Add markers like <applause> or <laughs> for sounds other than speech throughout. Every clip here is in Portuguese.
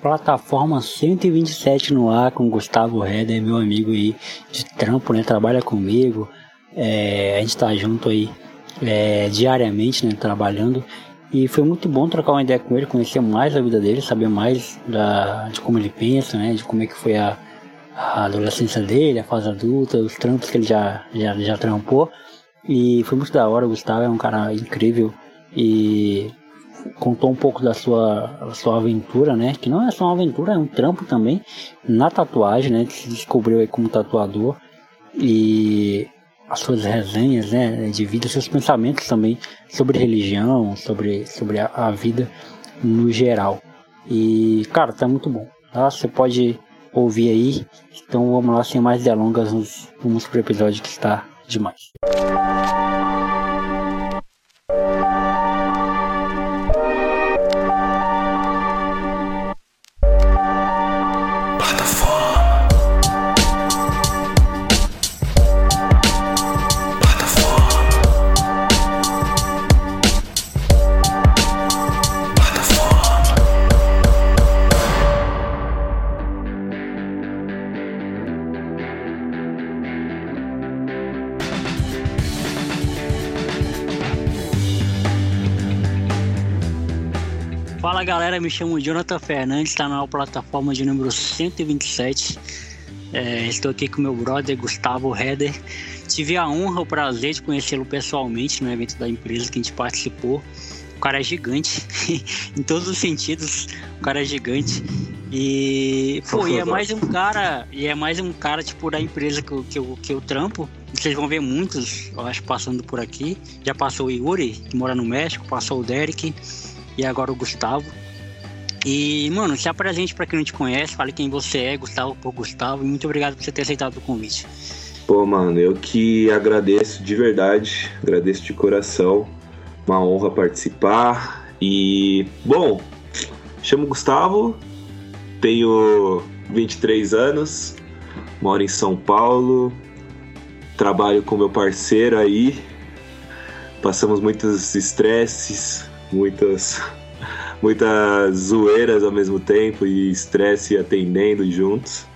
Plataforma 127 no ar com Gustavo Reder, meu amigo aí de trampo, né? Trabalha comigo. É, a gente tá junto aí é, diariamente, né? Trabalhando. E foi muito bom trocar uma ideia com ele, conhecer mais a vida dele, saber mais da, de como ele pensa, né? De como é que foi a, a adolescência dele, a fase adulta, os trampos que ele já, já, já trampou. E foi muito da hora, o Gustavo é um cara incrível. E contou um pouco da sua, sua aventura, né? Que não é só uma aventura, é um trampo também na tatuagem, né? Que se descobriu aí como tatuador e as suas resenhas, né? De vida, seus pensamentos também sobre religião, sobre, sobre a, a vida no geral. E, cara, tá muito bom. Tá? Você pode ouvir aí. Então vamos lá, sem mais delongas, vamos, vamos pro episódio que está demais. Fala galera, me chamo Jonathan Fernandes, está na plataforma de número 127. É, estou aqui com meu brother Gustavo Heder. Tive a honra, o prazer de conhecê-lo pessoalmente no evento da empresa que a gente participou. O cara é gigante, <laughs> em todos os sentidos, o cara é gigante. E foi, é <laughs> mais um cara, e é mais um cara tipo da empresa que eu, que eu, que eu trampo. Vocês vão ver muitos, eu acho, passando por aqui. Já passou o Yuri, que mora no México, passou o Derek e agora o Gustavo. E, mano, se apresente para quem não te conhece, fale quem você é, Gustavo por Gustavo, e muito obrigado por você ter aceitado o convite. Pô, mano, eu que agradeço de verdade, agradeço de coração, uma honra participar. E, bom, chamo Gustavo, tenho 23 anos, moro em São Paulo, trabalho com meu parceiro aí, passamos muitos estresses, muitas muitas zoeiras ao mesmo tempo e estresse atendendo juntos.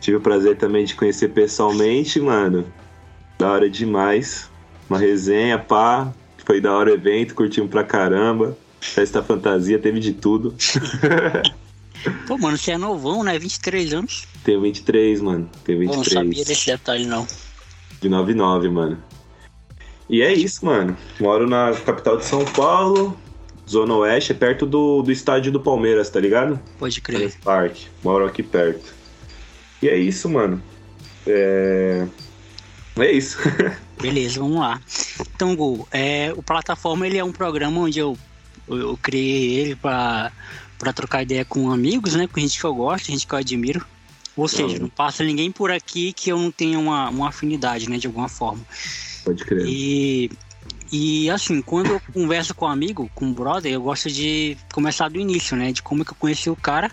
Tive o prazer também de conhecer pessoalmente, mano. Da hora demais. Uma resenha, pá. Foi da hora o evento, curtimos pra caramba. Festa fantasia, teve de tudo. <laughs> Pô, mano, você é novão, né? 23 anos. Tenho 23, mano. Tenho 23. Eu não sabia desse detalhe, não. De 99, mano. E é isso, mano. Moro na capital de São Paulo, Zona Oeste, é perto do, do estádio do Palmeiras, tá ligado? Pode crer. Park. Moro aqui perto. E é isso, mano. É. É isso. <laughs> Beleza, vamos lá. Então, Gu, é, o Plataforma ele é um programa onde eu, eu, eu criei ele para trocar ideia com amigos, né? Com gente que eu gosto, gente que eu admiro. Ou seja, não passa ninguém por aqui que eu não tenha uma, uma afinidade, né? De alguma forma. Pode crer. E, e assim, quando eu converso com um amigo, com um brother, eu gosto de começar do início, né? De como que eu conheci o cara.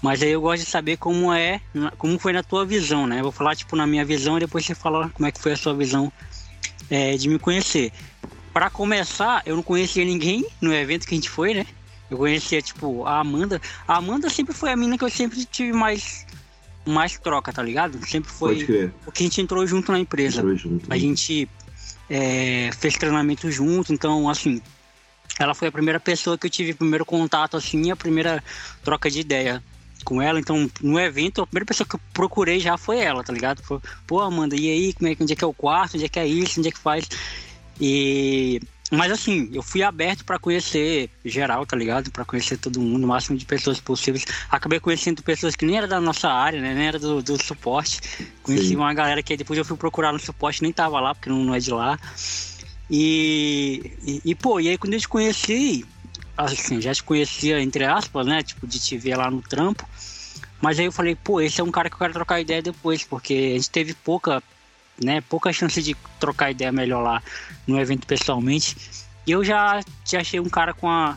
Mas aí eu gosto de saber como é, como foi na tua visão, né? Eu vou falar, tipo, na minha visão e depois você fala como é que foi a sua visão é, de me conhecer. Para começar, eu não conhecia ninguém no evento que a gente foi, né? Eu conhecia, tipo, a Amanda. A Amanda sempre foi a menina que eu sempre tive mais mais troca, tá ligado? Sempre foi porque a gente entrou junto na empresa. Junto, a né? É, fez treinamento junto, então assim, ela foi a primeira pessoa que eu tive primeiro contato assim, a primeira troca de ideia com ela, então no evento a primeira pessoa que eu procurei já foi ela, tá ligado? Pô, Amanda, e aí, como é, onde é que é o quarto, onde é que é isso, onde é que faz? E mas assim, eu fui aberto para conhecer geral, tá ligado? Para conhecer todo mundo, o máximo de pessoas possíveis. Acabei conhecendo pessoas que nem era da nossa área, né? Nem era do, do suporte. Conheci Sim. uma galera que depois eu fui procurar no suporte, nem tava lá, porque não, não é de lá. E, e, e, pô, e aí quando eu te conheci, assim, já te conhecia, entre aspas, né? Tipo, de te ver lá no trampo. Mas aí eu falei, pô, esse é um cara que eu quero trocar ideia depois, porque a gente teve pouca né, pouca chance de trocar ideia melhor lá no evento pessoalmente. E eu já te achei um cara com a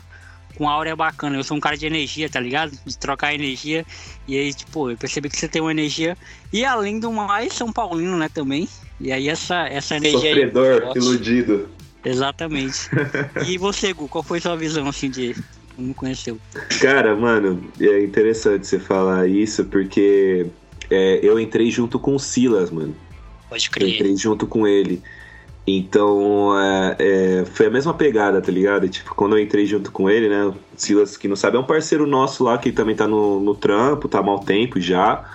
com áurea bacana. Eu sou um cara de energia, tá ligado? De trocar energia. E aí, tipo, eu percebi que você tem uma energia. E além do mais, São Paulino, né, também. E aí essa, essa energia. Sofredor, aí, iludido. Exatamente. <laughs> e você, Gu, qual foi sua visão assim de, me conheceu. Cara, mano, é interessante você falar isso, porque é, eu entrei junto com o Silas, mano. Pode crer. Eu entrei junto com ele. Então, é, é, foi a mesma pegada, tá ligado? Tipo, quando eu entrei junto com ele, né? O Silas, que não sabe, é um parceiro nosso lá que também tá no, no trampo, tá mal tempo já.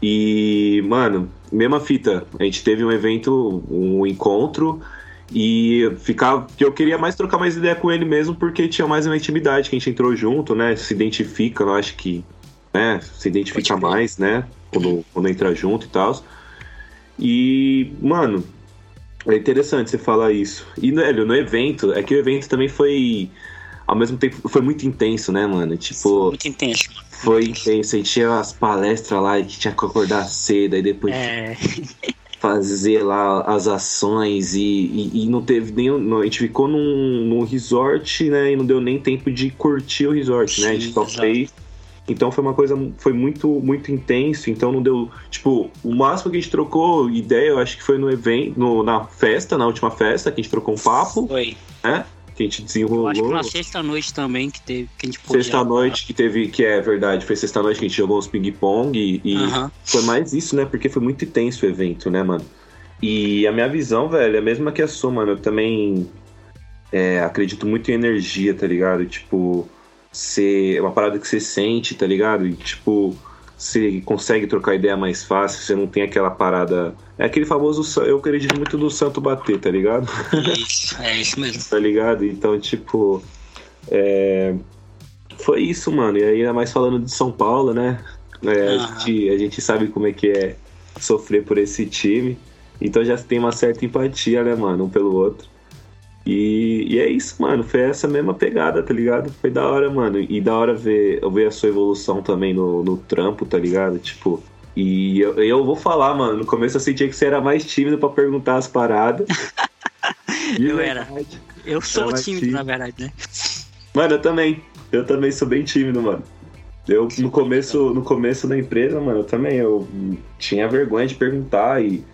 E, mano, mesma fita. A gente teve um evento, um encontro, e ficava. Eu queria mais trocar mais ideia com ele mesmo, porque tinha mais uma intimidade que a gente entrou junto, né? Se identifica, eu acho que. Né, se identifica mais, né? Quando, quando entra junto e tal. E, mano, é interessante você falar isso. E, velho, no evento, é que o evento também foi. Ao mesmo tempo, foi muito intenso, né, mano? Tipo. Muito intenso. Foi intenso. A gente tinha as palestras lá que tinha que acordar cedo, e depois. É. Fazer lá as ações e, e, e não teve nem. A gente ficou num, num resort, né? E não deu nem tempo de curtir o resort, Sim, né? A gente só fez então foi uma coisa, foi muito, muito intenso. Então não deu. Tipo, o máximo que a gente trocou ideia, eu acho que foi no evento, no, na festa, na última festa, que a gente trocou um papo, Foi. né? Que a gente Eu desenrolou. acho que na sexta-noite também que teve. Que a gente podia- Sexta-noite que teve, que é verdade, foi sexta-noite que a gente jogou uns ping-pong e, e Aham. foi mais isso, né? Porque foi muito intenso o evento, né, mano? E a minha visão, velho, é a mesma que a sua, mano. Eu também é, acredito muito em energia, tá ligado? Tipo, ser é uma parada que você sente, tá ligado? E, tipo, você consegue trocar ideia mais fácil, você não tem aquela parada. É aquele famoso. Eu acredito muito no santo bater, tá ligado? Isso, é isso mesmo. tá ligado? Então, tipo. é, Foi isso, mano. E aí, ainda mais falando de São Paulo, né? É, a, Aham. gente, a gente sabe como é que é sofrer por esse time. Então já tem uma certa empatia, né, mano? Um pelo outro. E, e é isso, mano. Foi essa mesma pegada, tá ligado? Foi da hora, mano. E da hora ver, eu ver a sua evolução também no, no trampo, tá ligado? Tipo. E eu, eu vou falar, mano. No começo eu sentia que você era mais tímido pra perguntar as paradas. <laughs> Eu era. verdade. Eu sou Era tímido, tímido. na verdade, né? Mano, eu também. Eu também sou bem tímido, mano. Eu no começo, no começo da empresa, mano, eu também eu tinha vergonha de perguntar e,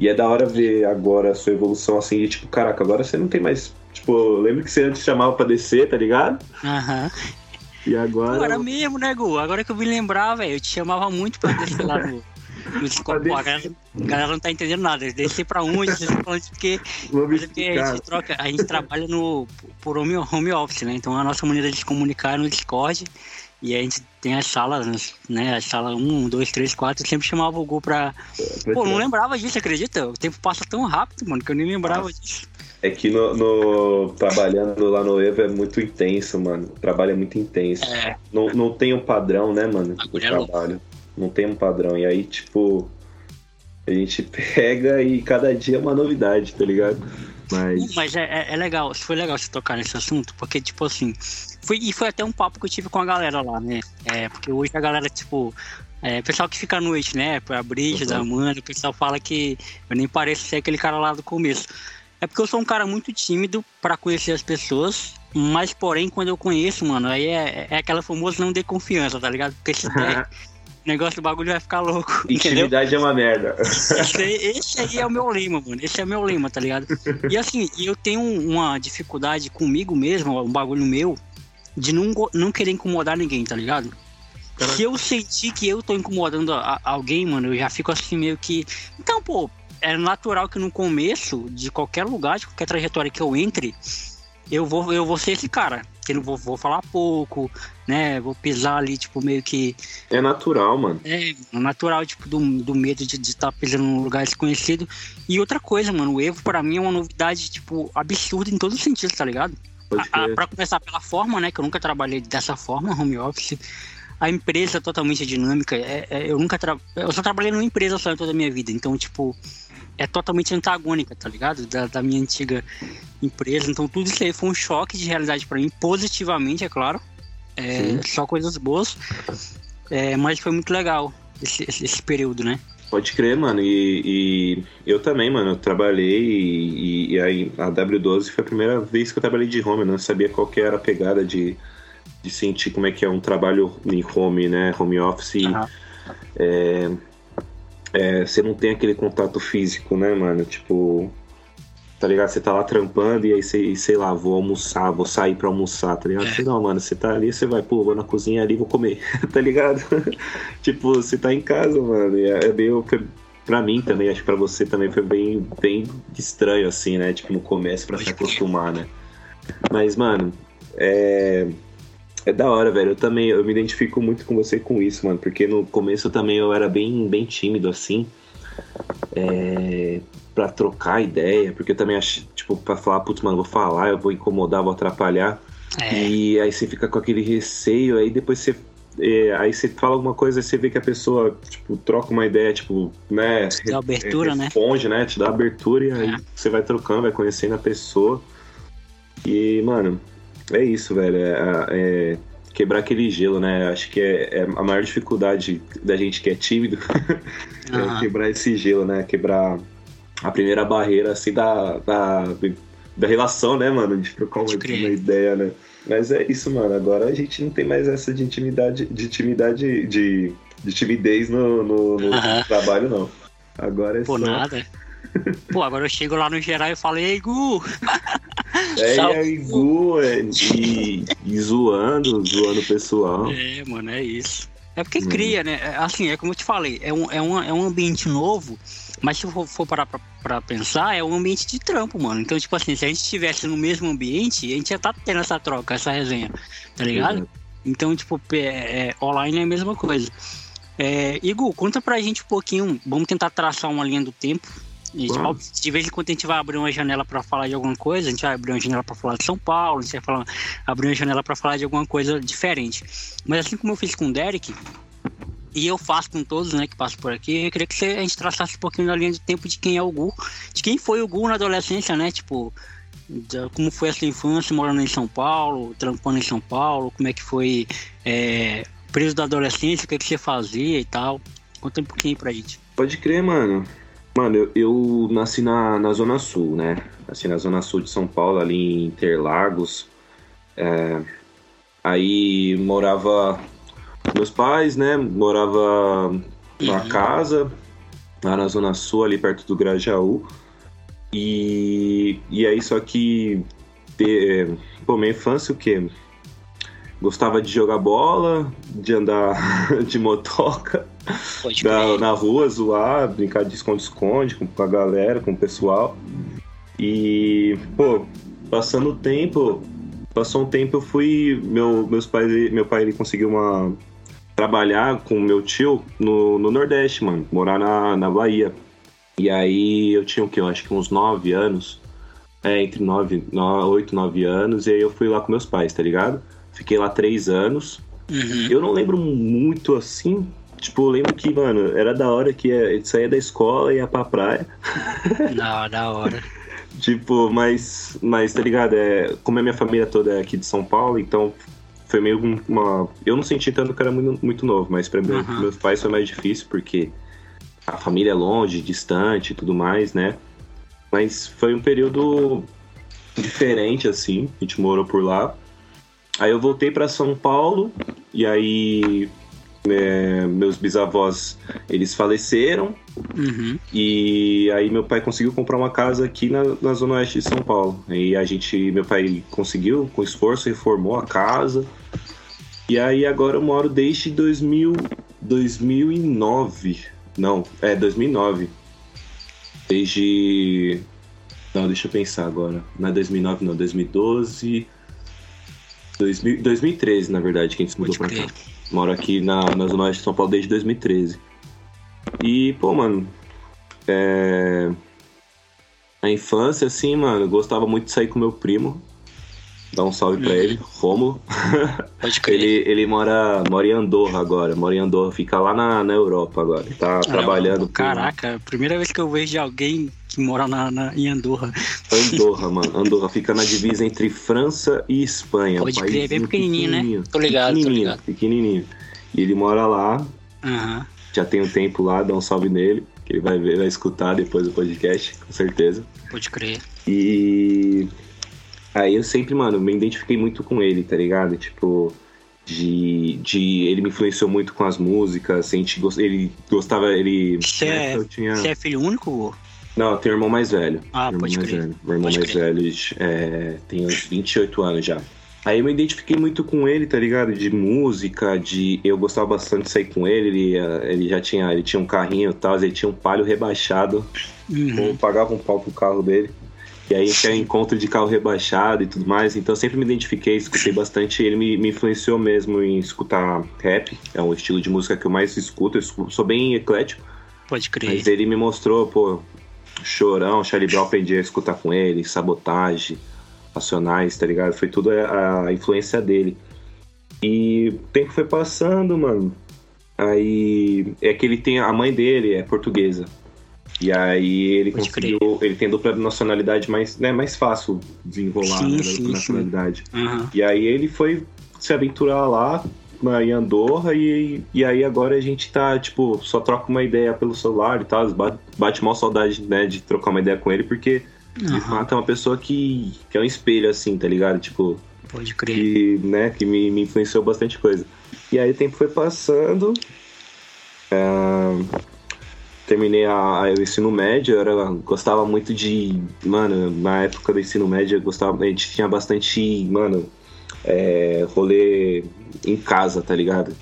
e é da hora ver agora a sua evolução assim, de tipo, caraca, agora você não tem mais. Tipo, eu lembro que você antes chamava pra descer, tá ligado? Aham. E agora. Agora mesmo, né, Gu? Agora que eu me lembrar, velho, eu te chamava muito pra descer lá no. No Discord. Pô, a galera, a galera não tá entendendo nada. Descer pra onde? Descer pra onde? Porque, <laughs> é porque a gente troca, a gente trabalha no, por home, home office, né? Então a nossa maneira de se comunicar é no Discord. E a gente tem as salas, né? A sala 1, 2, 3, 4. Eu sempre chamava o Gu pra. Pô, não lembrava disso, acredita? O tempo passa tão rápido, mano, que eu nem lembrava Nossa. disso. É que no, no- trabalhando lá no Evo é muito intenso, mano. O trabalho é muito intenso. É, Não, não tem um padrão, né, mano? É louco. trabalho. Não tem um padrão. E aí, tipo, a gente <laughs> pega e cada dia é uma novidade, tá ligado? Mas. Mas é, é, é legal, foi legal você tocar nesse assunto, porque, tipo assim, foi, e foi até um papo que eu tive com a galera lá, né? É, porque hoje a galera, tipo, é, pessoal que fica à noite, né? A Brígida, a Amanda, o pessoal fala que eu nem pareço ser aquele cara lá do começo. É porque eu sou um cara muito tímido pra conhecer as pessoas, mas porém, quando eu conheço, mano, aí é, é aquela famosa não dê confiança, tá ligado? Porque se der, <laughs> o negócio do bagulho vai ficar louco, <laughs> entendeu? Intimidade é uma merda. Esse aí, esse aí é o meu lema, mano. Esse é o meu lema, tá ligado? E assim, eu tenho uma dificuldade comigo mesmo, um bagulho meu, de não, não querer incomodar ninguém, tá ligado? Se eu sentir que eu tô incomodando a- a- alguém, mano, eu já fico assim meio que. Então, pô, é natural que no começo de qualquer lugar, de qualquer trajetória que eu entre, eu vou, eu vou ser esse cara. Que eu não vou, vou falar pouco, né? Vou pisar ali, tipo, meio que É natural, mano. é, natural, tipo, do, do medo de estar pisando num lugar desconhecido. E outra coisa, mano, o Evo pra mim é uma novidade, tipo, absurda em todos os sentidos, tá ligado? Pode A, a, crer. pra começar pela forma, né, que eu nunca trabalhei dessa forma, home office. A empresa é totalmente dinâmica. É, é, eu nunca tra... Eu só trabalhei numa empresa só em toda a minha vida. Então, tipo, é totalmente antagônica, tá ligado? Da, da minha antiga empresa. Então, tudo isso aí foi um choque de realidade pra mim, positivamente, é claro. É, só coisas boas. É, mas foi muito legal esse, esse, esse período, né? Pode crer, mano. E, e eu também, mano. Eu trabalhei e, e aí a W12 foi a primeira vez que eu trabalhei de home. Eu não sabia qual que era a pegada de, de sentir como é que é um trabalho em home, né? Home office. E, Aham. é, você não tem aquele contato físico, né, mano? Tipo, tá ligado? Você tá lá trampando e aí você, sei lá, vou almoçar, vou sair pra almoçar, tá ligado? É. Não, mano, você tá ali, você vai, pô, vou na cozinha ali, vou comer, <laughs> tá ligado? <laughs> tipo, você tá em casa, mano, e é, é meio. Pra mim também, acho que pra você também foi bem, bem estranho, assim, né? Tipo, no começo pra se acostumar, né? Mas, mano, é. É da hora, velho. Eu também, eu me identifico muito com você com isso, mano. Porque no começo também eu era bem, bem tímido, assim. É, pra trocar ideia, porque eu também acho, tipo, pra falar, putz, mano, vou falar, eu vou incomodar, vou atrapalhar. É. E aí você fica com aquele receio, aí depois você. É, aí você fala alguma coisa, você vê que a pessoa, tipo, troca uma ideia, tipo, né? Te dá abertura, né? responde, né? né? Te dá abertura e aí é. você vai trocando, vai conhecendo a pessoa. E, mano, é isso, velho. É, é quebrar aquele gelo, né? Acho que é, é, a maior dificuldade da gente que é tímido uhum. <laughs> é quebrar esse gelo, né? Quebrar a primeira barreira, assim, da, da, da relação, né, mano? De trocar uma, uma ideia, né? Mas é isso, mano. Agora a gente não tem mais essa de intimidade, de intimidade, de, de timidez no, no, no <laughs> uhum. trabalho, não. Agora é Pô, só... nada. <laughs> Pô, agora eu chego lá no geral e falo, ei, Gu! É, e aí, Gu, é, e, e zoando, zoando o pessoal. É, mano, é isso. É porque hum. cria, né? É, assim, é como eu te falei, é um, é um, é um ambiente novo, mas se for, for parar pra, pra, pensar, é um ambiente de trampo, mano. Então, tipo assim, se a gente estivesse no mesmo ambiente, a gente ia estar tá tendo essa troca, essa resenha, tá ligado? Então, tipo, é, é, online é a mesma coisa. É, Igor, conta pra gente um pouquinho, vamos tentar traçar uma linha do tempo Gente, de vez em quando a gente vai abrir uma janela para falar de alguma coisa, a gente vai abrir uma janela para falar de São Paulo, a gente vai falar, abrir uma janela para falar de alguma coisa diferente. Mas assim como eu fiz com o Derek, e eu faço com todos né, que passam por aqui, eu queria que você, a gente traçasse um pouquinho da linha de tempo de quem é o Gu, de quem foi o Gu na adolescência, né? Tipo, como foi a sua infância morando em São Paulo, trampando em São Paulo, como é que foi é, preso da adolescência, o que, é que você fazia e tal. Conta um pouquinho pra gente. Pode crer, mano. Mano, eu, eu, nasci na, na Zona Sul, né? Nasci na Zona Sul de São Paulo, ali em Interlagos. É, aí morava meus pais, né? Morava numa uhum. casa lá na Zona Sul, ali perto do Grajaú. E, e aí, só que. É, pô, minha infância, o quê? Gostava de jogar bola, de andar <laughs> de motoca da, na rua, zoar, brincar de esconde-esconde com a galera, com o pessoal. E, pô, passando o tempo, passou um tempo eu fui. Meu, meus pais, meu pai ele conseguiu uma. trabalhar com meu tio no, no Nordeste, mano, morar na, na Bahia. E aí eu tinha o quê? Eu acho que uns 9 anos. É, entre 9, 8 9 anos. E aí eu fui lá com meus pais, tá ligado? Fiquei lá três anos. Uhum. Eu não lembro muito assim. Tipo, eu lembro que, mano, era da hora que ia, saía da escola e ia pra praia. <laughs> Não, da hora. tipo, mas, mas, tá ligado? É, como a minha família toda é aqui de São Paulo, então foi meio uma. Eu não senti tanto que era muito, muito novo, mas pra uhum. meus pais foi mais difícil, porque a família é longe, distante e tudo mais, né? Mas foi um período diferente, assim. A gente morou por lá. Aí eu voltei para São Paulo e aí é, meus bisavós eles faleceram. Uhum. e aí meu pai conseguiu comprar uma casa aqui na, na zona oeste de São Paulo. E a gente meu pai conseguiu com esforço reformou a casa. E aí agora eu moro desde 2000, 2009 não é 2009 desde não deixa eu pensar agora. Não é 2009 não 2012 2000, 2013, na verdade, que a gente se mudou pra cá. Moro aqui na, na Zona Oeste de São Paulo desde 2013. E, pô, mano. É... A infância, assim, mano, eu gostava muito de sair com meu primo. Dá um salve pra ele, <laughs> Romulo. Pode crer. ele, ele mora, mora em Andorra agora, mora em Andorra, fica lá na, na Europa agora. Tá trabalhando. Caraca, primeira vez que eu vejo alguém que mora na, na, em Andorra. Andorra, mano. Andorra fica na divisa entre França e Espanha. Pode crer, é bem pequenininho, né? Tô ligado, pequenininho, tô ligado. Pequenininho. E ele mora lá. Uhum. Já tem um tempo lá, dá um salve nele. Que ele vai ver, vai escutar depois do podcast, com certeza. Pode crer. E Aí eu sempre, mano, me identifiquei muito com ele, tá ligado? Tipo, de, de ele me influenciou muito com as músicas, a gente, ele gostava, ele... Você é, tinha... é filho único? Não, eu tenho um irmão mais velho. Ah, Meu pode irmão mais crer. velho. Meu irmão Pode mais crer. velho é, tem uns 28 anos já. Aí eu me identifiquei muito com ele, tá ligado? De música, de. Eu gostava bastante de sair com ele. Ele, ele já tinha. Ele tinha um carrinho e tal, ele tinha um palio rebaixado. Uhum. Eu pagava um pau pro carro dele. E aí tinha encontro de carro rebaixado e tudo mais. Então eu sempre me identifiquei, escutei bastante. Ele me, me influenciou mesmo em escutar rap. É um estilo de música que eu mais escuto. Eu sou bem eclético. Pode crer. Mas ele me mostrou, pô, Chorão, Charlie Brown aprendi a escutar com ele, Sabotagem, Racionais, tá ligado? Foi tudo a, a influência dele. E o tempo foi passando, mano. Aí é que ele tem. A mãe dele é portuguesa. E aí ele Pode conseguiu. Ele tem dupla nacionalidade mais, né, mais fácil desenrolar Sim, né, sim, dupla sim. nacionalidade. Aham. E aí ele foi se aventurar lá na, em Andorra e, e aí agora a gente tá, tipo, só troca uma ideia pelo celular e tal. Bate, mal saudade, né, de trocar uma ideia com ele, porque de Aham. fato é uma pessoa que, que é um espelho, assim, tá ligado? Tipo, Pode crer. que, né, que me, me influenciou bastante coisa. E aí o tempo foi passando. é, terminei a, a- o ensino médio, eu era, gostava muito de. Mano, na época do ensino médio, eu gostava, a gente tinha bastante, mano, é, rolê em casa, tá ligado?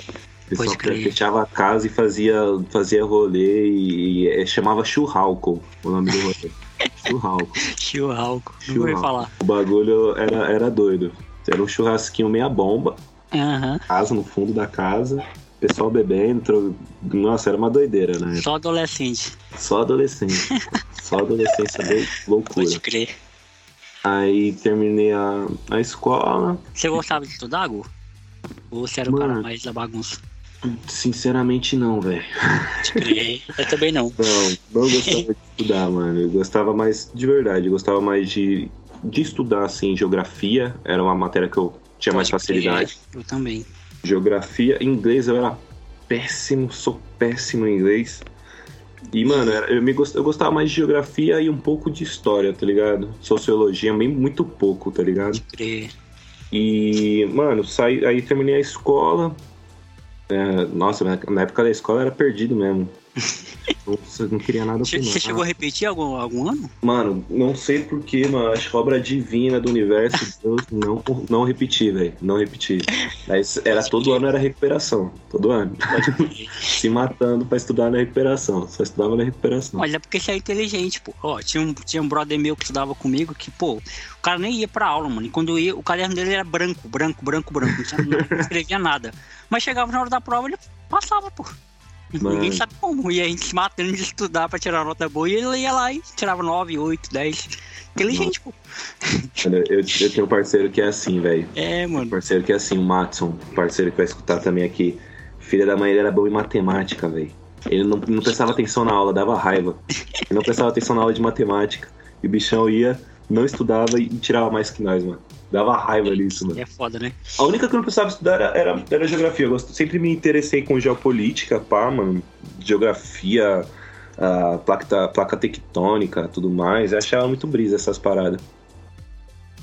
O pessoal fechava a casa e fazia, fazia rolê e, e, é, chamava churralco o nome do rolê. <laughs> churralco. Churralco. Ouvi Churralco. falar. O bagulho era, era doido. Era um churrasquinho meia bomba, Aham. casa no fundo da casa, pessoal bebendo. tro- Nossa, era uma doideira, né? Só adolescente. Só adolescente. <laughs> Só adolescência loucura. Pode crer. Aí terminei a, a escola. Você gostava de estudar, Gu? Ou você era o cara Mano. mais da bagunça? Sinceramente, não, velho. Crer. Eu também não. Não, não gostava de estudar, mano. Eu gostava mais, de verdade, eu gostava mais de, de estudar, assim, geografia. Era uma matéria que eu tinha mais Pode crer. facilidade. Eu também. Geografia, inglês eu era péssimo, sou péssimo em inglês. E, mano, eu, me gost- eu gostava mais de geografia e um pouco de história, tá ligado? Sociologia, bem muito pouco, tá ligado? E, mano, saí, aí terminei a escola. É, nossa, na época da escola era perdido mesmo. Nossa, não queria nada Você você chegou a repetir algum, algum ano? Mano, não sei porquê, mano. Acho que obra divina do universo, <laughs> Deus, não, não repeti, velho. Não repeti. Mas era todo ano era recuperação. Todo ano. <laughs> Se matando pra estudar na recuperação. Só estudava na recuperação. Mas é porque você é inteligente, pô. Ó, tinha um, tinha um brother meu que estudava comigo que, pô, o cara nem ia pra aula, mano. E quando ia, o caderno dele era branco, branco, branco, branco. Não, tinha, não escrevia nada. Mas chegava na hora da prova, ele passava, pô. Mano. Ninguém sabe como. E a gente se matando de estudar pra tirar nota boa. E ele ia lá e tirava 9, 8, 10. Inteligente, pô. Mano, Eu, eu tenho um parceiro que é assim, velho. É, Um mano. parceiro que é assim, o Matson. Um parceiro que vai escutar também aqui. Filha da mãe, ele era bom em matemática, velho. Ele não, não prestava atenção na aula, dava raiva. Ele não prestava atenção na aula de matemática. E o bichão ia, não estudava e tirava mais que nós, mano. Dava raiva nisso, mano. É foda, né? A única que eu não precisava estudar era, era, era geografia. Eu sempre me interessei com geopolítica, pá, mano. Geografia, ah, placa, placa tectônica, tudo mais. Eu achava muito brisa essas paradas.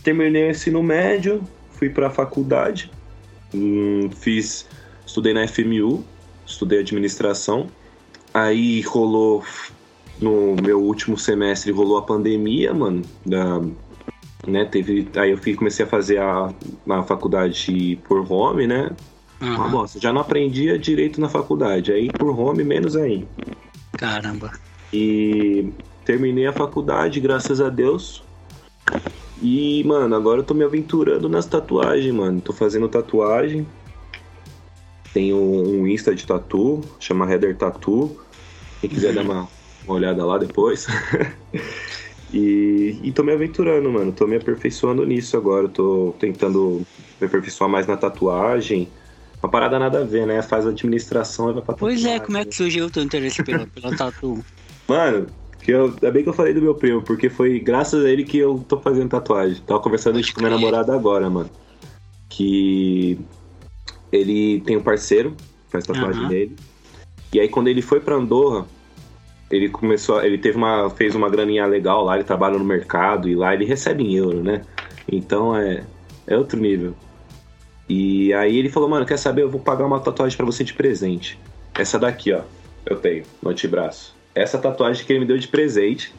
Terminei o ensino médio, fui pra faculdade. Hum, fiz. Estudei na FMU, estudei administração. Aí rolou. No meu último semestre rolou a pandemia, mano. Da, né, teve, aí eu fui, comecei a fazer a, na faculdade por home, né? Uma Aham. bosta. Já não aprendia direito na faculdade, aí por home menos ainda. Caramba. E terminei a faculdade, graças a Deus. E, mano, agora eu tô me aventurando nas tatuagens, mano. Tô fazendo tatuagem. Tenho um Insta de tatu, chama Header Tattoo. Quem quiser dar uma, uma olhada lá depois. <laughs> e, e tô me aventurando, mano. Tô me aperfeiçoando nisso agora. Tô tentando me aperfeiçoar mais na tatuagem. Uma parada nada a ver, né? Faz administração e vai pra Pois é, tatuagem. como é que surgiu o teu interesse pela, pela tatu? <laughs> Mano, que eu, ainda bem que eu falei do meu primo, porque foi graças a ele que eu tô fazendo tatuagem. Tava conversando isso com minha namorada agora, mano. Que ele tem um parceiro, faz tatuagem Aham. dele. E aí quando ele foi pra Andorra, ele começou, ele teve uma, fez uma graninha legal lá, ele trabalha no mercado e lá ele recebe em euro, né? Então é, é outro nível. E aí ele falou, mano, quer saber? Eu vou pagar uma tatuagem pra você de presente. Essa daqui, ó, eu tenho no antebraço. Essa tatuagem que ele me deu de presente.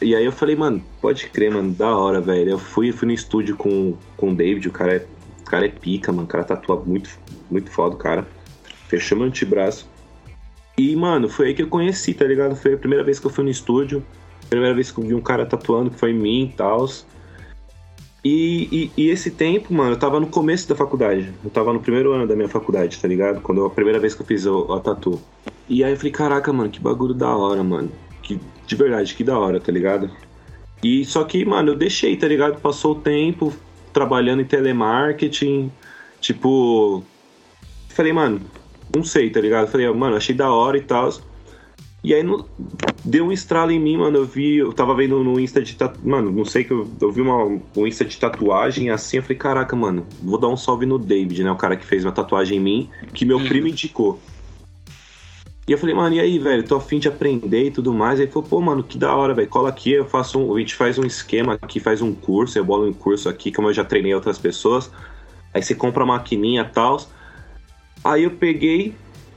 E aí eu falei, mano, pode crer, mano, da hora, velho. Eu fui, fui no estúdio com, com o David, o cara é, o cara é pica, mano. O cara tatua muito, muito foda, o cara. Fechou meu antebraço. E, mano, foi aí que eu conheci, tá ligado? Foi a primeira vez que eu fui no estúdio. Primeira vez que eu vi um cara tatuando, que foi em mim e tal. E, e, e, esse tempo, mano, eu tava no começo da faculdade. Eu tava no primeiro ano da minha faculdade, tá ligado? Quando eu, a primeira vez que eu fiz a, a tatu. E aí eu falei, caraca, mano, que bagulho da hora, mano. Que, de verdade, que da hora, tá ligado? E só que, mano, eu deixei, tá ligado? Passou o tempo trabalhando em telemarketing. Tipo. Falei, mano, não sei, tá ligado? Falei, mano, achei da hora e tal. E aí deu um estralo em mim, mano. Eu vi, eu tava vendo no Insta de tatuagem. Mano, não sei que eu, eu vi uma, um Insta de tatuagem assim. Eu falei, caraca, mano, vou dar um salve no David, né? O cara que fez uma tatuagem em mim, que meu primo uhum. indicou. E eu falei, mano, e aí, velho? Tô afim de aprender e tudo mais. Aí ele falou, pô, mano, que da hora, velho. Cola aqui, eu faço um. A gente faz um esquema aqui, faz um curso, eu bolo um curso aqui, como eu já treinei outras pessoas. Aí você compra a maquininha e tal. Aí eu peguei,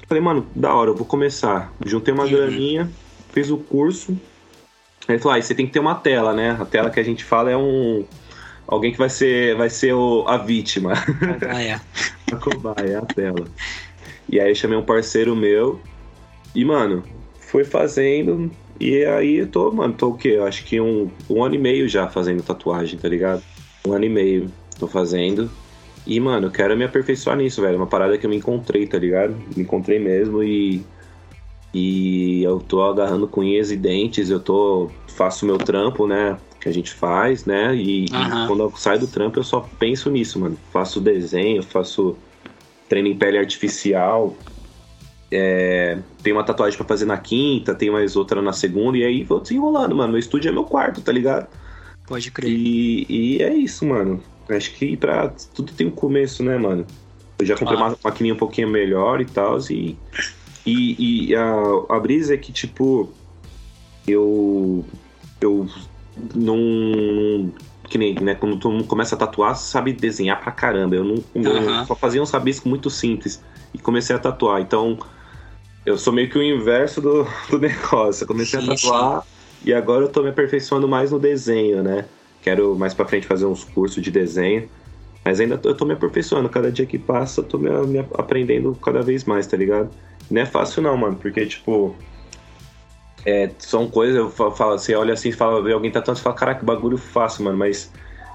falei, mano, da hora, eu vou começar. Juntei uma uhum. graninha, fiz o curso. Aí ele falou, ah, você tem que ter uma tela, né? A tela que a gente fala é um. Alguém que vai ser, vai ser o, a vítima. Cobaia. <laughs> a cobaia, a tela. E aí eu chamei um parceiro meu. E, mano, foi fazendo. E aí eu tô, mano, tô o quê? Eu acho que um, um ano e meio já fazendo tatuagem, tá ligado? Um ano e meio tô fazendo. E, mano, eu quero me aperfeiçoar nisso, velho. É uma parada que eu me encontrei, tá ligado? Me encontrei mesmo e. E eu tô agarrando com unhas e dentes, eu tô. faço meu trampo, né? Que a gente faz, né? E, uhum. e quando eu saio do trampo eu só penso nisso, mano. Faço desenho, faço treino em pele artificial. É, tem uma tatuagem para fazer na quinta, tem mais outra na segunda, e aí vou desenrolando, mano. Meu estúdio é meu quarto, tá ligado? Pode crer. E, e é isso, mano. Acho que pra tudo tem um começo, né, mano? Eu já comprei ah. uma maquininha um pouquinho melhor e tal, e, e, e a, a brisa é que, tipo, eu. Eu não. Que nem, né? Quando todo mundo começa a tatuar, sabe desenhar pra caramba. Eu não. Eu só fazia uns rabiscos muito simples e comecei a tatuar. Então, eu sou meio que o inverso do, <laughs> do negócio. Eu comecei sim, a tatuar sim. e agora eu tô me aperfeiçoando mais no desenho, né? Quero mais para frente fazer uns cursos de desenho. Mas ainda eu tô me aperfeiçoando. Cada dia que passa, eu tô me, me, aprendendo cada vez mais, tá ligado? Não é fácil não, mano. Porque, tipo... É, são coisas, eu falo, você olha assim e fala, vê alguém tatuando, você fala, caraca, que bagulho fácil, mano. Mas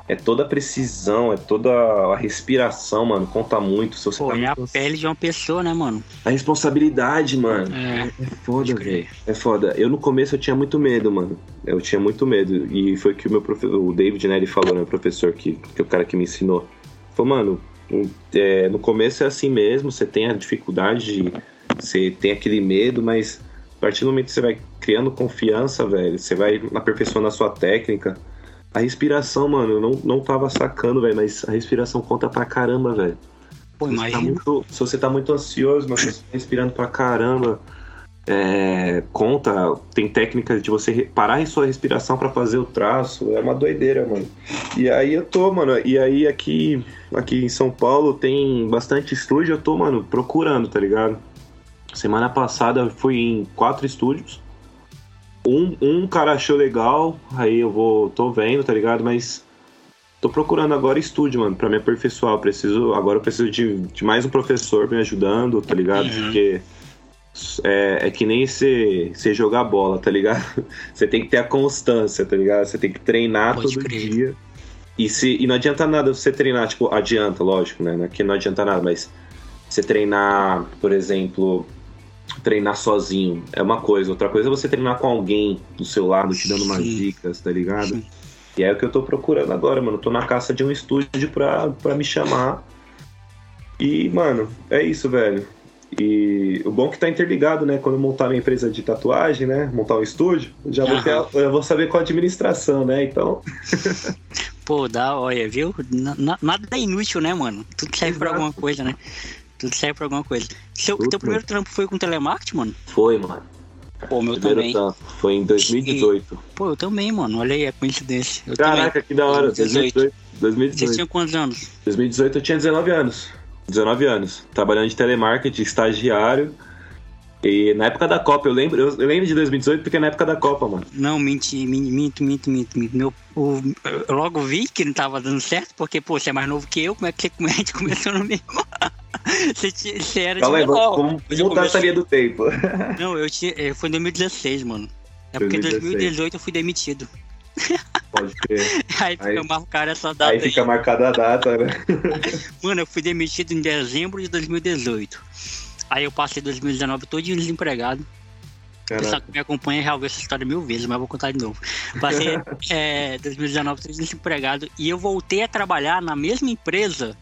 é toda a precisão, é toda a respiração, mano, conta muito. Se você Pô, tá é a pele de uma pessoa, né, mano? A responsabilidade, mano. É, é foda, velho. É foda. Eu no começo eu tinha muito medo, mano. Eu tinha muito medo. E foi que o meu professor, o David, né, ele falou, né, o professor que, que é o cara que me ensinou. Falou, mano, é, no começo é assim mesmo, você tem a dificuldade de. Você tem aquele medo, mas a partir do momento que você vai criando confiança, velho, você vai aperfeiçoando a sua técnica a respiração, mano, eu não, não tava sacando, velho, mas a respiração conta pra caramba, velho. Pô, se, tá muito, se você tá muito ansioso, mas você tá respirando pra caramba, é, conta, tem técnicas de você parar em sua respiração para fazer o traço, é uma doideira, mano. E aí eu tô, mano, e aí aqui, aqui em São Paulo tem bastante estúdio, eu tô, mano, procurando, tá ligado? Semana passada eu fui em quatro estúdios, um, um cara achou legal, aí eu vou. tô vendo, tá ligado? Mas tô procurando agora estúdio, mano, pra me aperfeiçoar. Eu preciso. Agora eu preciso de, de mais um professor me ajudando, tá ligado? Uhum. Porque é, é, que nem você jogar bola, tá ligado? <laughs> Você tem que ter a constância, tá ligado? Você tem que treinar Pode todo crer. dia. E, se, e não adianta nada você treinar, tipo, adianta, lógico, né? Aqui não adianta nada, mas você treinar, por exemplo, treinar sozinho é uma coisa, outra coisa é você treinar com alguém do seu lado, te dando umas dicas, tá ligado? Sim. E é o que eu tô procurando agora, mano. tô na caça de um estúdio pra, pra me chamar. E, mano, é isso, velho. E o bom é que tá interligado, né? Quando eu montar minha empresa de tatuagem, né? Montar um estúdio, já vou, ter, eu vou saber qual a administração, né? Então. <laughs> Pô, dá, olha, viu? nada é inútil, né, mano? Tudo serve Exato. pra alguma coisa, né? Tudo serve pra alguma coisa. Seu, teu primeiro trampo foi com telemarketing, mano? Foi, mano. Pô, meu primeiro também. Trampo. Foi em 2018. E, pô, eu também, mano. Olha aí a coincidência. Eu Caraca, também. que da hora. 2018. 2018. Você tinha quantos anos? 2018 eu tinha 19 anos. 19 anos. Trabalhando de telemarketing, estagiário. E na época da Copa, eu lembro, eu, lembro de 2018 porque é na época da Copa, mano. Não, menti, minto, minto, minto, minto. Meu, o, eu logo vi que não tava dando certo, porque, pô, você é mais novo que eu, como é que você, gente começou no mesmo? <laughs> <laughs> você, tinha, você era Calma tipo, aí, ó, vamos linha do tempo. <laughs> Não, eu tinha, eh, foi em 2016, mano. É porque em 2016. 2018 eu fui demitido. <laughs> Pode crer. Aí fica Aí- marcado essa data Aí aí. fica marcada a data, né? Mano, eu fui demitido em dezembro de 2018. Aí eu passei 2019 todo desempregado. O pessoal que me acompanha já ouviu essa história mil vezes, mas vou contar de novo. Passei é, 2019 todo desempregado e eu voltei a trabalhar na mesma empresa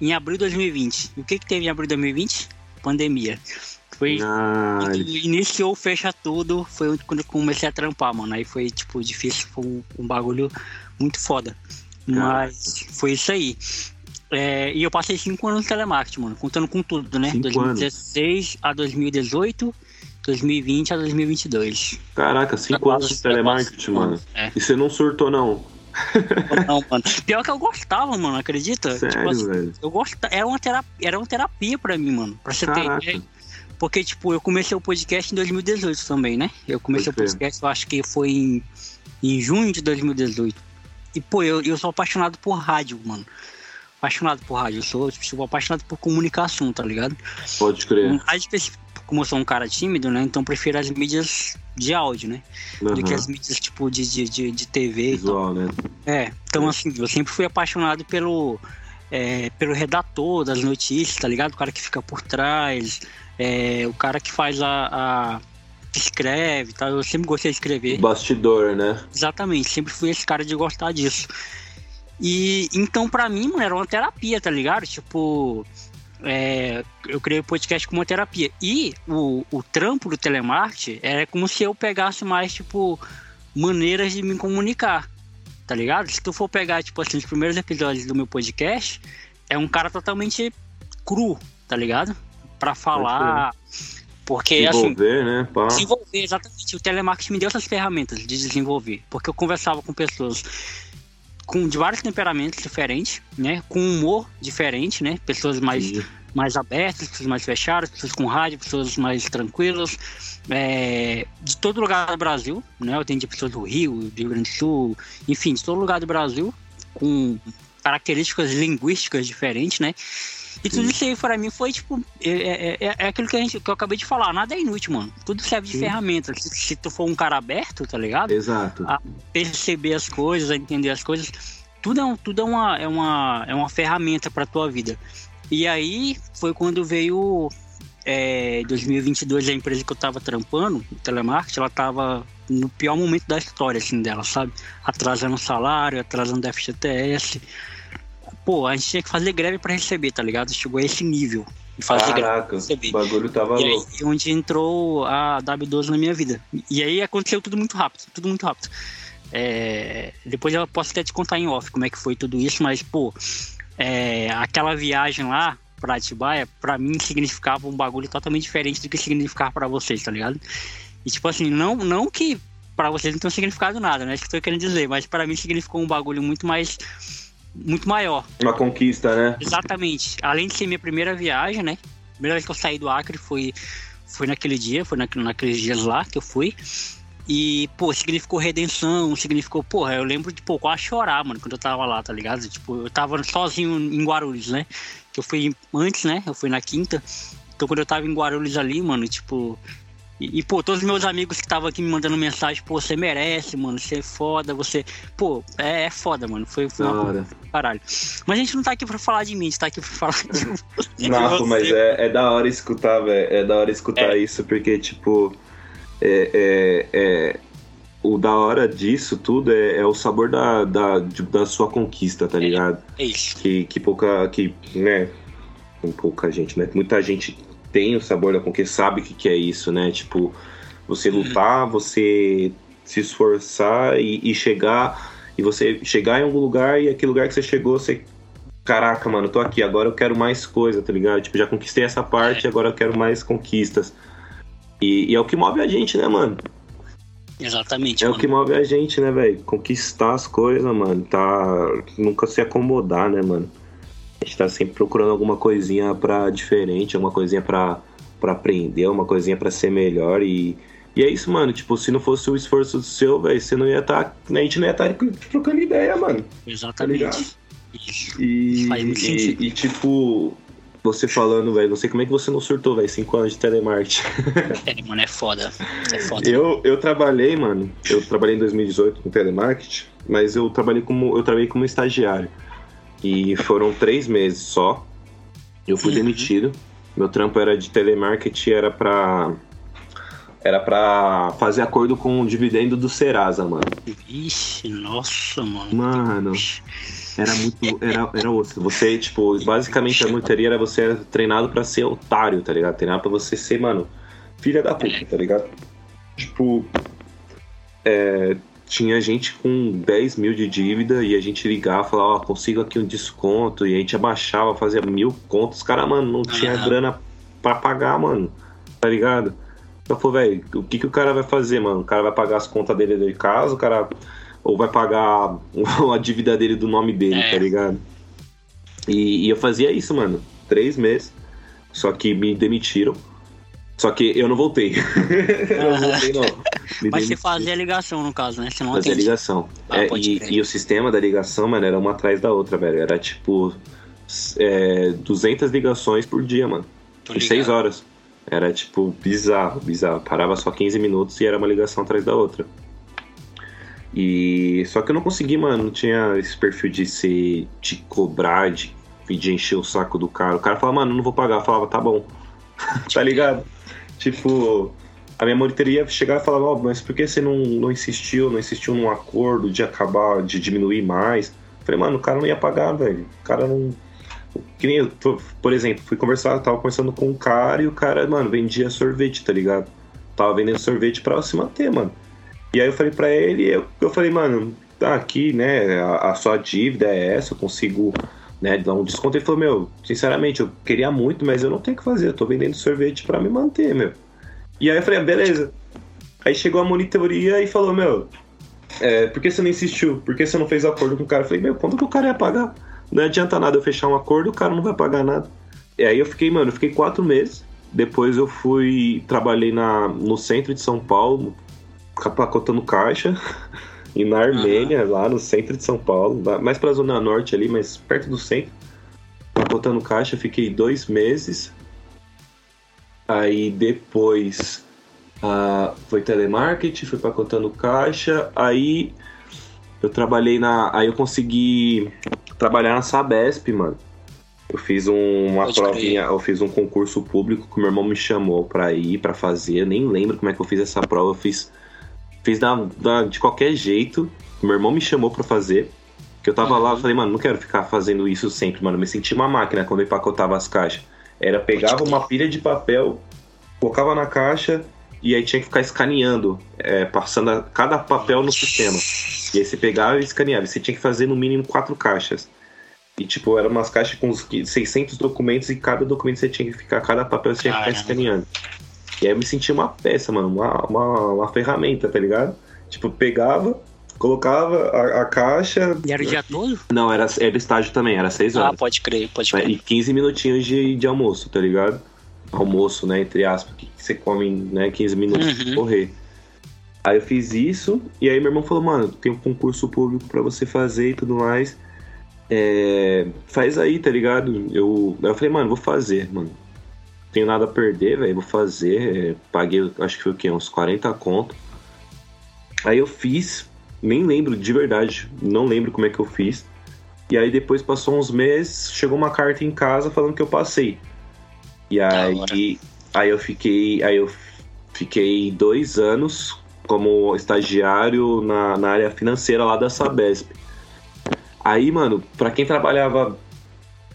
em abril de 2020. E o que, que teve em abril de 2020? Pandemia. Foi quando iniciou, fecha tudo, foi quando eu comecei a trampar, mano. Aí foi, tipo, difícil, foi um, um bagulho muito foda. Mas foi isso aí. É, e eu passei cinco anos no telemarketing, mano, contando com tudo, né? Cinco 2016 a 2018, 2020 a 2022. caraca, cinco anos de telemarketing, mano. É. E você não surtou, não? Não, mano. Pior que eu gostava, mano, acredita? Sério, Tipo assim, velho? eu gostava, era uma terapia, era uma terapia pra mim, mano. Pra você ter Caraca. ideia. Porque, tipo, eu comecei o podcast em 2018 também, né? Eu comecei o podcast, eu acho que foi em, em junho de 2018. E, pô, eu, eu sou apaixonado por rádio, mano. Apaixonado por rádio. Eu sou, tipo, apaixonado por comunicação, tá ligado? Pode crer. Rádio, como eu sou um cara tímido, né? Então prefiro as mídias de áudio, né? Do que as mídias, tipo, de, de, de, de TV. Visual, né? É, então assim, eu sempre fui apaixonado pelo, é, pelo redator das notícias, tá ligado? O cara que fica por trás, é, o cara que faz a. a- escreve, tá? Eu sempre gostei de escrever. Bastidor, né? Exatamente, sempre fui esse cara de gostar disso. E então, pra mim, mano, era uma terapia, tá ligado? Tipo, é, eu criei o podcast como uma terapia. E o, o trampo do telemarketing era como se eu pegasse mais, tipo, maneiras de me comunicar, tá ligado? Se tu for pegar, tipo assim, os primeiros episódios do meu podcast, é um cara totalmente cru, tá ligado? Pra falar. Porque, assim, Desenvolver, né? Pá. desenvolver, exatamente. O telemarketing me deu essas ferramentas de desenvolver. Porque eu conversava com pessoas com de vários temperamentos diferentes, né? Com humor diferente, né? Pessoas mais, Sim. mais abertas, pessoas mais fechadas, pessoas com rádio, pessoas mais tranquilas. é, de todo lugar do Brasil, né? Eu tenho de pessoas do Rio, do Rio Grande do Sul, enfim, de todo lugar do Brasil, com características linguísticas diferentes, né? E tudo isso aí pra mim foi tipo. É, é, é- é aquilo que, a gente, que eu acabei de falar, nada é inútil, mano. Tudo serve de Sim. ferramenta. Se, se tu for um cara aberto, tá ligado? Exato. Ah. Perceber as coisas, a entender as coisas, tudo é, um, tudo é, uma, é, uma, é uma ferramenta pra tua vida. E aí foi quando veio é, 2022 a empresa que eu tava trampando, o telemarketing, ela tava no pior momento da história, assim, dela, sabe? Atrasando salário, atrasando FGTS. Pô, a gente tinha que fazer greve pra receber, tá ligado? Chegou a esse nível de fazer greve. pra Caraca, receber. o bagulho tava E aí, louco. onde entrou a W12 na minha vida. E aí aconteceu tudo muito rápido, tudo muito rápido. É, depois eu posso até te contar em off como é que foi tudo isso, mas, pô, é, aquela viagem lá pra Atibaia, pra mim significava um bagulho totalmente diferente do que significava pra vocês, tá ligado? E tipo assim, não, não que pra vocês não tenha significado nada, né? É isso que eu tô querendo dizer, mas pra mim significou um bagulho muito mais. Muito maior. Uma conquista, né? Exatamente. Além de ser minha primeira viagem, né? Primeira vez que eu saí do Acre foi, foi naquele dia, foi naquele, naqueles dias lá que eu fui. E, pô, significou redenção, significou, porra, eu lembro de, pô, quase chorar, mano, quando eu tava lá, tá ligado? Tipo, eu tava sozinho em Guarulhos, né? Que eu fui antes, né? Eu fui na quinta. Então, quando eu tava em Guarulhos ali, mano, tipo. E, e, pô, todos os meus amigos que estavam aqui me mandando mensagem, pô, você merece, mano, você é foda, você. Pô, é, é foda, mano. Foi, foi uma hora. caralho. Mas a gente não tá aqui pra falar de mim, a gente tá aqui pra falar de você. Não, de mas é, é da hora escutar, velho. É da hora escutar isso, porque, tipo, é, é, é- o da hora disso tudo é, é o sabor da, da, da sua conquista, tá É. ligado? É isso. Que, que pouca. Que, né? Pouca gente, né? Muita gente tem o sabor da conquista, sabe o que, que é isso, né? Tipo, você lutar, você se esforçar e, e chegar. E você chegar em algum lugar e aquele lugar que você chegou, você. Caraca, mano, tô aqui, agora eu quero mais coisa, tá ligado? Tipo, já conquistei essa parte, agora eu quero mais conquistas. E, e é o que move a gente, né, mano? Exatamente. É o mano. que move a gente, né, velho? Conquistar as coisas, mano. Tá. Nunca se acomodar, né, mano? A gente tá sempre procurando alguma coisinha pra diferente, alguma coisinha pra, pra aprender, uma coisinha para ser melhor e. E é isso, mano. Tipo, se não fosse o esforço seu, velho, você não ia estar. Tá, a gente não ia estar tá trocando ideia, mano. Exatamente. Tá isso. E, sentido. E, e tipo, você falando, velho, não sei como é que você não surtou, velho, cinco anos de telemarketing. <laughs> É, mano, é foda. É foda. Eu, eu trabalhei, mano, eu trabalhei em 2018 com telemarketing, mas eu trabalhei como, eu trabalhei como estagiário. E foram três meses só. Eu fui uhum. demitido. Meu trampo era de telemarketing, era pra. Era pra fazer acordo com o dividendo do Serasa, mano. Ixi, nossa, mano. Mano. Era muito. Era, era osso. Você, tipo, basicamente a monitoria era você era treinado pra ser otário, tá ligado? Treinado pra você ser, mano, filha da puta, tá ligado? Tipo. É, tinha gente com 10 mil de dívida e a gente ligava, falava, ó, oh, consigo aqui um desconto, e a gente abaixava, fazia mil contos. Os caras, mano, não tinha uhum. grana pra pagar, mano, tá ligado? Então, velho, o que, que o cara vai fazer, mano? O cara vai pagar as contas dele de casa, o cara ou vai pagar <laughs> a dívida dele do nome dele, é. tá ligado? E, e, eu fazia isso, mano, três meses. Só que me demitiram. Só que eu não voltei. <laughs> eu não voltei, não. Me Mas você fazia a ligação, no caso, né? Você não fazia a ligação. Ah, é, e, e, o sistema da ligação, mano, era uma atrás da outra, velho. Era tipo é, 200 ligações por dia, mano. Por seis horas. Era tipo bizarro, bizarro. Parava só 15 minutos e era uma ligação atrás da outra. E só que eu não consegui, mano, não tinha esse perfil de ser de cobrar, de pedir encher o saco do cara. O cara falava, mano, não vou pagar. Eu falava, tá bom. <laughs> tá ligado? Tipo, a minha monitoria chegava e falava, ó, oh, mas por que você não, não insistiu, não insistiu num acordo de acabar, de diminuir mais? Falei, mano, o cara não ia pagar, velho. O cara não. Que nem eu, por exemplo, fui conversar, tava conversando com um cara e o cara, mano, vendia sorvete, tá ligado? Tava vendendo sorvete pra se manter, mano. E aí eu falei para ele, eu, eu falei, mano, tá aqui, né, a, a, sua dívida é essa, eu consigo, né, dar um desconto. Ele falou, meu, sinceramente, eu queria muito, mas eu não tenho o que fazer, eu tô vendendo sorvete para me manter, meu. E aí eu falei, ah, beleza. Aí chegou a monitoria e falou, meu, é, por que você não insistiu? Por que você não fez acordo com o cara? Eu falei, meu, quando que o cara ia pagar? Não adianta nada eu fechar um acordo, o cara não vai pagar nada. E aí eu fiquei, mano, eu fiquei quatro meses. Depois eu fui, trabalhei na, no centro de São Paulo, capacotando caixa. <laughs> E na Armênia, uhum. lá no centro de São Paulo, mais pra Zona Norte ali, mas perto do centro. Capotando caixa, fiquei dois meses. Aí depois uh, foi telemarketing, fui pacotando caixa. Aí eu trabalhei na. Aí eu consegui trabalhar na Sabesp, mano. Eu fiz um, uma Pode provinha, crer. eu fiz um concurso público que meu irmão me chamou pra ir, pra fazer. Eu nem lembro como é que eu fiz essa prova. Eu fiz Fiz da, da, de qualquer jeito. Meu irmão me chamou para fazer. Que eu tava uhum. lá, eu falei, mano, não quero ficar fazendo isso sempre, mano. Eu me senti uma máquina quando eu empacotava as caixas. Era pegava uma pilha de papel, colocava na caixa e aí tinha que ficar escaneando, é, passando a, cada papel no sistema. E aí você pegava e escaneava. Você tinha que fazer no mínimo quatro caixas. E tipo, eram umas caixas com uns 600 documentos e cada documento você tinha que ficar, cada papel você tinha que ficar escaneando. E aí eu me sentia uma peça, mano, uma, uma, uma ferramenta, tá ligado? Tipo, pegava, colocava a, a, caixa. E era o dia todo? Não, era, era estágio também, era seis ah, horas. Ah, pode crer, pode crer. E 15 minutinhos de, de almoço, tá ligado? Almoço, né, entre aspas, que você come, né, 15 minutos uhum. de correr. Aí eu fiz isso, e aí meu irmão falou, mano, tem um concurso público para você fazer e tudo mais. É, faz aí, tá ligado? Eu, eu falei, mano, vou fazer, mano tenho nada a perder, velho, vou fazer. É, paguei, acho que foi o quê? Uns 40 conto. Aí eu fiz, nem lembro de verdade, não lembro como é que eu fiz. E aí depois passou uns meses, chegou uma carta em casa falando que eu passei. E aí, aí eu fiquei, aí eu fiquei dois anos como estagiário na, na área financeira lá da Sabesp. Aí, mano, pra quem trabalhava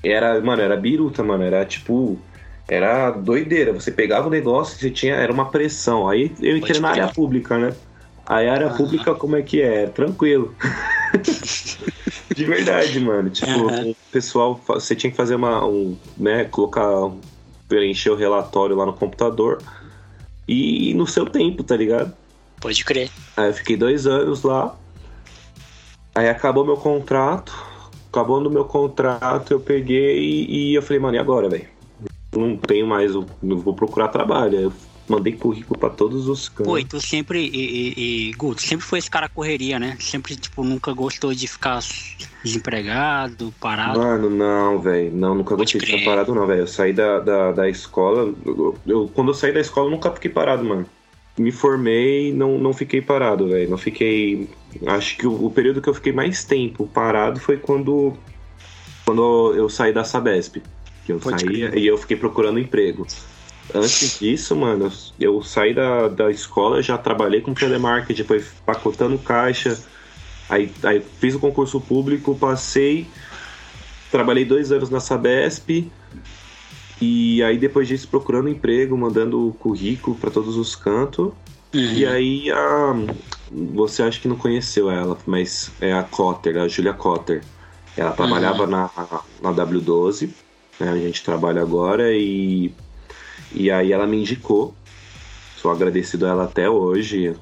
era, mano, era biruta, mano, era tipo era doideira. Você pegava o negócio, você tinha. Era uma pressão. Aí eu entrei na área pública, né? Aí a área pública, como é que é? Tranquilo. <laughs> De verdade, mano. Tipo, uhum. o pessoal, você tinha que fazer uma. Um, né, colocar. preencher o relatório lá no computador. E no seu tempo, tá ligado? Pode crer. Aí eu fiquei dois anos lá. Aí acabou meu contrato. Acabou no meu contrato, eu peguei e, e eu falei, mano, e agora, velho? Não tenho mais, não vou procurar trabalho. Eu mandei currículo para todos os cantos. Pô, e tu sempre, e, e, e Guto, sempre foi esse cara correria, né? Sempre, tipo, nunca gostou de ficar desempregado, parado. Mano, não, velho. Não, nunca gostei de ficar parado, não, velho. Eu saí da, da, da escola. Eu, eu, quando eu saí da escola, eu nunca fiquei parado, mano. Me formei, não, não fiquei parado, velho. Não fiquei. Acho que o, o período que eu fiquei mais tempo parado foi quando. Quando eu saí da Sabesp. Que eu Pode saí crer. e eu fiquei procurando emprego. Antes disso, mano, eu saí da, da escola, já trabalhei com telemarketing, depois pacotando caixa. Aí, aí fiz o concurso público, passei, trabalhei dois anos na Sabesp. E aí depois disso procurando emprego, mandando currículo para todos os cantos. Uhum. E aí a. Você acha que não conheceu ela, mas é a Cotter, a Julia Cotter. Ela trabalhava uhum. na, na W12, né, a gente trabalha agora, e e aí ela me indicou. Sou agradecido a ela até hoje.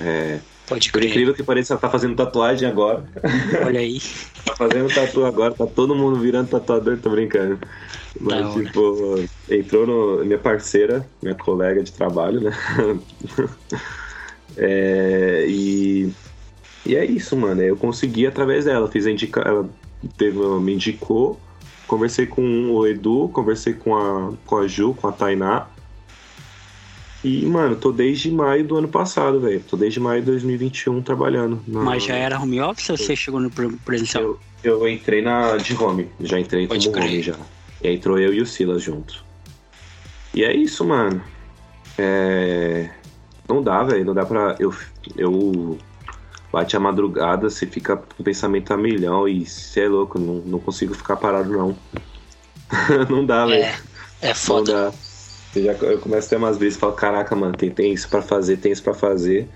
É, Pode crer. Por incrível que pareça, ela tá fazendo tatuagem agora. Olha aí. <laughs> tá fazendo tatu agora, tá todo mundo virando tatuador, tô brincando. Mas, tipo, entrou no. Minha parceira, minha colega de trabalho, né? <laughs> é, e. E é isso, mano. Eu consegui através dela. Fiz a indica... Ela teve, me indicou conversei com o Edu, conversei com a, com a Ju, com a Tainá. E, mano, tô desde maio do ano passado, velho. Tô desde maio de 2021 trabalhando. Na... Mas já era home office ou você chegou no presencial? Eu, eu entrei na de home. Já entrei Pode como crer. home já. E aí entrou eu e o Silas juntos. E é isso, mano. É... Não dá, velho. Não dá pra. Eu, eu bate a madrugada, você fica com o pensamento a milhão e você é louco, não, não consigo ficar parado não. <laughs> não dá, velho. É, é foda. Não dá. Eu, já, eu começo a ter umas vezes e falo, caraca, mano, tem, tem isso pra fazer, tem isso pra fazer.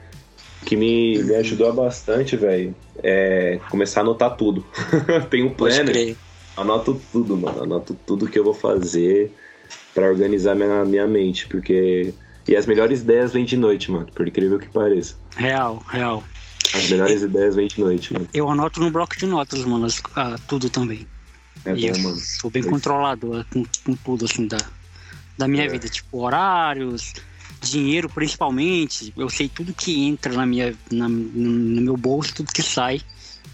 O que me, me ajudou bastante, velho, é começar a anotar tudo. <laughs> tem um planner. Anoto tudo, mano. Anoto tudo que eu vou fazer para organizar minha, minha mente, porque. E as melhores ideias vêm de noite, mano, por incrível que pareça. Real, real. As melhores ideias vêm de noite, mano. Eu anoto no bloco de notas, mano, ah, tudo também. É e bom, mano. Sou bem controlador com, com, tudo, assim, da, da minha é. vida. Tipo, horários, dinheiro principalmente. Eu sei tudo que entra na minha, na, no meu bolso, tudo que sai.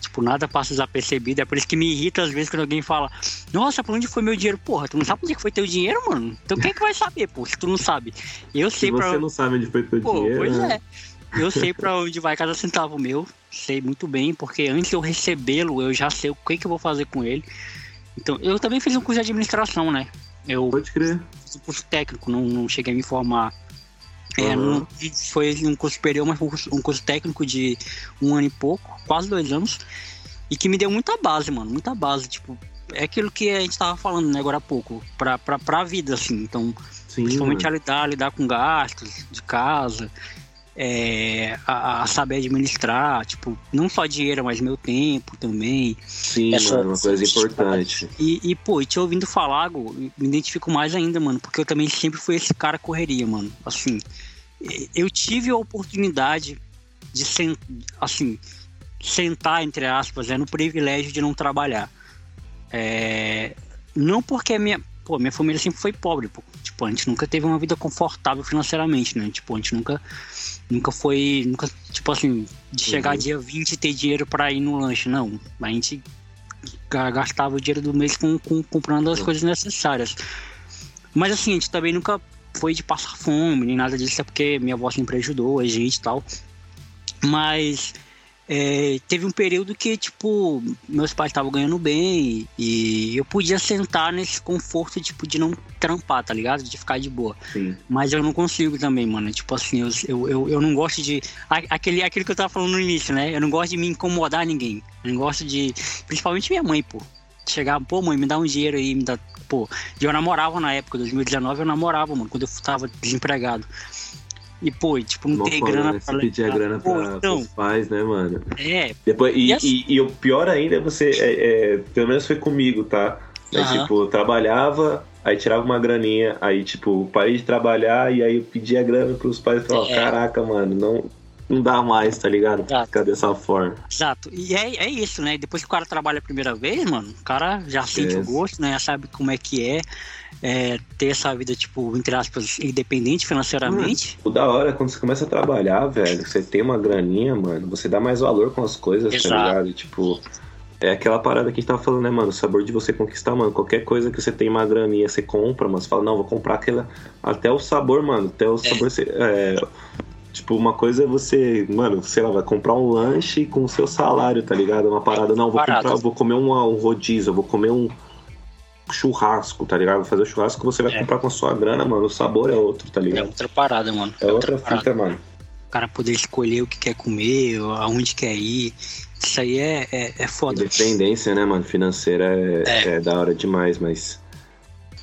Tipo, nada passa desapercebido. É por isso que me irrita às vezes quando alguém fala: Nossa, pra onde foi meu dinheiro? Porra, tu não sabe onde foi teu dinheiro, mano? Então quem é que vai saber, pô, se tu não sabe? Eu sei se pra. Você não sabe onde foi teu pô, dinheiro. Pois né? é. Eu sei para onde vai cada centavo meu, sei muito bem, porque antes de eu recebê-lo, eu já sei o que, que eu vou fazer com ele. Então, eu também fiz um curso de administração, né? Eu Pode crer. Fiz um curso técnico, não, não cheguei a me formar. É, uhum. não, foi um curso superior, mas foi um curso, um curso técnico de um ano e pouco, quase dois anos, e que me deu muita base, mano, muita base, tipo, é aquilo que a gente tava falando, né, agora há pouco, pra, pra, pra vida, assim, então, Sim, principalmente a lidar, lidar com gastos de casa, é, a, a, saber administrar, tipo, não só dinheiro, mas meu tempo também. Sim, essa, mano, uma coisa importante. E, e, pô, e te ouvindo falar, Go, me identifico mais ainda, mano, porque eu também sempre fui esse cara correria, mano. Assim, eu tive a oportunidade de, sen, assim, sentar, entre aspas, é no privilégio de não trabalhar. É, não porque a minha, pô, minha família sempre foi pobre, pô. Tipo, a gente nunca teve uma vida confortável financeiramente, né? Tipo, a gente nunca Nunca foi, nunca, tipo assim, de chegar uhum. dia 20 e ter dinheiro para ir no lanche, não. A gente gastava o dinheiro do mês com, com comprando as uhum. coisas necessárias. Mas assim, a gente também nunca foi de passar fome, nem nada disso, é porque minha avó sempre ajudou a gente e tal. Mas é, teve um período que, tipo, meus pais estavam ganhando bem e eu podia sentar nesse conforto, tipo, de não trampar, tá ligado? De ficar de boa. Sim. Mas eu não consigo também, mano. Tipo assim, eu, eu, eu, eu não gosto de. Aquele, aquele que eu tava falando no início, né? Eu não gosto de me incomodar ninguém. Eu não gosto de. Principalmente minha mãe, pô. Chegar, pô, mãe, me dá um dinheiro aí, me dá. Pô, eu namorava na época, 2019 eu namorava, mano, quando eu tava desempregado. E, pô, tipo, não, tem grana né? pra... pedir a grana pô, pra, então, pros pais, né, mano? É. Depois, e, e, assim... e, e o pior ainda é você... É, é, pelo menos foi comigo, tá? Mas, tipo, trabalhava, aí tirava uma graninha, aí, tipo, parei de trabalhar e aí eu pedia grana pros pais e falava, é. caraca, mano, não... não dá mais, tá ligado? Exato. Ficar dessa forma. Exato. E é, é isso, né? Depois que o cara trabalha a primeira vez, mano, o cara já sente é. o gosto, né? Já sabe como é que é, é, ter essa vida, tipo, entre aspas, independente financeiramente. o da hora, quando você começa a trabalhar, velho, você tem uma graninha, mano, você dá mais valor com as coisas, tá Exato. tá ligado? tipo. É aquela parada que a gente tava falando, né, mano? O sabor de você conquistar, mano. Qualquer coisa que você tem uma graninha, você compra, mas você fala, não, vou comprar aquela. Até o sabor, mano. Até o é. sabor. É, Tipo, uma coisa é você, mano, sei lá, vai comprar um lanche com o seu salário, tá ligado? Uma parada, não, vou comprar, vou comer um, um rodízio, vou comer um churrasco, tá ligado? Fazer churrasco que você vai é. comprar com a sua grana, mano. O sabor é outro, tá ligado? É outra parada, mano. É, é outra, outra fita, mano. O cara poder escolher o que quer comer, aonde quer ir. Isso aí é, é, é foda. Independência, né, mano? Financeira é, é. é da hora demais, mas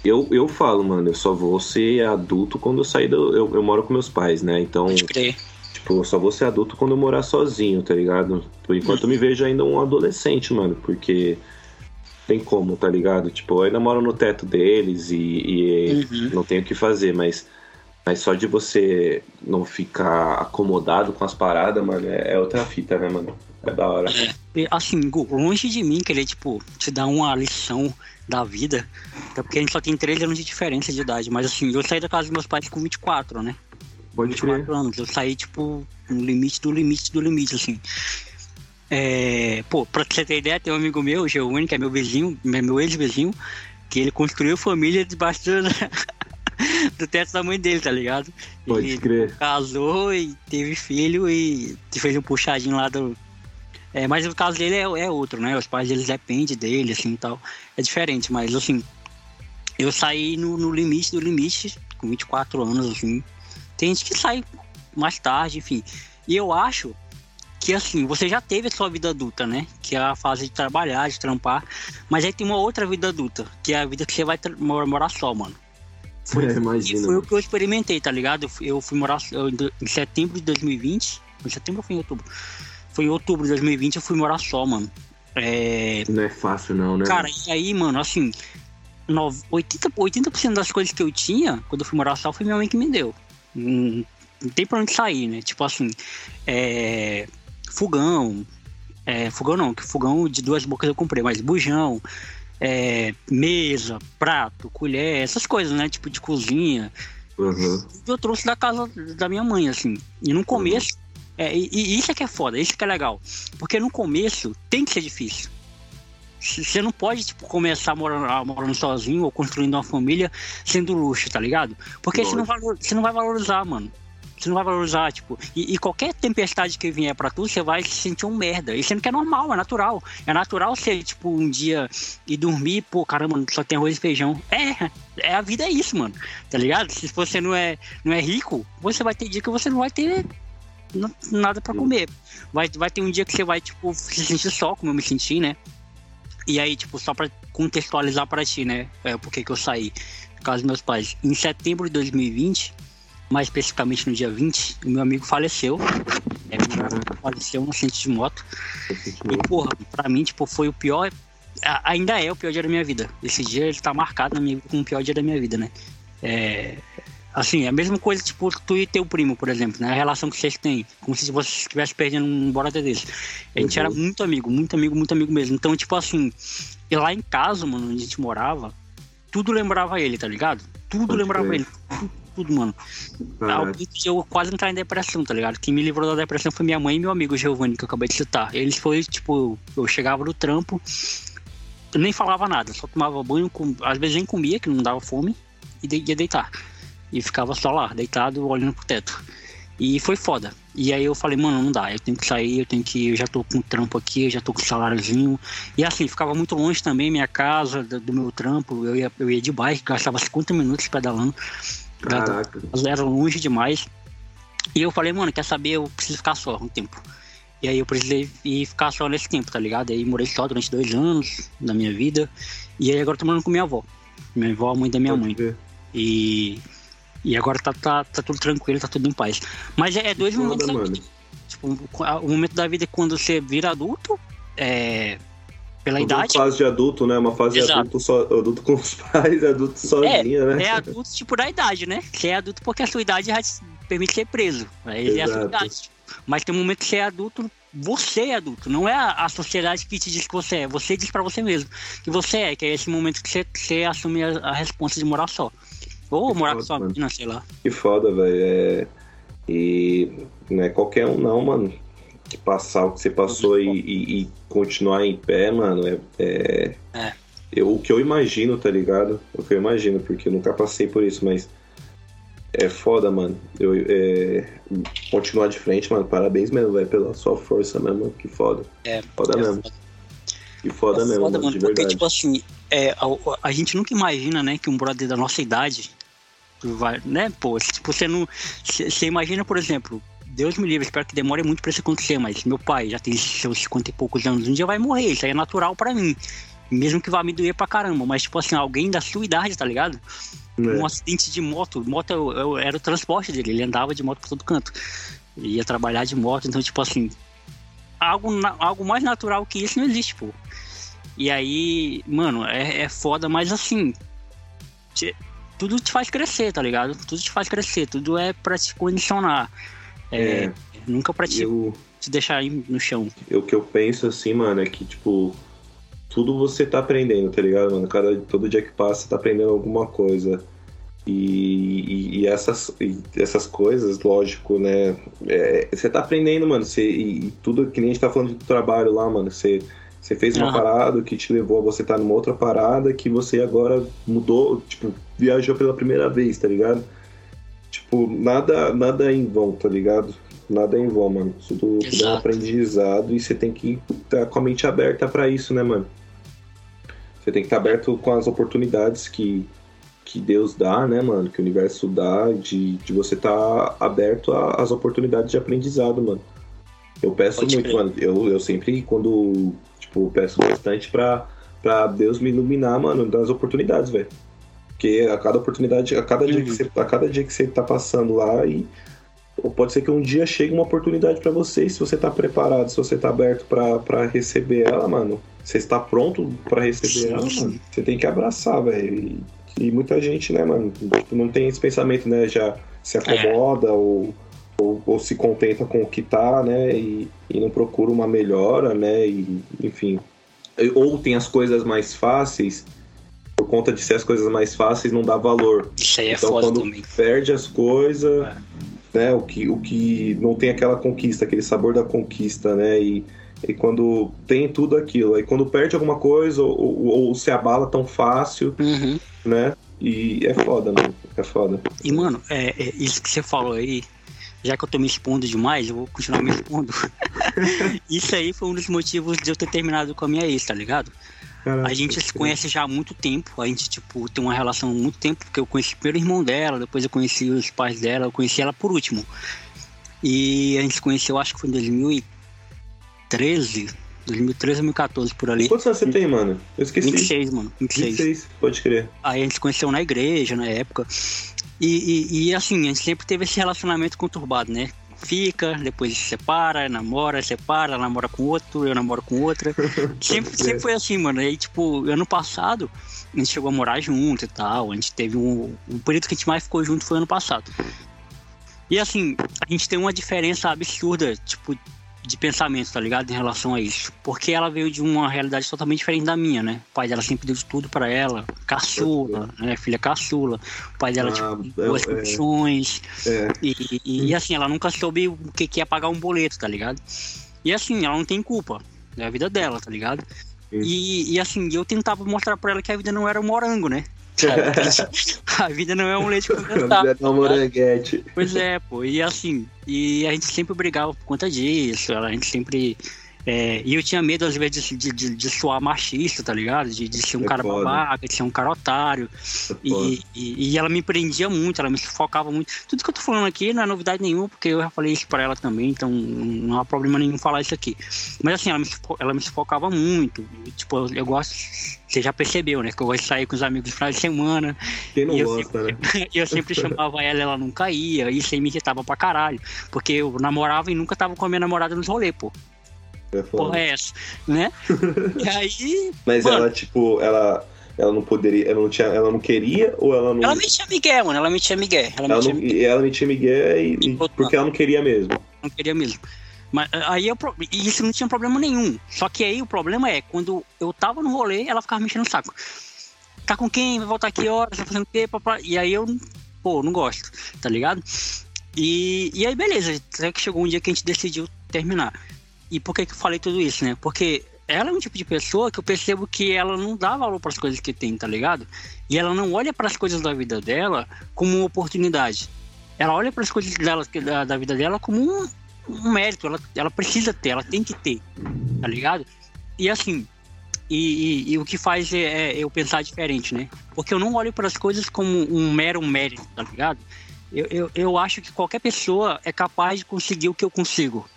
eu, eu falo, mano, eu só vou ser adulto quando eu sair do. Eu, eu moro com meus pais, né? Então. Pode crer. Tipo, eu só vou ser adulto quando eu morar sozinho, tá ligado? Por enquanto eu me vejo ainda um adolescente, mano, porque tem como, tá ligado? Tipo, eu ainda moro no teto deles e, e uhum. não tenho o que fazer, mas, mas só de você não ficar acomodado com as paradas, mano, é, é outra fita, né, mano? É da hora. É, assim, longe de mim querer, tipo, te dar uma lição da vida. Até porque a gente só tem 13 anos de diferença de idade. Mas assim, eu saí da casa dos meus pais com 24, né? Pode 24 crer. anos. Eu saí, tipo, no limite do limite do limite, assim. É, pô, pra você ter ideia, tem um amigo meu, o Giovanni, que é meu vizinho, meu ex-vizinho, que ele construiu família debaixo do, <laughs> do teto da mãe dele, tá ligado? Pode ele crer. casou e teve filho e fez um puxadinho lá do, é, mas o caso dele é, é, outro, né? Os pais deles dependem dele, assim, tal. É diferente, mas, assim, eu saí no, no limite do limite, com 24 anos, assim. Tem gente que sai mais tarde, enfim. E eu acho que, assim, você já teve a sua vida adulta, né? Que é a fase de trabalhar, de trampar. Mas aí tem uma outra vida adulta, que é a vida que você vai morar só, mano. Foi, <laughs> é, imagina. Foi o que eu experimentei, tá ligado? Eu fui morar eu, em setembro de 2020. Em setembro ou foi em outubro? Foi em outubro de 2020, eu fui morar só, mano. É... Não é fácil, não, né? Cara, e aí, mano, assim, 80%, 80 das coisas que eu tinha quando eu fui morar só foi minha mãe que me deu. Não, não tem pra onde sair, né? Tipo assim, é... fogão. É, fogão não, que fogão de duas bocas eu comprei, mas bujão, é, mesa, prato, colher, essas coisas, né? Tipo de cozinha. Uhum. Eu trouxe da casa da minha mãe, assim. E no começo, uhum. É, e, e, isso é que é foda, isso que é legal. Porque no começo tem que ser difícil. Você não pode, tipo, começar morando, morando sozinho ou construindo uma família sendo luxo, tá ligado? Porque você não, valor, você não vai valorizar, mano. Você não vai valorizar, tipo. E, e, qualquer tempestade que vier pra tu, você vai se sentir um merda. E sendo que é normal, é natural. É natural você, tipo, um dia ir dormir, pô, caramba, só tem arroz e feijão. É, é a vida é isso, mano. Tá ligado? Se você não é, não é rico, você vai ter dia que você não vai ter nada para comer. Vai, vai ter um dia que você vai, tipo, se sentir só, como eu me senti, né? E aí, tipo, só para contextualizar para ti, né? É, por que eu saí? Por causa dos meus pais. Em setembro de 2020, mais especificamente no dia 20, o meu amigo faleceu. É, faleceu um acidente de moto. E, porra, pra mim, tipo, foi o pior. Ainda é o pior dia da minha vida. Esse dia ele tá marcado na minha, como o pior dia da minha vida, né? É, Assim, é a mesma coisa, tipo, tu e teu primo, por exemplo, né? A relação que vocês têm, como se você estivesse perdendo um bora desse. A gente uhum. era muito amigo, muito amigo, muito amigo mesmo. Então, tipo assim, e lá em casa, mano, onde a gente morava, tudo lembrava ele, tá ligado? Tudo Pode lembrava ele. Tudo, tudo, mano. Ponto de eu quase entrar em depressão, tá ligado? Quem me livrou da depressão foi minha mãe e meu amigo Giovanni, que eu acabei de citar. Eles foi, tipo, eu chegava no trampo, nem falava nada, só tomava banho, com... às vezes nem comia, que não dava fome, e ia deitar e ficava só lá, deitado, olhando pro teto. E foi foda. E aí eu falei, mano, não dá, eu tenho que sair, eu tenho que. Eu já tô com trampo aqui, eu já tô com saláriozinho. E assim, ficava muito longe também minha casa, do, do meu trampo. Eu ia, eu ia de bike, gastava 50 minutos pedalando. Caraca. Era longe demais. E eu falei, mano, quer saber? Eu preciso ficar só um tempo. E aí eu precisei ir ficar só nesse tempo, tá ligado? Aí morei só durante dois anos da minha vida. E aí agora eu tô morando com minha avó. Minha avó, a mãe da minha Pode mãe. Ver. E e agora tá, tá, tá tudo tranquilo, tá tudo em paz. Mas é, é dois momentos da vida. Tipo, o momento da vida é quando você vira adulto, é, pela Uma idade. fase de adulto, né? Uma fase Exato. de adulto, so, adulto com os pais, adulto sozinho, é, né? É adulto, tipo, da idade, né? Você é adulto porque a sua idade já te permite ser preso. Aí é a sua idade. Mas tem um momento que você é adulto, você é adulto, não é a, a sociedade que te diz que você é. Você diz para você mesmo que você é, que é esse momento que você, você assume a, a de morar só. Ou que morar foda, com sua mina, sei lá. Que foda, velho. É... E não é qualquer um não, mano. Que passar o que você passou e, e, e, continuar em pé, mano, é, é... é. Eu, o que eu imagino, tá ligado? O que eu imagino, porque eu nunca passei por isso, mas é foda, mano. Eu, é, continuar de frente, mano. Parabéns mesmo, velho, pela sua força mesmo. Que foda. É, foda é mesmo. Foda. Que foda é mesmo, foda, mano, porque, tipo assim, é, a, a, gente nunca imagina, né, que um brother da nossa idade vai, né, pô, tipo, você não. Você imagina, por exemplo, Deus me livre, espero que demore muito pra isso acontecer, mas meu pai já tem seus 50 e poucos anos, um dia vai morrer, isso aí é natural pra mim. Mesmo que vá me doer pra caramba, mas, tipo assim, alguém da sua idade, tá ligado? É. Um acidente de moto, moto eu, eu, era o transporte dele, ele andava de moto por todo canto. Ia trabalhar de moto, então, tipo assim, algo, algo mais natural que isso não existe, pô. E aí, mano, é, é foda, mas assim, te, tudo te faz crescer, tá ligado? Tudo te faz crescer, tudo é pra te condicionar. É, é, nunca pra te, eu, te deixar aí no chão. O que eu penso assim, mano, é que, tipo, tudo você tá aprendendo, tá ligado, mano? Cada, todo dia que passa, você tá aprendendo alguma coisa. E, e, e essas, e essas coisas, lógico, né? É, você tá aprendendo, mano. Você, e, tudo que nem a gente tá falando do trabalho lá, mano. Você, você fez uma uhum. parada que te levou a você estar tá numa outra parada que você agora mudou, tipo, viajou pela primeira vez, tá ligado? Tipo, nada, nada é em vão, tá ligado? Nada é em vão, mano. Tudo, tudo é um aprendizado e você tem que estar tá com a mente aberta para isso, né, mano? Você tem que estar tá aberto com as oportunidades que, que Deus dá, né, mano? Que o universo dá, de, de você estar tá aberto às oportunidades de aprendizado, mano. Eu peço Pode muito, mano. Eu, eu sempre, quando, tipo, peço bastante pra, pra Deus me iluminar, mano, das oportunidades, velho. Porque a cada oportunidade, a cada, dia que uhum. você, a cada dia que você tá passando lá e pode ser que um dia chegue uma oportunidade para você e se você tá preparado, se você tá aberto para receber ela, mano, você está pronto para receber ela, mano, você tem que abraçar, velho. E, e, muita gente, né, mano, tipo, não tem esse pensamento, né, já se acomoda é. ou, ou, ou, se contenta com o que tá, né, e, e não procura uma melhora, né, e, enfim. Ou tem as coisas mais fáceis conta de ser as coisas mais fáceis, não dá valor. Isso aí é então, foda quando também. perde as coisas, é. né, o que, o que não tem aquela conquista, aquele sabor da conquista, né, e, e quando tem tudo aquilo, aí quando perde alguma coisa ou, ou, ou se abala tão fácil, uhum. né, e é foda, mano, é foda. E, mano, é, é isso que você falou aí, já que eu tô me expondo demais, eu vou continuar me expondo. <laughs> isso aí foi um dos motivos de eu ter terminado com a minha ex, tá ligado? Caraca, a gente se conhece já há muito tempo. A gente, tipo, tem uma relação há muito tempo, porque eu conheci primeiro o irmão dela, depois eu conheci os pais dela, eu conheci ela por último. E a gente se conheceu, acho que foi em 2013, 2013 2014, por ali. Quantos anos você tem, mano? Eu esqueci. 26, mano. 26. 26, pode crer. Aí a gente se conheceu na igreja, na época. E, e, e, assim, a gente sempre teve esse relacionamento conturbado, né? Fica, depois se separa, namora, separa, namora com outro, eu namoro com outra. <laughs> sempre, sempre foi assim, mano. Aí, tipo, ano passado, a gente chegou a morar junto e tal. A gente teve um. O período que a gente mais ficou junto foi ano passado. E assim, a gente tem uma diferença absurda, tipo, de pensamento, tá ligado? Em relação a isso. Porque ela veio de uma realidade totalmente diferente da minha, né? O pai dela sempre deu de tudo para ela, caçula, né? Filha caçula. O pai dela, ah, tipo, boas é, condições. É. E, e, e, assim, ela nunca soube o que, é pagar um boleto, tá ligado? E assim, ela não tem culpa. É a vida dela, tá ligado? E, e assim, eu tentava mostrar pra ela que a vida não era um morango, né? <laughs> a vida não é um leite condensado. A vida é um moranguete. Pois é, pô. E assim, e a gente sempre brigava por conta disso. A gente sempre é, e eu tinha medo, às vezes, de, de, de soar machista, tá ligado? De, de ser um é cara foda. babaca, de ser um cara otário. É e, e, e, ela me prendia muito, ela me sufocava muito. Tudo que eu tô falando aqui não é novidade nenhuma, porque eu já falei isso pra ela também, então não há problema nenhum falar isso aqui. Mas assim, ela me, ela me sufocava muito. E, tipo, eu, gosto. Você já percebeu, né? Que eu gosto de sair com os amigos no final de semana. Quem não gosta, sempre, né? <laughs> E eu sempre chamava ela, ela nunca ia. E isso aí me irritava pra caralho. Porque eu namorava e nunca tava com a minha namorada nos rolês, pô. É porra é essa, né? <laughs> e aí. Mas mano, ela, tipo, ela, Ela não poderia, ela não tinha, ela não queria ou ela não. Ela metia Miguel, mano. Ela metia Miguel. Ela, ela, metia, não, Miguel. ela metia Miguel e, e porque ela não queria mesmo. Não queria mesmo. Mas aí eu, e isso não tinha problema nenhum. Só que aí o problema é, quando eu tava no rolê, ela ficava mexendo no saco. Tá com quem? Vai voltar aqui horas? Tá fazendo o quê? E aí eu, pô, não gosto, tá ligado? E, e aí beleza, até que chegou um dia que a gente decidiu terminar. E por que que eu falei tudo isso, né? Porque ela é um tipo de pessoa que eu percebo que ela não dá valor para as coisas que tem, tá ligado? E ela não olha para as coisas da vida dela como uma oportunidade. Ela olha para as coisas dela, da, da vida dela como um, um mérito, ela, ela precisa ter, ela tem que ter, tá ligado? E assim, e, e, e o que faz é, é, eu pensar diferente, né? Porque eu não olho para as coisas como um mero mérito, tá ligado? Eu, eu, eu acho que qualquer pessoa é capaz de conseguir o que eu consigo.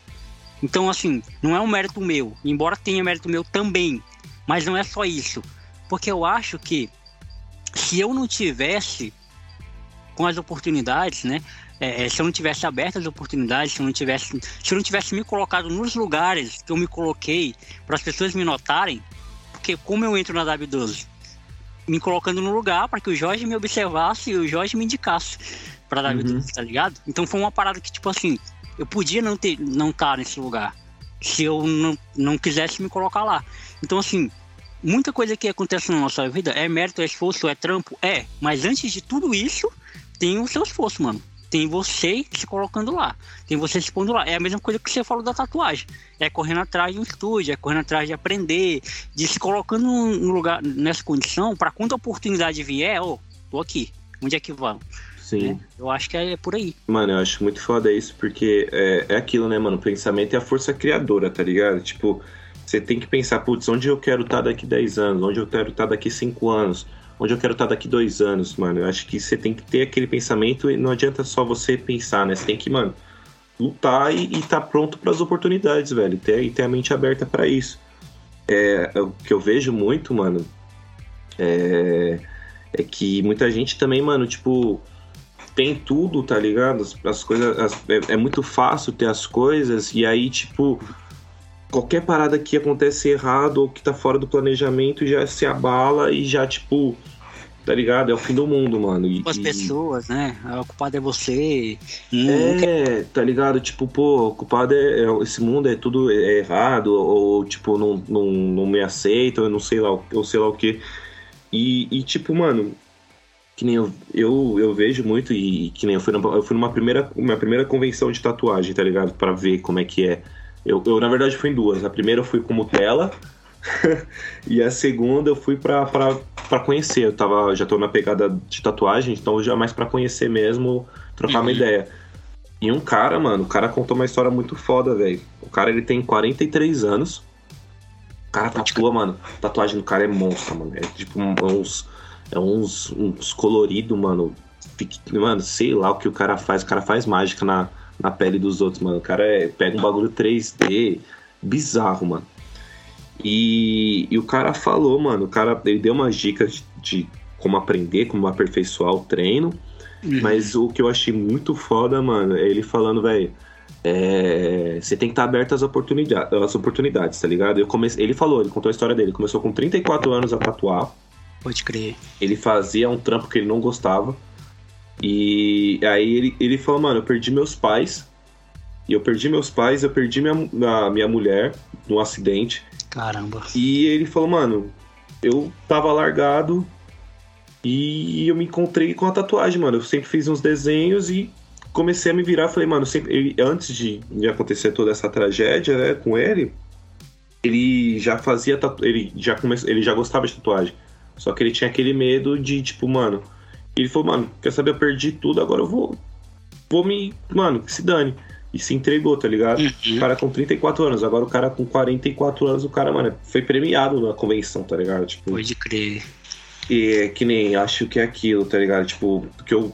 Então, assim, não é um mérito meu, embora tenha mérito meu também, mas não é só isso. Porque eu acho que se eu não tivesse com as oportunidades, né? É, é, se eu não tivesse aberto as oportunidades, se eu não tivesse, se eu não tivesse me colocado nos lugares que eu me coloquei para as pessoas me notarem, porque como eu entro na W12, me colocando no lugar para que o Jorge me observasse e o Jorge me indicasse para a W12, uhum. tá ligado? Então foi uma parada que tipo assim, eu podia não ter, não estar tá nesse lugar se eu não, não quisesse me colocar lá. Então assim, muita coisa que acontece na nossa vida é mérito, é esforço, é trampo, é. Mas antes de tudo isso, tem o seu esforço, mano tem você se colocando lá, tem você se pondo lá. É a mesma coisa que você falou da tatuagem. É correndo atrás de um estúdio, é correndo atrás de aprender, de se colocando no lugar, nessa condição, para quando a oportunidade vier, ó, oh, tô aqui, onde é que vamos? Sim. Né? Eu acho que é por aí. Mano, eu acho muito foda isso, porque é, é aquilo, né, mano? O pensamento é a força criadora, tá ligado? Tipo, você tem que pensar, putz, onde eu quero estar tá daqui 10 anos? Onde eu quero estar tá daqui 5 anos? onde eu quero estar daqui dois anos, mano. Eu acho que você tem que ter aquele pensamento e não adianta só você pensar, né? Você tem que, mano, lutar e, estar tá pronto para as oportunidades, velho. Ter, e ter a mente aberta para isso. É, é, o que eu vejo muito, mano, é, é que muita gente também, mano, tipo, tem tudo, tá ligado? As, as coisas. As, é, é, muito fácil ter as coisas, e aí, tipo, qualquer parada que acontece errado ou que tá fora do planejamento já se abala e já, tipo, tá ligado? É o fim do mundo, mano. E, As pessoas, né? O culpado é você. É, tá ligado? Tipo, pô, o culpado é, é, Esse mundo é tudo é errado, ou, tipo, não, não, não me aceita, eu não sei lá, eu sei lá o que. E, e, tipo, mano, que nem eu, eu, eu vejo muito, e que nem eu fui, numa, eu fui numa primeira, uma primeira convenção de tatuagem, tá ligado? para ver como é que é. Eu, eu, na verdade, fui em duas. A primeira eu fui como tela. <laughs> e a segunda eu fui pra, pra, pra conhecer. Eu tava, já tô na pegada de tatuagem, então já mais pra conhecer mesmo, trocar uhum. uma ideia. E um cara, mano, o cara contou uma história muito foda, velho. O cara, ele tem 43 anos. O cara tatua, mano. A tatuagem do cara é monstro, mano. É tipo uns, é uns, uns colorido, mano. Mano, sei lá o que o cara faz. O cara faz mágica na, na pele dos outros, mano. O cara é, pega um bagulho 3D bizarro, mano. E, e o cara falou, mano, o cara ele deu umas dicas de, de como aprender, como aperfeiçoar o treino. Uhum. Mas o que eu achei muito foda, mano, é ele falando, velho, é, você tem que estar aberto às oportunidades, às oportunidades, tá ligado? Eu comecei, ele falou, ele contou a história dele, começou com 34 anos a tatuar. Pode crer. Ele fazia um trampo que ele não gostava. E aí ele, ele falou, mano, eu perdi meus pais. E eu perdi meus pais, eu perdi minha, a minha mulher num acidente. Caramba. E ele falou, mano, eu tava largado e eu me encontrei com a tatuagem, mano. Eu sempre fiz uns desenhos e comecei a me virar. Falei, mano, sempre, ele, antes de, de acontecer toda essa tragédia, né, com ele, ele já fazia tatu... ele já ele já gostava de tatuagem. Só que ele tinha aquele medo de, tipo, mano, ele falou, mano, quer saber? Eu perdi tudo, agora eu vou. Vou me. Mano, que se dane. E se entregou, tá ligado? Uhum. O cara com 34 anos, agora o cara com 44 anos, o cara, mano, foi premiado na convenção, tá ligado? Tipo, Pode crer. E é que nem acho que é aquilo, tá ligado? Tipo, que eu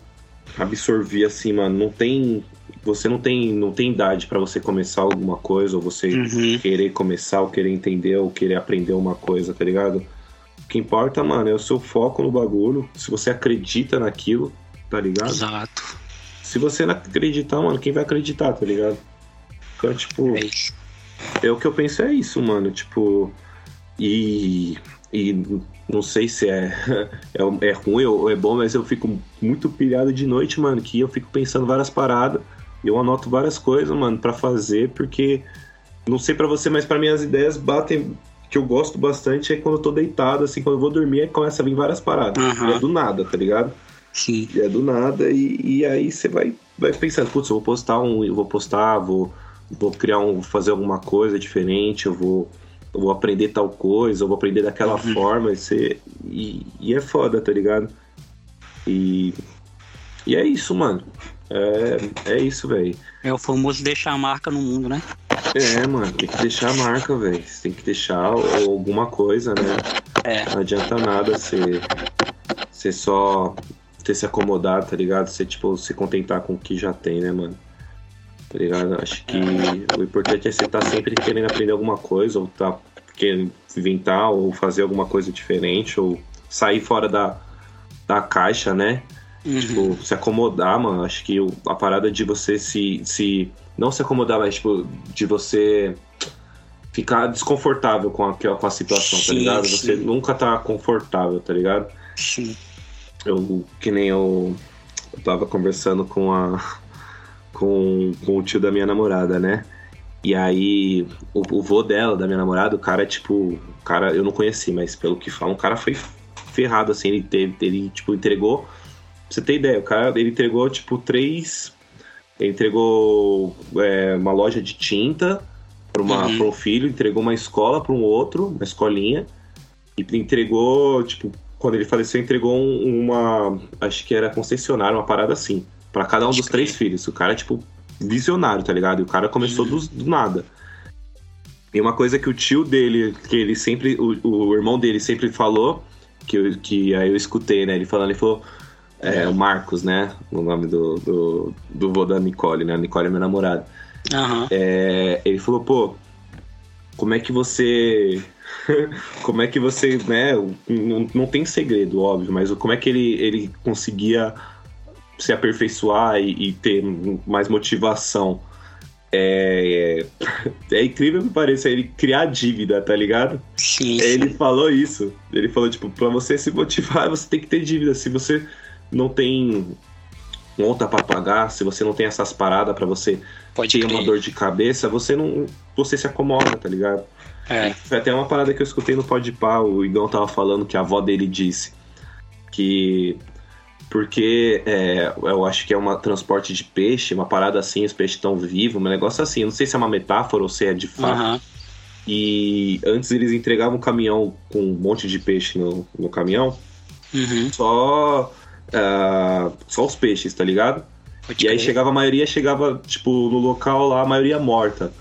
absorvi assim, mano, não tem. Você não tem, não tem idade para você começar alguma coisa, ou você uhum. querer começar, ou querer entender, ou querer aprender uma coisa, tá ligado? O que importa, mano, é o seu foco no bagulho. Se você acredita naquilo, tá ligado? Exato. Se você não acreditar, mano, quem vai acreditar, tá ligado? Então, tipo. É, isso. é o que eu penso é isso, mano. Tipo. E, e não sei se é, <laughs> é, é ruim ou é bom, mas eu fico muito pilhado de noite, mano, que eu fico pensando várias paradas. Eu anoto várias coisas, mano, para fazer, porque não sei para você, mas para mim as ideias batem que eu gosto bastante é quando eu tô deitado, assim, quando eu vou dormir, aí começa a vir várias paradas. Uhum. é do nada, tá ligado? Sim. é do nada, e, e aí você vai, vai pensando, putz, eu vou postar um, eu vou postar, vou, vou criar um, vou fazer alguma coisa diferente, eu vou, eu vou aprender tal coisa, eu vou aprender daquela uhum. forma, e, você, e, e é foda, tá ligado? E, e é isso, mano. É, é isso, velho. É o famoso deixar a marca no mundo, né? É, mano, tem que deixar a marca, velho. Tem que deixar alguma coisa, né? É. Não adianta nada você, você só ter se acomodar, tá ligado? Você, tipo, se contentar com o que já tem, né, mano? Tá ligado? Acho que o importante é você estar tá sempre querendo aprender alguma coisa, ou tá querendo inventar, ou fazer alguma coisa diferente, ou sair fora da, da caixa, né? Uhum. Tipo, se acomodar, mano. Acho que a parada de você se, se. Não se acomodar, mas, tipo, de você ficar desconfortável com a, com a situação, tá sim, tá ligado? Sim. Você nunca tá confortável, tá ligado? Sim. Eu, que nem eu, eu tava conversando com a. Com, com o tio da minha namorada, né? E aí, o, o vô dela, da minha namorada, o cara, tipo, o cara, eu não conheci, mas pelo que falam, o cara foi ferrado, assim, ele teve, ele, tipo, entregou Pra você ter ideia, o cara ele entregou tipo três. Ele entregou é, uma loja de tinta para uhum. um filho, entregou uma escola para um outro, uma escolinha, e entregou, tipo, quando ele faleceu, entregou uma. Acho que era concessionária, uma parada assim, para cada um dos três filhos. O cara, tipo, visionário, tá ligado? E o cara começou uhum. do, do, nada. E uma coisa que o tio dele, que ele sempre. O, o irmão dele sempre falou, que, eu, que aí eu escutei, né? Ele falando, ele falou é, o Marcos, né? O nome do, do, do vô da Nicole, né? A Nicole é minha namorada. Uhum. É, ele falou, pô, como é que você. <laughs> como é que você. Né? Não, não tem segredo, óbvio, mas como é que ele, ele conseguia se aperfeiçoar e, e ter mais motivação? É, é incrível que pareça ele criar dívida, tá ligado? Sim. Ele falou isso. Ele falou, tipo, pra você se motivar, você tem que ter dívida. Se você não tem conta para pagar, se você não tem essas paradas para você Pode ter crer. uma dor de cabeça, você não. Você se acomoda, tá ligado? É. Foi até uma parada que eu escutei no Podpah, o Igão tava falando que a avó dele disse que porque é, eu acho que é um transporte de peixe, uma parada assim, os peixes estão vivos, um negócio assim. Eu não sei se é uma metáfora ou se é de fato. Uhum. E antes eles entregavam um caminhão com um monte de peixe no, no caminhão. Uhum. Só uh, só os peixes, tá ligado? Pode e aí chegava a maioria, chegava, tipo, no local lá, a maioria morta.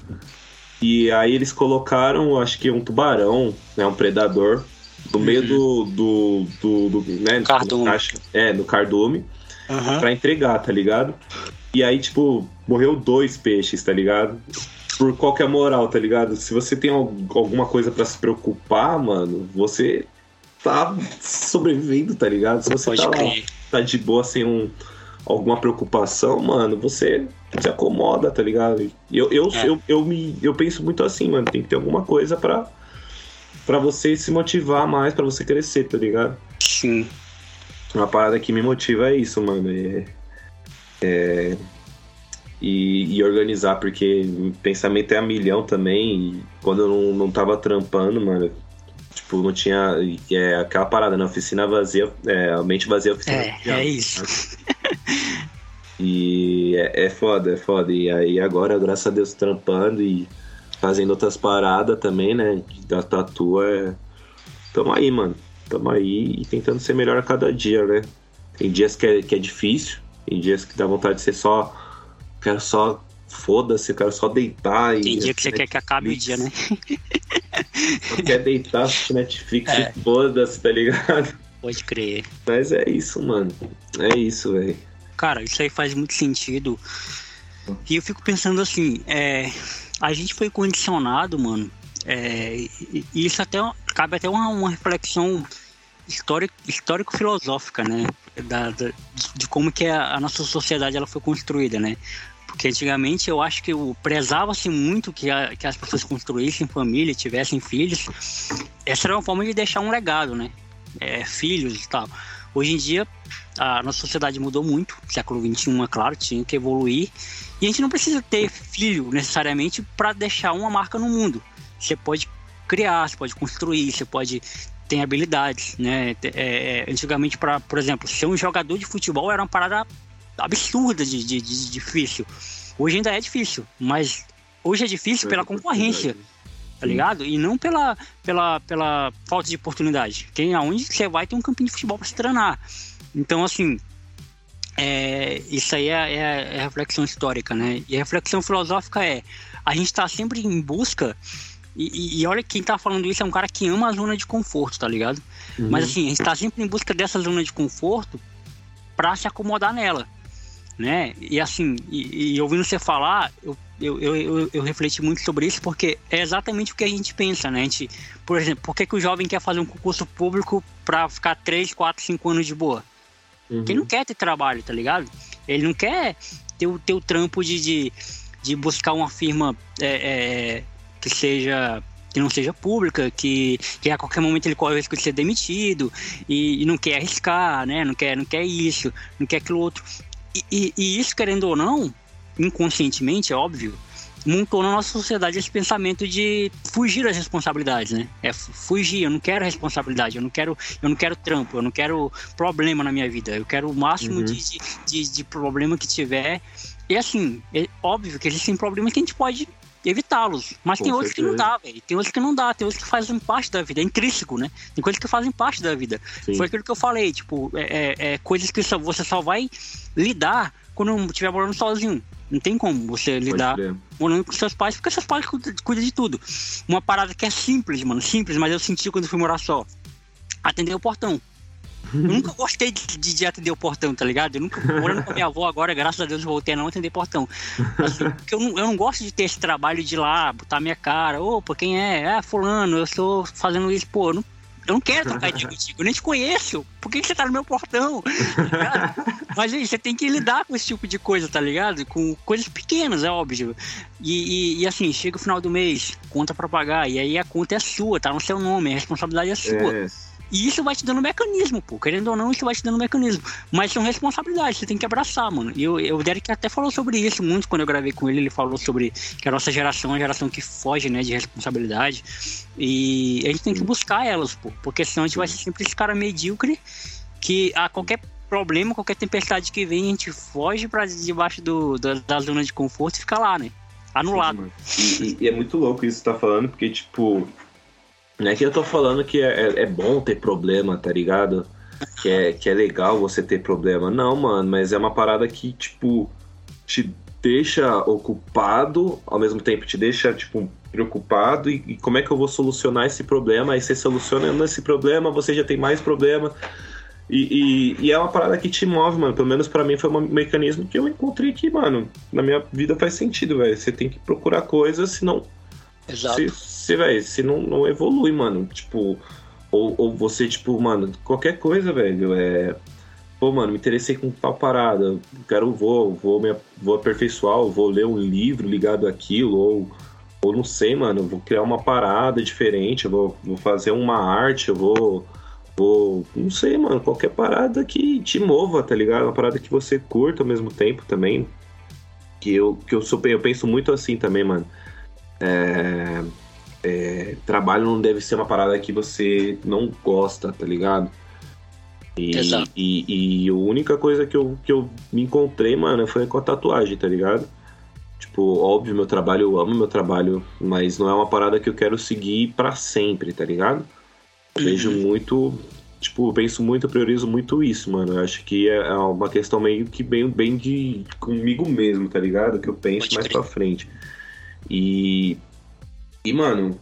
E aí eles colocaram, acho que um tubarão, né, um predador, no meio uhum. do, do, do, do, né, cardume. É, no cardume, uhum. pra entregar, tá ligado? E aí, tipo, morreu dois peixes, tá ligado? Por qualquer moral, tá ligado? Se você tem alguma coisa para se preocupar, mano, você tá sobrevivendo, tá ligado? Se você Pode tá, lá, tá de boa sem um, alguma preocupação, mano, você se acomoda, tá ligado? Eu, eu, é. eu, eu, me, eu penso muito assim, mano, tem que ter alguma coisa pra, pra você se motivar mais, pra você crescer, tá ligado? Sim. Uma parada que me motiva é isso, mano. É, é, e, e, organizar, porque o pensamento é a milhão também. E quando eu não, não tava trampando, mano, Tipo, não tinha. É aquela parada, né? Oficina vazia, é, a mente vazia, oficina É, vazia, é isso. <laughs> e é, é foda, é foda. E aí agora, graças a Deus, trampando e fazendo outras paradas também, né? Da tatu é. Tamo aí, mano. Tamo aí e tentando ser melhor a cada dia, né? Tem dias que é, que é difícil, tem dias que dá vontade de ser só. Quero só foda-se, quero só deitar. Tem e dia que você quer que acabe o dia, né? <laughs> Só quer deitar, assistir Netflix é. foda-se, tá ligado? Pode crer. Mas é isso, mano. É isso, velho. Cara, isso aí faz muito sentido. E eu fico pensando assim, é, a gente foi condicionado, mano. É, e isso até cabe até uma, uma reflexão histórico-filosófica, né? Da, da, de como que a, a, nossa sociedade ela foi construída, né? Porque antigamente eu acho que prezava-se muito que, a, que as pessoas construíssem família, tivessem filhos. Essa era uma forma de deixar um legado, né? É, filhos e tal. Hoje em dia, a nossa sociedade mudou muito. Século XXI, é claro, tinha que evoluir. E a gente não precisa ter filho necessariamente para deixar uma marca no mundo. Você pode criar, você pode construir, você pode ter habilidades, né? É, é, antigamente, para, por exemplo, ser um jogador de futebol era uma parada absurda de, de, de, difícil. Hoje ainda é difícil, mas hoje é difícil pela concorrência, tá ligado? E não pela, pela, pela falta de oportunidade. Quem aonde você vai ter um campinho de futebol para se treinar. Então, assim, é, isso aí é, é, é, reflexão histórica, né? E a reflexão filosófica é: a gente está sempre em busca. E, e, olha, quem tá falando isso é um cara que ama a zona de conforto, tá ligado? Uhum. Mas assim, a gente tá sempre em busca dessa zona de conforto para se acomodar nela né? E assim, e, e ouvindo você falar, eu, eu, eu, eu, refleti muito sobre isso porque é exatamente o que a gente pensa, né? A gente, por exemplo, por que, que o jovem quer fazer um concurso público para ficar 3, 4, 5 anos de boa? Uhum. Porque ele não quer ter trabalho, tá ligado? Ele não quer ter o, ter o trampo de, de, de buscar uma firma é, é, que seja que não seja pública, que, que a qualquer momento ele corre o risco de ser demitido e, e, não quer arriscar, né? Não quer, não quer isso, não quer aquilo outro. E, e, isso, querendo ou não, inconscientemente, é óbvio, montou na nossa sociedade esse pensamento de fugir das responsabilidades, né? É fugir, eu não quero responsabilidade, eu não quero, eu não quero trampo, eu não quero problema na minha vida, eu quero o máximo uhum. de, de, de, problema que tiver. E assim, é óbvio que existem problemas que a gente pode evitá-los. Mas Com tem outros que não dá, velho. Tem outros que não dá, tem outros que fazem parte da vida. É intrínseco, né? Tem coisas que fazem parte da vida. Sim. Foi aquilo que eu falei, tipo, é, é, é coisas que só, você só vai lidar quando estiver morando sozinho. Não tem como você lidar morando com seus pais, porque seus pais cuidam, cuidam de tudo. Uma parada que é simples, mano, simples, mas eu senti quando fui morar só. Atender o portão. Eu nunca gostei de, de, de, atender o portão, tá ligado? Eu nunca, morando com a minha avó agora, graças a Deus, voltei a não atender portão. Assim, porque eu não, eu não gosto de ter esse trabalho de ir lá, botar minha cara, opa, quem é? É, fulano, eu estou fazendo isso, pô, não, eu não quero trocar ideia contigo, eu nem te conheço. Por que, que você tá no meu portão? Tá Mas aí, você tem que lidar com esse tipo de coisa, tá ligado? Com coisas pequenas, é óbvio. E, e, e, assim, chega o final do mês, conta pra pagar, e aí a conta é sua, tá no seu nome, a responsabilidade é sua. É. E isso vai te dando mecanismo, pô. Querendo ou não, isso vai te dando mecanismo. Mas são responsabilidades, você tem que abraçar, mano. E eu, o Derek até falou sobre isso muito quando eu gravei com ele. Ele falou sobre que a nossa geração é uma geração que foge, né, de responsabilidade. E a gente tem que buscar elas, pô. Porque senão a gente vai ser sempre esse cara medíocre que a qualquer problema, qualquer tempestade que vem, a gente foge para debaixo do, da, da zona de conforto e fica lá, né? Anulado. E, e, é muito louco isso que você tá falando, porque, tipo, não é que eu tô falando que é, é, é bom ter problema, tá ligado? Que é, que é legal você ter problema. Não, mano, mas é uma parada que, tipo, te deixa ocupado, ao mesmo tempo te deixa, tipo, preocupado. E, e como é que eu vou solucionar esse problema? Aí você solucionando esse problema, você já tem mais problema. E, e, e, é uma parada que te move, mano. Pelo menos para mim foi um mecanismo que eu encontrei que, mano, na minha vida faz sentido, velho. Você tem que procurar coisas, senão. Exato. Se, você, velho, você não, não evolui, mano. Tipo, ou, ou você, tipo, mano, qualquer coisa, velho, é. Pô, mano, me interessei com tal parada, quero, vou, vou, me, vou aperfeiçoar, vou ler um livro ligado àquilo, ou, ou não sei, mano, vou criar uma parada diferente, eu vou, vou fazer uma arte, eu vou, vou, não sei, mano, qualquer parada que te mova, tá ligado? Uma parada que você curta ao mesmo tempo também, que eu, que eu, sou, eu penso muito assim também, mano. É é, trabalho não deve ser uma parada que você não gosta, tá ligado? E, Exato. E, e a única coisa que eu, que eu me encontrei, mano, foi com a tatuagem, tá ligado? Tipo, óbvio, meu trabalho, eu amo meu trabalho, mas não é uma parada que eu quero seguir para sempre, tá ligado? Eu vejo uhum. muito, tipo, eu penso muito, eu priorizo muito isso, mano. Eu acho que é, é uma questão meio que bem, bem de comigo mesmo, tá ligado? Que eu penso mais pra frente. E e, mano,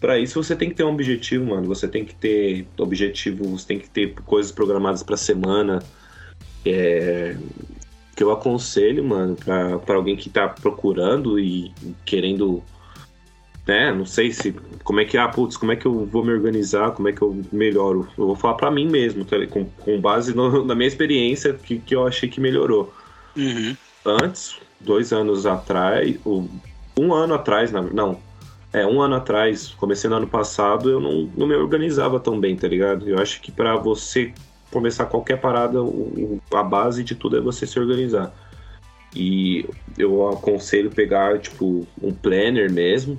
para isso você tem que ter um objetivo, mano. Você tem que ter objetivos, você tem que ter coisas programadas pra semana. É, que eu aconselho, mano, para alguém que tá procurando e querendo, né, não sei se, como é que, ah, putz, como é que eu vou me organizar, como é que eu melhoro. Eu vou falar para mim mesmo, tá, com, com base no, <laughs> na minha experiência que, que eu achei que melhorou. Uhum. Antes, dois anos atrás, um ano atrás, não, é, um ano atrás, comecei no ano passado, eu não, não me organizava tão bem, tá ligado? Eu acho que para você começar qualquer parada, a base de tudo é você se organizar. E eu aconselho pegar, tipo, um planner mesmo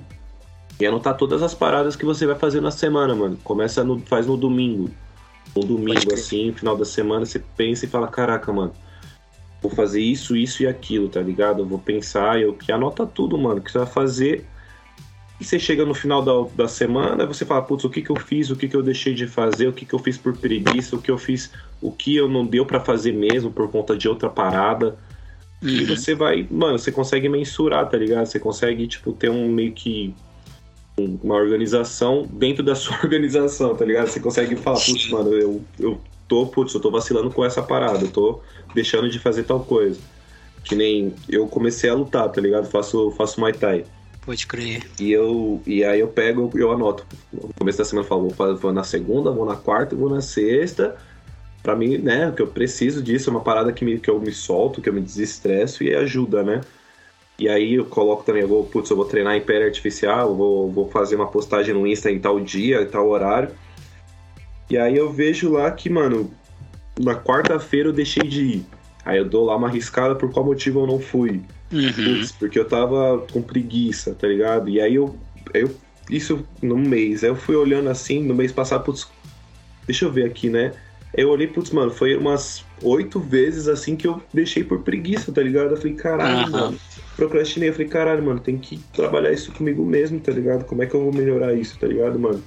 e anotar todas as paradas que você vai fazer na semana, mano. Começa no, faz no domingo. Um domingo, assim, final da semana, você pensa e fala, caraca, mano, vou fazer isso, isso e aquilo, tá ligado? Eu vou pensar, eu que anota tudo, mano, que você vai fazer e você chega no final da, da semana, você fala, putz, o que, que eu fiz, o que, que eu deixei de fazer, o que, que eu fiz por preguiça, o que eu fiz, o que eu não deu para fazer mesmo por conta de outra parada. Uhum. E você vai, mano, você consegue mensurar, tá ligado? Você consegue, tipo, ter um meio que uma organização dentro da <laughs> sua organização, tá ligado? Você consegue falar, putz, mano, eu, eu tô, putz, eu tô vacilando com essa parada, eu tô deixando de fazer tal coisa. Que nem eu comecei a lutar, tá ligado? Faço, faço Muay Thai. Pode crer. E, eu, e aí eu pego, eu anoto. No começo da semana eu falo, vou, vou na segunda, vou na quarta, vou na sexta. Pra mim, né, que eu preciso disso, é uma parada que, me, que eu me solto, que eu me desestresso e ajuda, né? E aí eu coloco também, eu vou, putz, eu vou treinar em pele artificial, vou, vou fazer uma postagem no Insta em tal dia, em tal horário. E aí eu vejo lá que, mano, na quarta-feira eu deixei de ir. Aí eu dou lá uma arriscada por qual motivo eu não fui. Uhum. Putz, porque eu tava com preguiça, tá ligado? E aí eu, eu. Isso no mês. Aí eu fui olhando assim, no mês passado, putz. Deixa eu ver aqui, né? Eu olhei, putz, mano, foi umas oito vezes assim que eu deixei por preguiça, tá ligado? Eu falei, caralho, uhum. mano. Procrastinei. Eu falei, caralho, mano, tem que trabalhar isso comigo mesmo, tá ligado? Como é que eu vou melhorar isso, tá ligado, mano?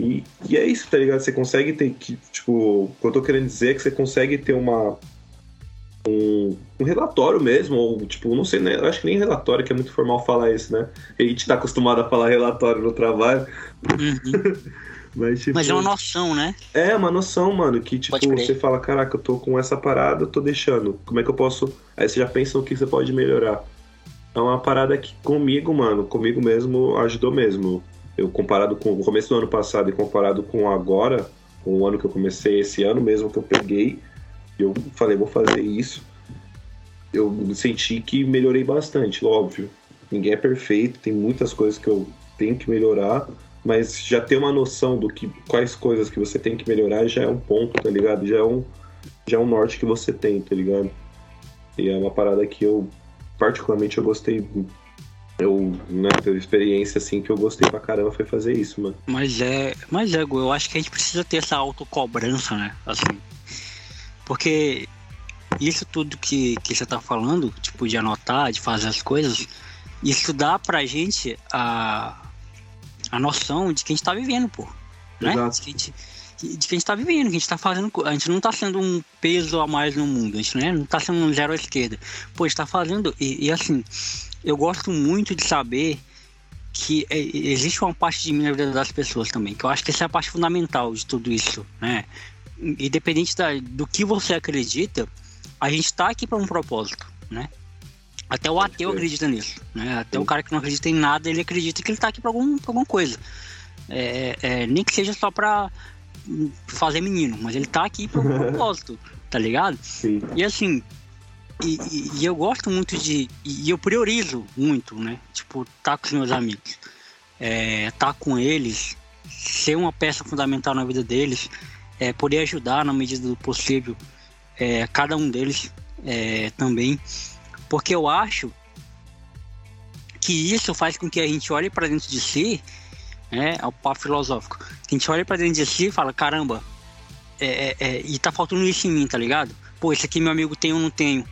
E, e é isso, tá ligado? Você consegue ter que, tipo, o que eu tô querendo dizer é que você consegue ter uma um, um, relatório mesmo, ou tipo, não sei, né? Eu acho que nem relatório, que é muito formal falar isso, né? A gente tá acostumado a falar relatório no trabalho. Uhum. <laughs> Mas, tipo, Mas é uma noção, né? É, uma noção, mano, que tipo, você fala, caraca, eu tô com essa parada, eu tô deixando. Como é que eu posso. Aí você já pensa no que você pode melhorar. É uma parada que comigo, mano, comigo mesmo ajudou mesmo. Eu comparado com o começo do ano passado e comparado com agora, com o ano que eu comecei esse ano mesmo que eu peguei, eu falei, vou fazer isso. Eu senti que melhorei bastante, óbvio. Ninguém é perfeito, tem muitas coisas que eu tenho que melhorar, mas já ter uma noção do que quais coisas que você tem que melhorar já é um ponto, tá ligado? Já é um já é um norte que você tem, tá ligado? E é uma parada que eu particularmente eu gostei eu, né, teve experiência assim que eu gostei pra caramba foi fazer isso, mano. Mas é, mas é, eu acho que a gente precisa ter essa autocobrança, né? Assim, porque isso tudo que, que você tá falando, tipo, de anotar, de fazer as coisas, isso dá pra gente a, a noção de que a gente tá vivendo, pô. Né? Exato. De que, a gente, de que a gente tá vivendo, que a gente tá fazendo. A gente não tá sendo um peso a mais no mundo, a gente né? não tá sendo um zero à esquerda. Pô, a gente tá fazendo. E, e assim, eu gosto muito de saber que é, existe uma parte de mim na vida das pessoas também, que eu acho que essa é a parte fundamental de tudo isso, né? independente da, do que você acredita, a gente está aqui para um propósito, né? Até o ateu acredita nisso, né? Até Sim. o cara que não acredita em nada, ele acredita que ele está aqui para algum, alguma coisa. É, é, nem que seja só para fazer menino, mas ele está aqui para um <laughs> propósito, tá ligado? Sim. E assim, e, e, eu gosto muito de. E eu priorizo muito, né? Tipo, tá com os meus amigos. É, tá com eles, ser uma peça fundamental na vida deles é, poder ajudar na medida do possível é, cada um deles é, também, porque eu acho que isso faz com que a gente olhe para dentro de si, né, o papo filosófico, que a gente olhe para dentro de si e fala, caramba, é, é, é, e tá faltando isso em mim, tá ligado? Pô, esse aqui meu amigo tem ou não tenho.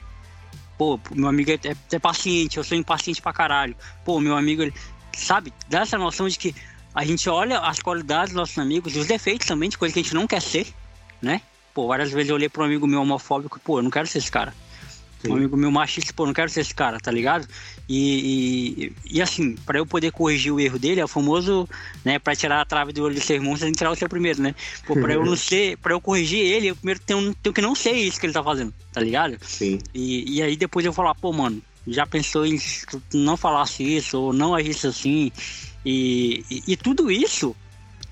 Pô, meu amigo é, é, paciente, eu sou impaciente pra caralho. Pô, meu amigo, ele, sabe, dá essa noção de que a gente olha as qualidades dos nossos amigos e os defeitos também, de coisa que a gente não quer ser, né? Pô, várias vezes eu olhei para um amigo meu homofóbico, pô, eu não quero ser esse cara. Sim. Um amigo meu machista, pô, não quero ser esse cara, tá ligado? E, e, e assim, para eu poder corrigir o erro dele, é o famoso, né, para tirar a trave do olho do seu irmão, você tem que tirar o seu primeiro, né? Pô, pra eu não <laughs> ser, para eu corrigir ele, eu primeiro tenho, tenho que não ser isso que ele tá fazendo, tá ligado? Sim. E, e aí depois eu falar, pô, mano, já pensou em não falasse isso, ou não agisse assim, e, e, e tudo isso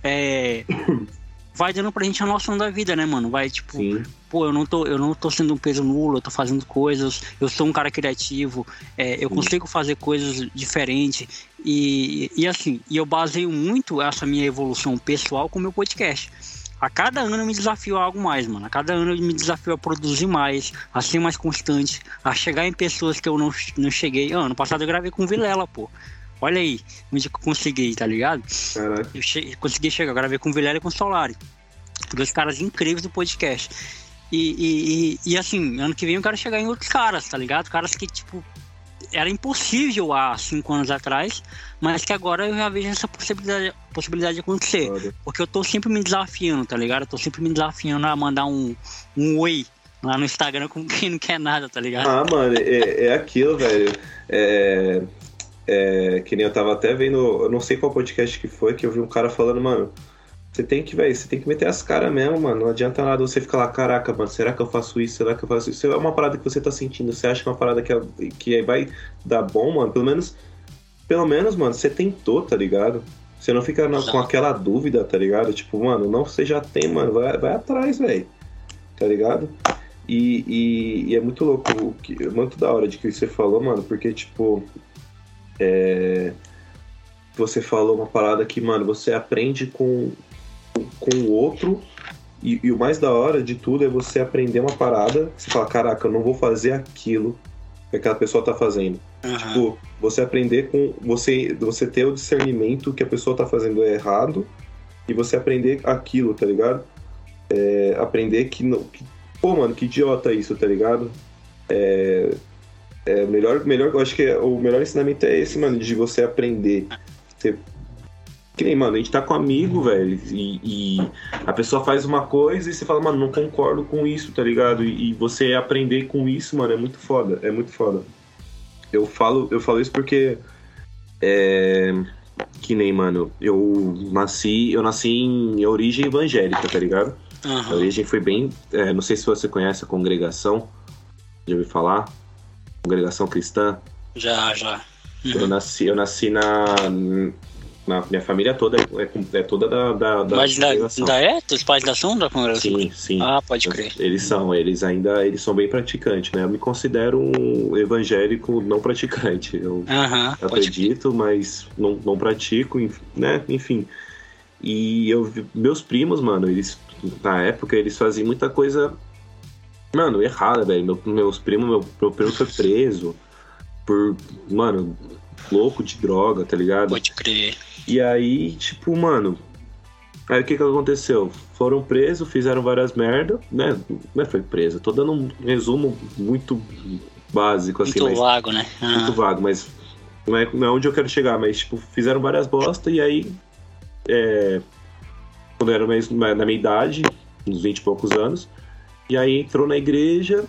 é, <laughs> vai dando pra gente a noção da vida, né, mano? Vai, tipo, Sim. pô, eu não, tô, eu não tô sendo um peso nulo, eu tô fazendo coisas, eu sou um cara criativo, é, eu Sim. consigo fazer coisas diferentes. E, e assim, e eu baseio muito essa minha evolução pessoal com o meu podcast. A cada ano eu me desafio a algo mais, mano. A cada ano eu me desafio a produzir mais, a ser mais constante, a chegar em pessoas que eu não, não cheguei. Ah, ano passado eu gravei com Vilela, pô. Olha aí, onde eu consegui, tá ligado? Caraca. Eu che- consegui chegar, gravei com o Vilela e com o Solari. Dois caras incríveis do podcast. E, e, e, e, assim, ano que vem eu quero chegar em outros caras, tá ligado? Caras que, tipo, era impossível há cinco anos atrás, mas que agora eu já vejo essa possibilidade, possibilidade de acontecer. Foda. Porque eu tô sempre me desafiando, tá ligado? Eu tô sempre me desafiando a mandar um, um oi lá no Instagram com quem não quer nada, tá ligado? Ah, mano, é, é aquilo, velho. É, é, que nem eu tava até vendo, eu não sei qual podcast que foi, que eu vi um cara falando, mano, você tem que, velho, você tem que meter as caras mesmo, mano. Não adianta nada você ficar lá, caraca, mano, será que eu faço isso? Será que eu faço isso? É uma parada que você tá sentindo, você acha que é uma parada que, é- que vai dar bom, mano, pelo menos, pelo menos, mano, você tentou, tá ligado? Você não fica na- com aquela dúvida, tá ligado? Tipo, mano, não, você já tem, mano, vai, vai atrás, velho. Tá ligado? E, e- e é muito louco, é muito da hora de que você falou, mano, porque, tipo, é, você falou uma parada que, mano, você aprende com, com o outro, e, e o mais da hora de tudo é você aprender uma parada, você fala, caraca, eu não vou fazer aquilo que aquela pessoa tá fazendo. Aham. Tipo, você aprender com. Você, você ter o discernimento que a pessoa tá fazendo é errado e você aprender aquilo, tá ligado? É, aprender que, não- que. Pô, mano, que idiota isso, tá ligado? É. É melhor, melhor, eu acho que é- o melhor ensinamento é esse, mano, de você aprender. Você, que nem, mano, a gente tá com um amigo, velho, e, e a pessoa faz uma coisa e você fala, mano, não concordo com isso, tá ligado? E, e você aprender com isso, mano, é muito foda, é muito foda. Eu falo, eu falo isso porque é que nem, mano, eu nasci, eu nasci em origem evangélica, tá ligado? A Aham. origem foi bem, é, não sei se você conhece a congregação, já ouviu falar? Congregação cristã. Já, já. Eu nasci, eu nasci na, na minha família toda é, é toda da, da, da Mas ainda, ainda é? Os pais da são da congregação? Sim, sim. Ah, pode crer. Eles são, eles ainda eles são bem praticantes, né? Eu me considero um evangélico não praticante. Eu acredito, mas não, não pratico, né? Enfim. E eu meus primos, mano, eles na época eles faziam muita coisa, mano, errada, velho. Meu- meus primos, meu, meu primo foi preso por, mano, louco de droga, tá ligado? Pode crer. E aí, tipo, mano. Aí o que que aconteceu? Foram presos, fizeram várias merda, né? Não é foi preso, tô dando um resumo muito básico, assim, Muito mas vago, né? muito Aham. vago, mas não é, não é onde eu quero chegar, mas tipo, fizeram várias bosta e aí é, quando eu era mais na minha idade, uns 20 e poucos anos, e aí entrou na igreja,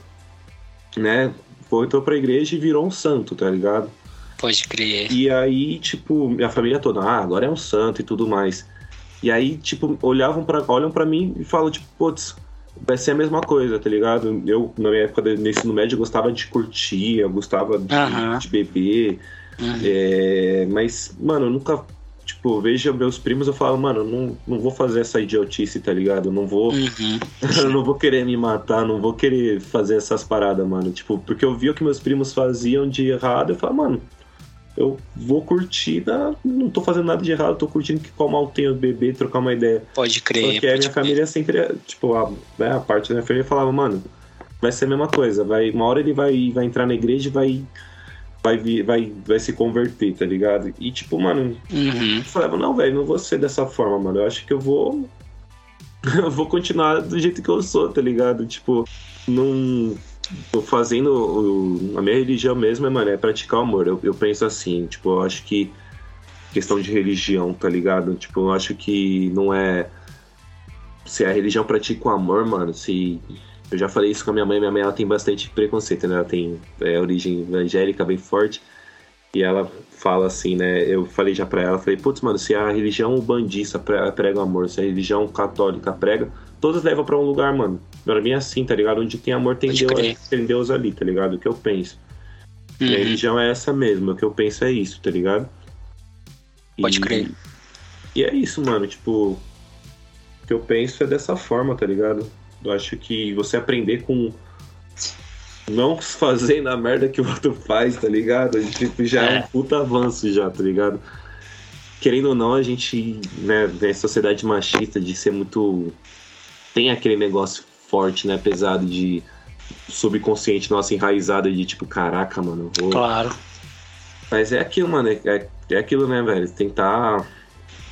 né? Foi, entrou pra igreja e virou um santo, tá ligado? Pode crer. E aí, tipo, minha família toda, ah, agora é um santo e tudo mais. E aí, tipo, olhavam para olham pra mim e falam, tipo, putz, vai ser a mesma coisa, tá ligado? Eu, na minha época de ensino médio, eu gostava de curtir, eu gostava de, de beber. Uhum. é, mas, mano, eu nunca, tipo, vejo meus primos, eu falo, mano, não, não vou fazer essa idiotice, tá ligado? Eu não vou. Uhum. eu <laughs> não vou querer me matar, não vou querer fazer essas paradas, mano. Tipo, porque eu vi o que meus primos faziam de errado, eu falo, mano, eu vou curtir, na- não tô fazendo nada de errado, tô curtindo que qual mal tenho beber, trocar uma ideia. Pode crer. Porque a minha crer. família sempre, tipo, a, né, a parte da minha família falava, mano, vai ser a mesma coisa, vai, uma hora ele vai, vai entrar na igreja e vai, vai, vir- vai, vai se converter, tá ligado? E tipo, mano, Uhum. eu falava, não, velho, não vou ser dessa forma, mano. Eu acho que eu vou. <laughs> eu vou continuar do jeito que eu sou, tá ligado? Tipo, não. Tô fazendo. o- a minha religião mesmo, é, mano, é praticar o amor. Eu, eu penso assim, tipo, eu acho que. Questão de religião, tá ligado? Tipo, eu acho que não é. Se a religião pratica o amor, mano, se. Eu já falei isso com a minha mãe, minha mãe ela tem bastante preconceito, né? Ela tem é, origem evangélica bem forte. E ela fala assim, né? Eu falei já pra ela, falei, putz, mano, se a religião bandista pre- prega o amor, se a religião católica prega, todas levam pra um lugar, mano. Pra mim é assim, tá ligado? Onde tem amor tem Pode Deus, tem Deus ali, tá ligado? O que eu penso. E a Uhum. religião é essa mesmo, o que eu penso é isso, tá ligado? Pode E- crer. E é isso, mano, tipo. que eu penso é dessa forma, tá ligado? Eu acho que você aprender com não <laughs> fazendo a merda que o outro faz, tá ligado? Tipo, já é. é um puta avanço já, tá ligado? Querendo ou não, a gente, né, vê sociedade machista de ser muito. Tem aquele negócio forte, né, pesado de subconsciente nossa enraizada de tipo, caraca, mano. Vou... Claro. Mas é aquilo, mano, é, é aquilo, né, velho? Tentar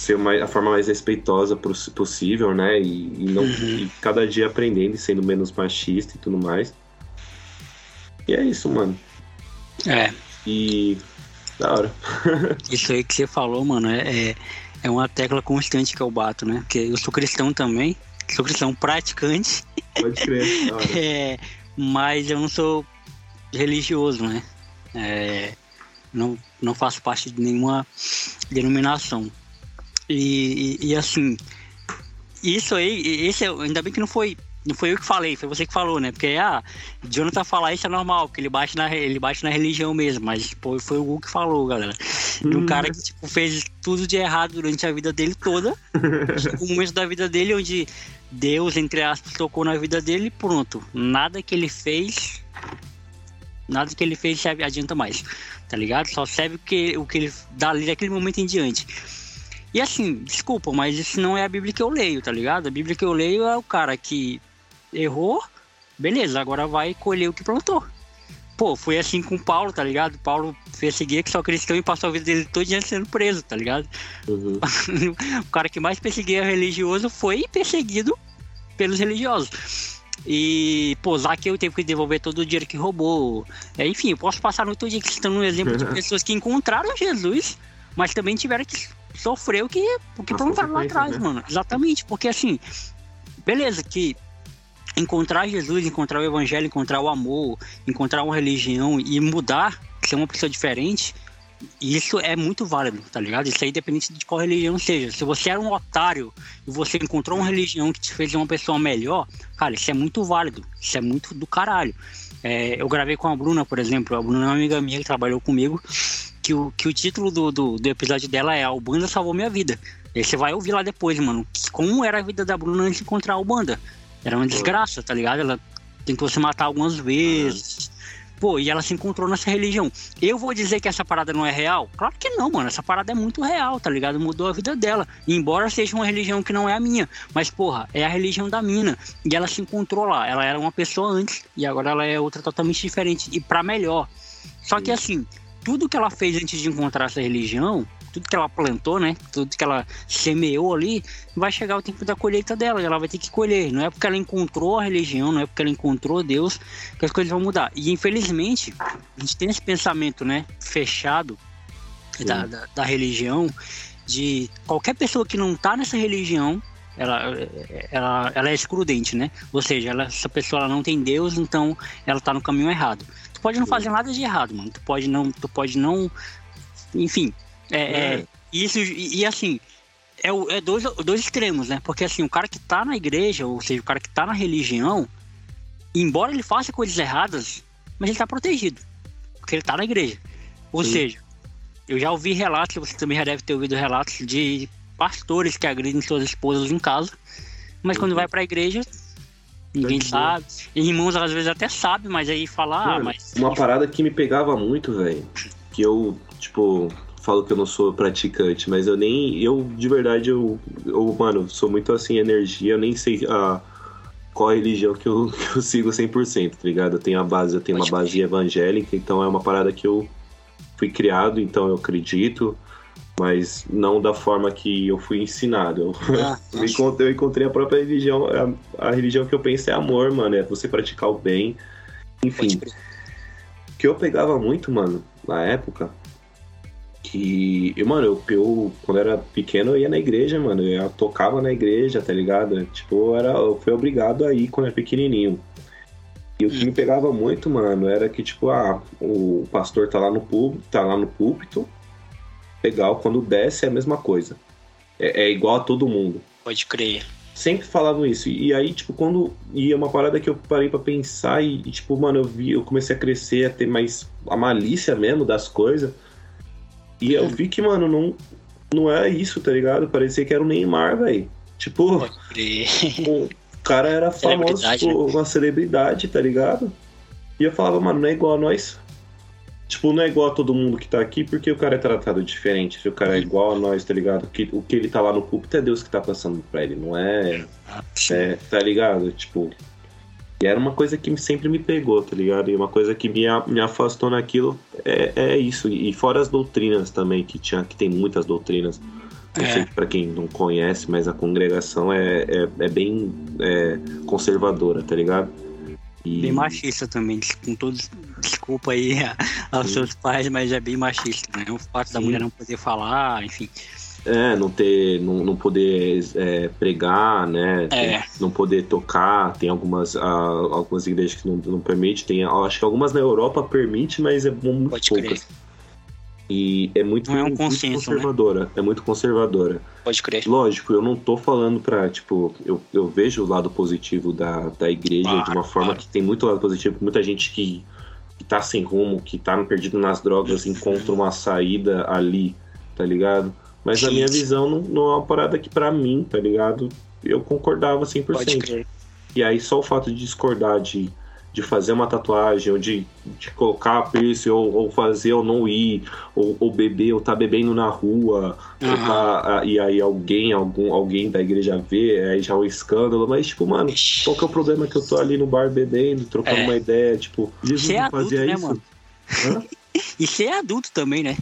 ser mais, a forma mais respeitosa possível, né? E, e não uhum. e cada dia aprendendo e sendo menos machista e tudo mais. E é isso, mano. É. E. Da hora. <laughs> isso aí que você falou, mano, é, é, é uma tecla constante que eu bato, né? Porque eu sou cristão também, sou cristão praticante. Pode crer. <laughs> é, mas eu não sou religioso, né? É, não, não faço parte de nenhuma denominação. E, e, e, assim, isso aí, esse, é, ainda bem que não foi, não foi eu que falei, foi você que falou, né? Porque, ah, Jonathan falar isso é normal, porque ele bate na, ele bate na religião mesmo, mas pô, foi o Hugo que falou, galera. De um hum. cara que tipo, fez tudo de errado durante a vida dele toda. <laughs> um momento da vida dele onde Deus, entre aspas, tocou na vida dele e pronto. Nada que ele fez, nada que ele fez adianta mais, tá ligado? Só serve o que, o que ele dá ali daquele momento em diante. E assim, desculpa, mas isso não é a Bíblia que eu leio, tá ligado? A Bíblia que eu leio é o cara que errou, beleza, agora vai colher o que plantou. Pô, foi assim com Paulo, tá ligado? Paulo perseguia que só cristão e passou a vida dele todo dia sendo preso, tá ligado? Uhum. <laughs> o cara que mais perseguia religioso foi perseguido pelos religiosos. E, pô, Zaqueu teve que devolver todo o dinheiro que roubou. É, enfim, eu posso passar no todo dia citando um exemplo de <laughs> pessoas que encontraram Jesus, mas também tiveram que sofreu que, que plantaram lá atrás, né? mano. Exatamente, porque assim, beleza, que encontrar Jesus, encontrar o evangelho, encontrar o amor, encontrar uma religião e mudar, ser uma pessoa diferente, isso é muito válido, tá ligado? Isso aí independente de qual religião seja. Se você era um otário e você encontrou uma religião que te fez uma pessoa melhor, cara, isso é muito válido. Isso é muito do caralho. É, eu gravei com a Bruna, por exemplo. A Bruna é uma amiga minha que trabalhou comigo que o, que o título do, do, do episódio dela é A Banda Salvou Minha Vida. E você vai ouvir lá depois, mano, como era a vida da Bruna antes de encontrar o Banda. Era uma desgraça, tá ligado? Ela tentou se matar algumas vezes. Pô, e ela se encontrou nessa religião. Eu vou dizer que essa parada não é real? Claro que não, mano. Essa parada é muito real, tá ligado? Mudou a vida dela. Embora seja uma religião que não é a minha, mas, porra, é a religião da mina. E ela se encontrou lá. Ela era uma pessoa antes e agora ela é outra totalmente diferente. E para melhor. Só que assim, tudo que ela fez antes de encontrar essa religião, tudo que ela plantou, né? Tudo que ela semeou ali, vai chegar o tempo da colheita dela, ela vai ter que colher. Não é porque ela encontrou a religião, não é porque ela encontrou Deus que as coisas vão mudar. E infelizmente, a gente tem esse pensamento, né? Fechado da, da, da, religião, de qualquer pessoa que não tá nessa religião. Ela, ela, ela é excludente, né? Ou seja, ela, essa pessoa ela não tem Deus, então ela tá no caminho errado pode não fazer nada de errado, mano. Tu pode não. Tu pode não. Enfim. É, é. é isso. E, e, assim. É, é dois, dois extremos, né? Porque assim, o cara que tá na igreja, ou seja, o cara que tá na religião, embora ele faça coisas erradas, mas ele tá protegido. Porque ele tá na igreja. Ou Sim. seja, eu já ouvi relatos, você também já deve ter ouvido relatos de pastores que agridem suas esposas em casa, mas uhum. quando vai pra igreja, Ninguém sabe. E irmãos às vezes até sabe, mas aí falar, ah, mas. Uma parada que me pegava muito, velho. Que eu, tipo, falo que eu não sou praticante, mas eu nem. Eu, de verdade, eu. eu mano, sou muito assim, energia, eu nem sei a, qual a religião que eu, <laughs> que eu sigo 100%, tá ligado? Eu tenho a base, eu tenho Pode uma base evangélica, então é uma parada que eu fui criado, então eu acredito mas não da forma que eu fui ensinado. Ah, <laughs> eu, encontrei, eu, encontrei, a própria religião, a, a, religião que eu penso é amor, mano, é você praticar o bem. Enfim. O que eu pegava muito, mano, na época, que, eu, mano, eu, eu, quando era pequeno eu ia na igreja, mano, eu tocava na igreja, tá ligado? Tipo, eu, era, eu fui obrigado a ir quando era pequenininho. E o que me pegava muito, mano, era que, tipo, ah, o pastor tá lá no púlpito, tá lá no púlpito, legal. Quando desce é a mesma coisa. É, é igual a todo mundo. Pode crer. Sempre falavam isso. E aí, tipo, quando. E é uma parada que eu parei para pensar e, e, tipo, mano, eu vi, eu comecei a crescer, a ter mais a malícia mesmo das coisas. E eu vi que, mano, não, não é isso, tá ligado? Parecia que era o Neymar, velho. Tipo, o cara era famoso, tipo, né? uma celebridade, tá ligado? E eu falava, mano, não é igual a nós. Tipo, não é igual a todo mundo que tá aqui, porque o cara é tratado diferente. Se o cara é igual a nós, tá ligado? Que, o que ele tá lá no púlpito é Deus que tá passando pra ele, não é. é tá ligado? Tipo. E era uma coisa que sempre me pegou, tá ligado? E uma coisa que me, me afastou naquilo é, é isso. E fora as doutrinas também, que, tinha, que tem muitas doutrinas. Não é. sei pra quem não conhece, mas a congregação é, é, é bem é, conservadora, tá ligado? E... Bem machista também, com todos. Desculpa aí aos Sim. seus pais, mas é bem machista, né? O fato Sim. da mulher não poder falar, enfim. É, não ter, não, não poder é, pregar, né? É. Não poder tocar. Tem algumas, ah, algumas igrejas que não, não permite. Tem, acho que algumas na Europa permite, mas é muito Pode poucas. Crer. E é muito, não é um muito né? conservadora. Né? É muito conservadora. Pode crer. Lógico, eu não tô falando pra, tipo, eu, eu vejo o lado positivo da, da igreja claro, de uma forma claro. que tem muito lado positivo, muita gente que, que tá sem rumo, que tá perdido nas drogas, encontra uma saída ali, tá ligado? Mas a minha visão não, não é uma parada que para mim, tá ligado? Eu concordava 100%. Pode crer. E aí só o fato de discordar de de fazer uma tatuagem, ou de, de colocar piercing, ou, ou fazer ou não ir, ou, ou beber, ou tá bebendo na rua, uhum. tá, e aí alguém, algum, alguém da igreja vê, aí já é um escândalo, mas tipo, mano, qual que é o problema que eu tô ali no bar bebendo, trocando é. uma ideia, tipo, Jesus não fazia adulto, né, isso. Né, mano? <laughs> e ser adulto também, né?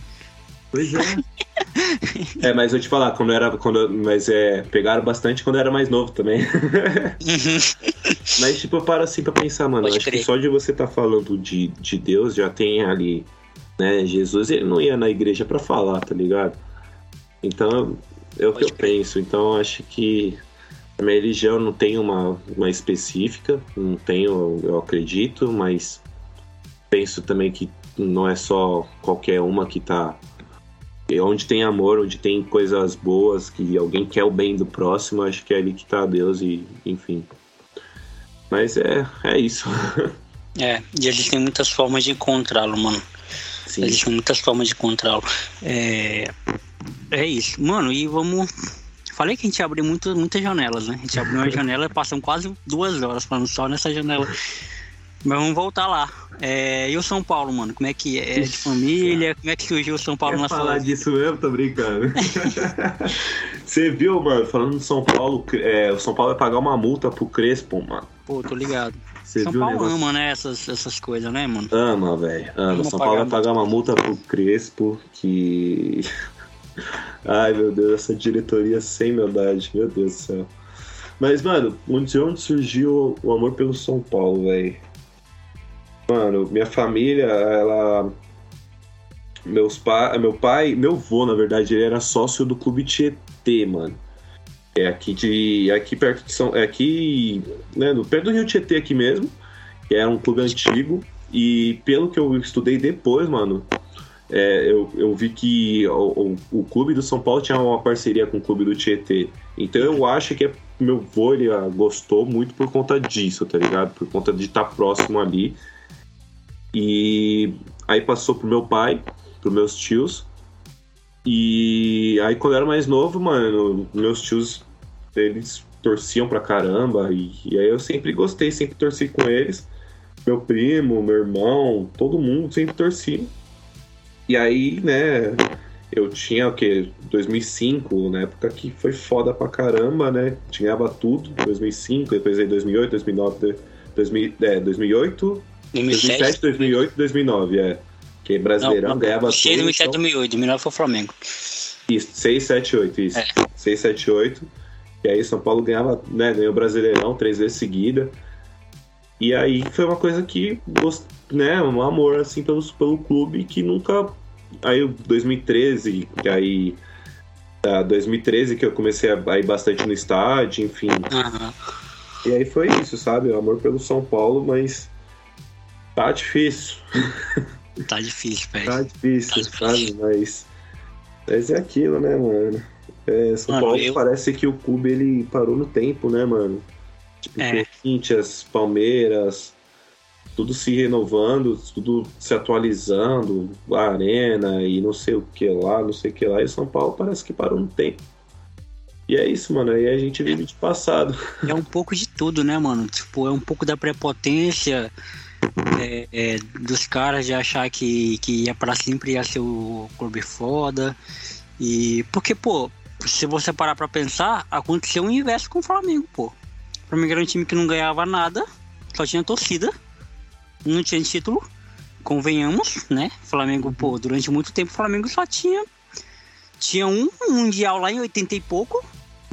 Pois é. é, mas eu te falar, quando era. Quando, mas é. Pegaram bastante quando eu era mais novo também. Uhum. mas, tipo, eu paro assim pra pensar, mano. Pode acho crer. que só de você estar tá falando de, de Deus já tem ali. Né, Jesus, ele não ia na igreja para falar, tá ligado? Então, é o Pode que eu crer. penso. Então, acho que a minha religião não tem uma, uma específica, não tenho, eu acredito, mas penso também que não é só qualquer uma que tá onde tem amor, onde tem coisas boas, que alguém quer o bem do próximo, acho que é ali que tá Deus e enfim. Mas é, é isso. É, e existem muitas formas de encontrá-lo, mano. Sim. Existem muitas formas de encontrá-lo. É, é isso. Mano, e vamos. Falei que a gente abriu muito, muitas janelas, né? A gente abriu uma <laughs> janela e passam quase duas horas falando só nessa janela. Mas vamos voltar lá. É, e o São Paulo, mano? Como é que é? De família? Como é que surgiu o São Paulo Quer na falar disso mesmo? Tô brincando. <laughs> Você viu, mano, falando de São Paulo, é, o São Paulo vai pagar uma multa pro Crespo, mano. Pô, tô ligado. Cê São Paulo ama, né, essas, essas coisas, né, mano? Ama, velho. Ama. São Paulo vai pagar uma multa pro Crespo que. <laughs> Ai, meu Deus, essa diretoria sem maldade, meu Deus do céu. Mas, mano, de onde surgiu o amor pelo São Paulo, velho? Mano, minha família, ela. Meus pa... Meu pai, meu avô, na verdade, ele era sócio do Clube Tietê, mano. É aqui de. É aqui perto de São. É aqui. Né, no, perto do Rio Tietê aqui mesmo. Que era um clube antigo. E pelo que eu estudei depois, mano, é, eu, eu vi que o, o, o, clube do São Paulo tinha uma parceria com o clube do Tietê. Então eu acho que é, meu avô ele, ah, gostou muito por conta disso, tá ligado? Por conta de estar próximo ali. E aí passou pro meu pai, pros meus tios. E aí quando eu era mais novo, mano, meus tios, eles torciam pra caramba. E, e aí eu sempre gostei, sempre torci com eles. Meu primo, meu irmão, todo mundo sempre torcia. E aí, né, eu tinha o que 2005 na época que foi foda pra caramba né tinha tudo 2005 depois aí 2008 2009 2000, é, 2008 2007, 2008, 2009, é. Que Brasileirão não, não, ganhava 6, 2007, 2008. 2009 foi o Flamengo. Isso, 6, 7, 8, isso. É. 6, 7, 8. E aí São Paulo ganhava, né, ganhou Brasileirão três vezes seguida. E aí foi uma coisa que, né, um amor, assim, pelo, pelo clube que nunca... Aí 2013, e aí... 2013 que eu comecei a ir bastante no estádio, enfim. Uhum. E aí foi isso, sabe? O amor pelo São Paulo, mas Tá difícil. Tá difícil, velho. Tá difícil, tá sabe? Difícil. Mas, mas é aquilo, né, mano? É, São mano, Paulo eu... parece que o clube ele parou no tempo, né, mano? Tipo, é. Corinthians, Palmeiras, tudo se renovando, tudo se atualizando, a arena e não sei o que lá, não sei o que lá. E São Paulo parece que parou no tempo. E é isso, mano. Aí a gente vive de passado. É um pouco de tudo, né, mano? Tipo, é um pouco da prepotência é, é, dos caras de achar que, que ia pra sempre ia ser o clube foda. E. Porque, pô, se você parar pra pensar, aconteceu o inverso com o Flamengo, pô. O Flamengo era um time que não ganhava nada, só tinha torcida, não tinha título. Convenhamos, né? Flamengo, pô, durante muito tempo o Flamengo só tinha tinha um mundial lá em 80 e pouco.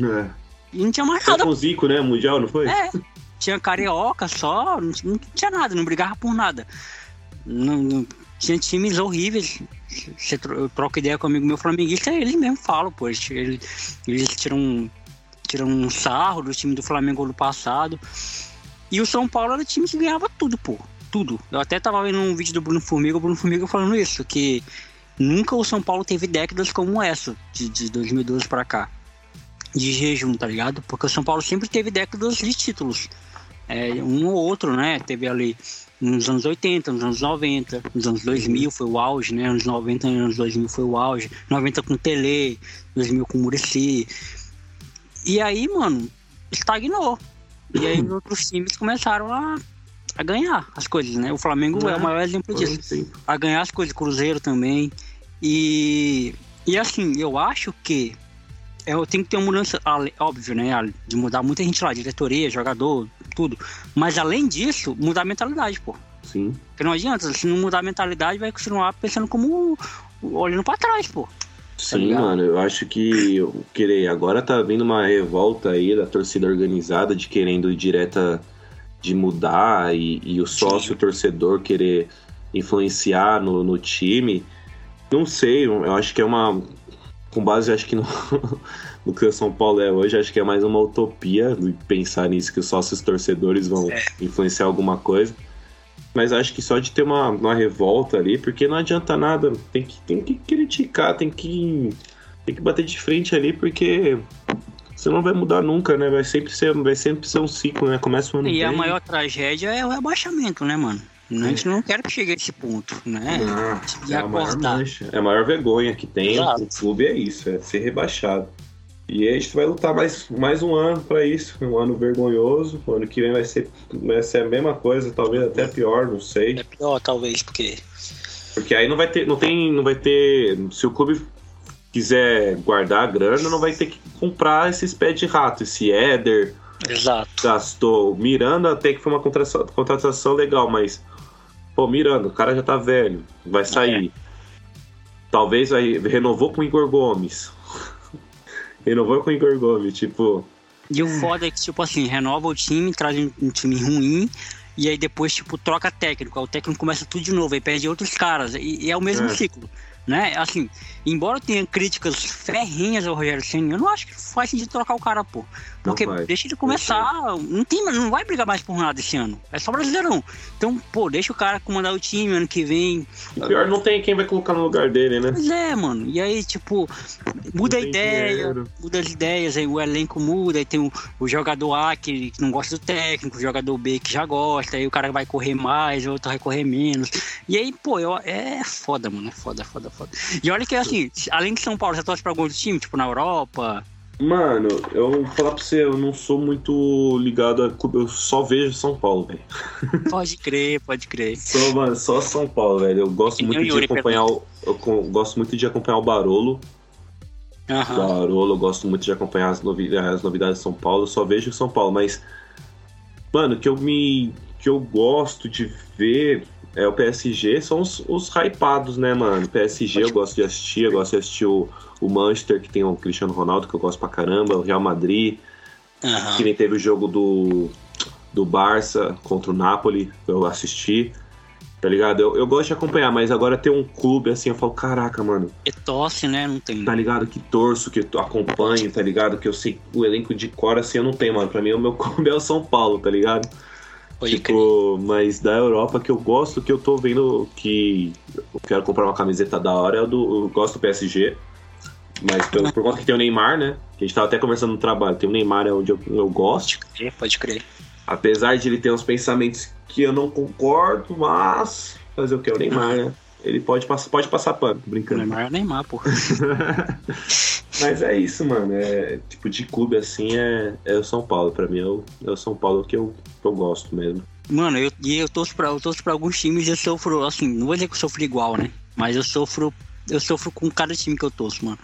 É. E não tinha mais nada. Foi com o Zico, né? Mundial, não foi? É. Tinha carioca só, não, não tinha nada, não brigava por nada. Não, não, tinha times horríveis. Você eu troco ideia com um amigo meu flamenguista, eles mesmo falam, pô. Eles, eles tiram, tiram um sarro do time do Flamengo no passado. E o São Paulo era o time que ganhava tudo, pô. Tudo. Eu até tava vendo um vídeo do Bruno Formiga, o Bruno Formiga falando isso, que Nunca o São Paulo teve décadas como essa, de, de 2012 para cá. De jejum, tá ligado? Porque o São Paulo sempre teve décadas de títulos. É, um ou outro, né? Teve ali nos anos 80, nos anos 90, nos anos 2000 foi o auge, né? Nos 90 e anos 2000 foi o auge. 90 com Tele, 2000 com Murici. E aí, mano, estagnou. E aí outros times começaram a, a ganhar as coisas, né? O Flamengo é, é o maior exemplo disso. A ganhar as coisas, Cruzeiro também. E, e assim, eu acho que eu tenho que ter uma mudança, óbvio, né? De mudar muita gente lá, diretoria, jogador, tudo. Mas além disso, mudar a mentalidade, pô. Sim. Porque não adianta, se não mudar a mentalidade, vai continuar pensando como olhando para trás, pô. Tá Sim, tá mano, eu acho que querer agora tá vindo uma revolta aí da torcida organizada de querendo direta de mudar e, e o sócio torcedor querer influenciar no, no time. Não sei, eu acho que é uma. Com base, acho que no, <laughs> no que o São Paulo é hoje, acho que é mais uma utopia pensar nisso, que os sócios torcedores vão é. influenciar alguma coisa. Mas acho que só de ter uma, uma revolta ali, porque não adianta nada. Tem que, tem que criticar, tem que, tem que bater de frente ali, porque você não vai mudar nunca, né? Vai sempre ser, vai sempre ser um ciclo, né? Começa um ano E bem. a maior tragédia é o rebaixamento, né, mano? A gente não quer que chegue a esse ponto, né? Não, de é. A maior é a maior vergonha que tem Exato. o clube é isso, é ser rebaixado. E a gente vai lutar mais, mais um ano para isso, um ano vergonhoso. O ano que vem vai ser, vai ser a mesma coisa, talvez até pior, não sei. É pior, talvez, porque. Porque aí não vai ter, não tem, não vai ter. Se o clube quiser guardar a grana, não vai ter que comprar esses pés de rato, esse Éder. Exato. Gastou. Miranda até que foi uma contratação, contratação legal, mas. Pô, Miranda, o cara já tá velho, vai sair. É. Talvez aí renovou com o Igor Gomes. Renovou com o Igor Gomes, tipo. E o foda é que, tipo assim, renova o time, traz um time ruim, e aí depois, tipo, troca técnico. Aí o técnico começa tudo de novo, aí perde outros caras. E, e é o mesmo é. ciclo né? Assim, embora tenha críticas ferrinhas ao Rogério Senna, eu não acho que faz sentido trocar o cara, pô. Porque deixa ele começar. Não, tem, não vai brigar mais por nada esse ano. É só brasileirão. Então, pô, deixa o cara comandar o time ano que vem. O pior não tem quem vai colocar no lugar dele, né? Pois é, mano. E aí, tipo, muda a ideia, dinheiro. muda as ideias, aí o elenco muda, aí tem o, o jogador A que, que, não gosta do técnico, o jogador B que já gosta, aí o cara vai correr mais, o outro vai correr menos. E aí, pô, eu, é foda, mano. É foda, foda, foda. E olha que assim, além de São Paulo, você torce pra algum time, tipo na Europa? Mano, eu vou falar pra você, eu não sou muito ligado a eu só vejo São Paulo, velho. <laughs> Pode crer, pode crer. Sou, mano, só São Paulo, velho. Eu gosto muito de acompanhar o, eu gosto muito de acompanhar o Barolo. Uhum. Barolo, eu gosto muito de acompanhar as, novi as novidades de São Paulo, eu só vejo São Paulo, mas mano, que eu me que eu gosto de ver é o PSG, são os, os hypados, né, mano? PSG eu gosto de assistir, eu gosto de assistir o o Manchester, que tem o Cristiano Ronaldo, que eu gosto pra caramba, o Real Madrid, uhum. que nem teve o jogo do, do Barça contra o Napoli, eu assisti. Tá ligado? Eu, eu gosto de acompanhar, mas agora ter um clube assim, eu falo, caraca, mano. Que tosse, né? Não tem. Tá ligado? Que torço, que acompanho, tá ligado? Que eu sei o elenco de cor assim eu não tenho, mano. Pra mim o meu <laughs> clube é o São Paulo, tá ligado? Pode tipo, crer. mas da Europa que eu gosto, que eu tô vendo que eu quero comprar uma camiseta da hora, é do, eu gosto do PSG. Mas pelo, por conta que tem o Neymar, né? Que a gente tava até conversando no trabalho. Tem o Neymar é onde eu, eu gosto. Pode crer, pode crer. Apesar de ele ter uns pensamentos que eu não concordo, mas fazer o que? É o Neymar, né? Ele pode, pode passar pano, brincando. Neymar é Neymar, pô. <laughs> Mas é isso, mano. É, tipo, de clube assim é, é o São Paulo. Pra mim é o, é o São Paulo que eu, que eu gosto mesmo. Mano, eu, e eu torço, pra, eu torço pra alguns times e eu sofro, assim, não vou dizer que eu sofro igual, né? Mas eu sofro. Eu sofro com cada time que eu torço, mano.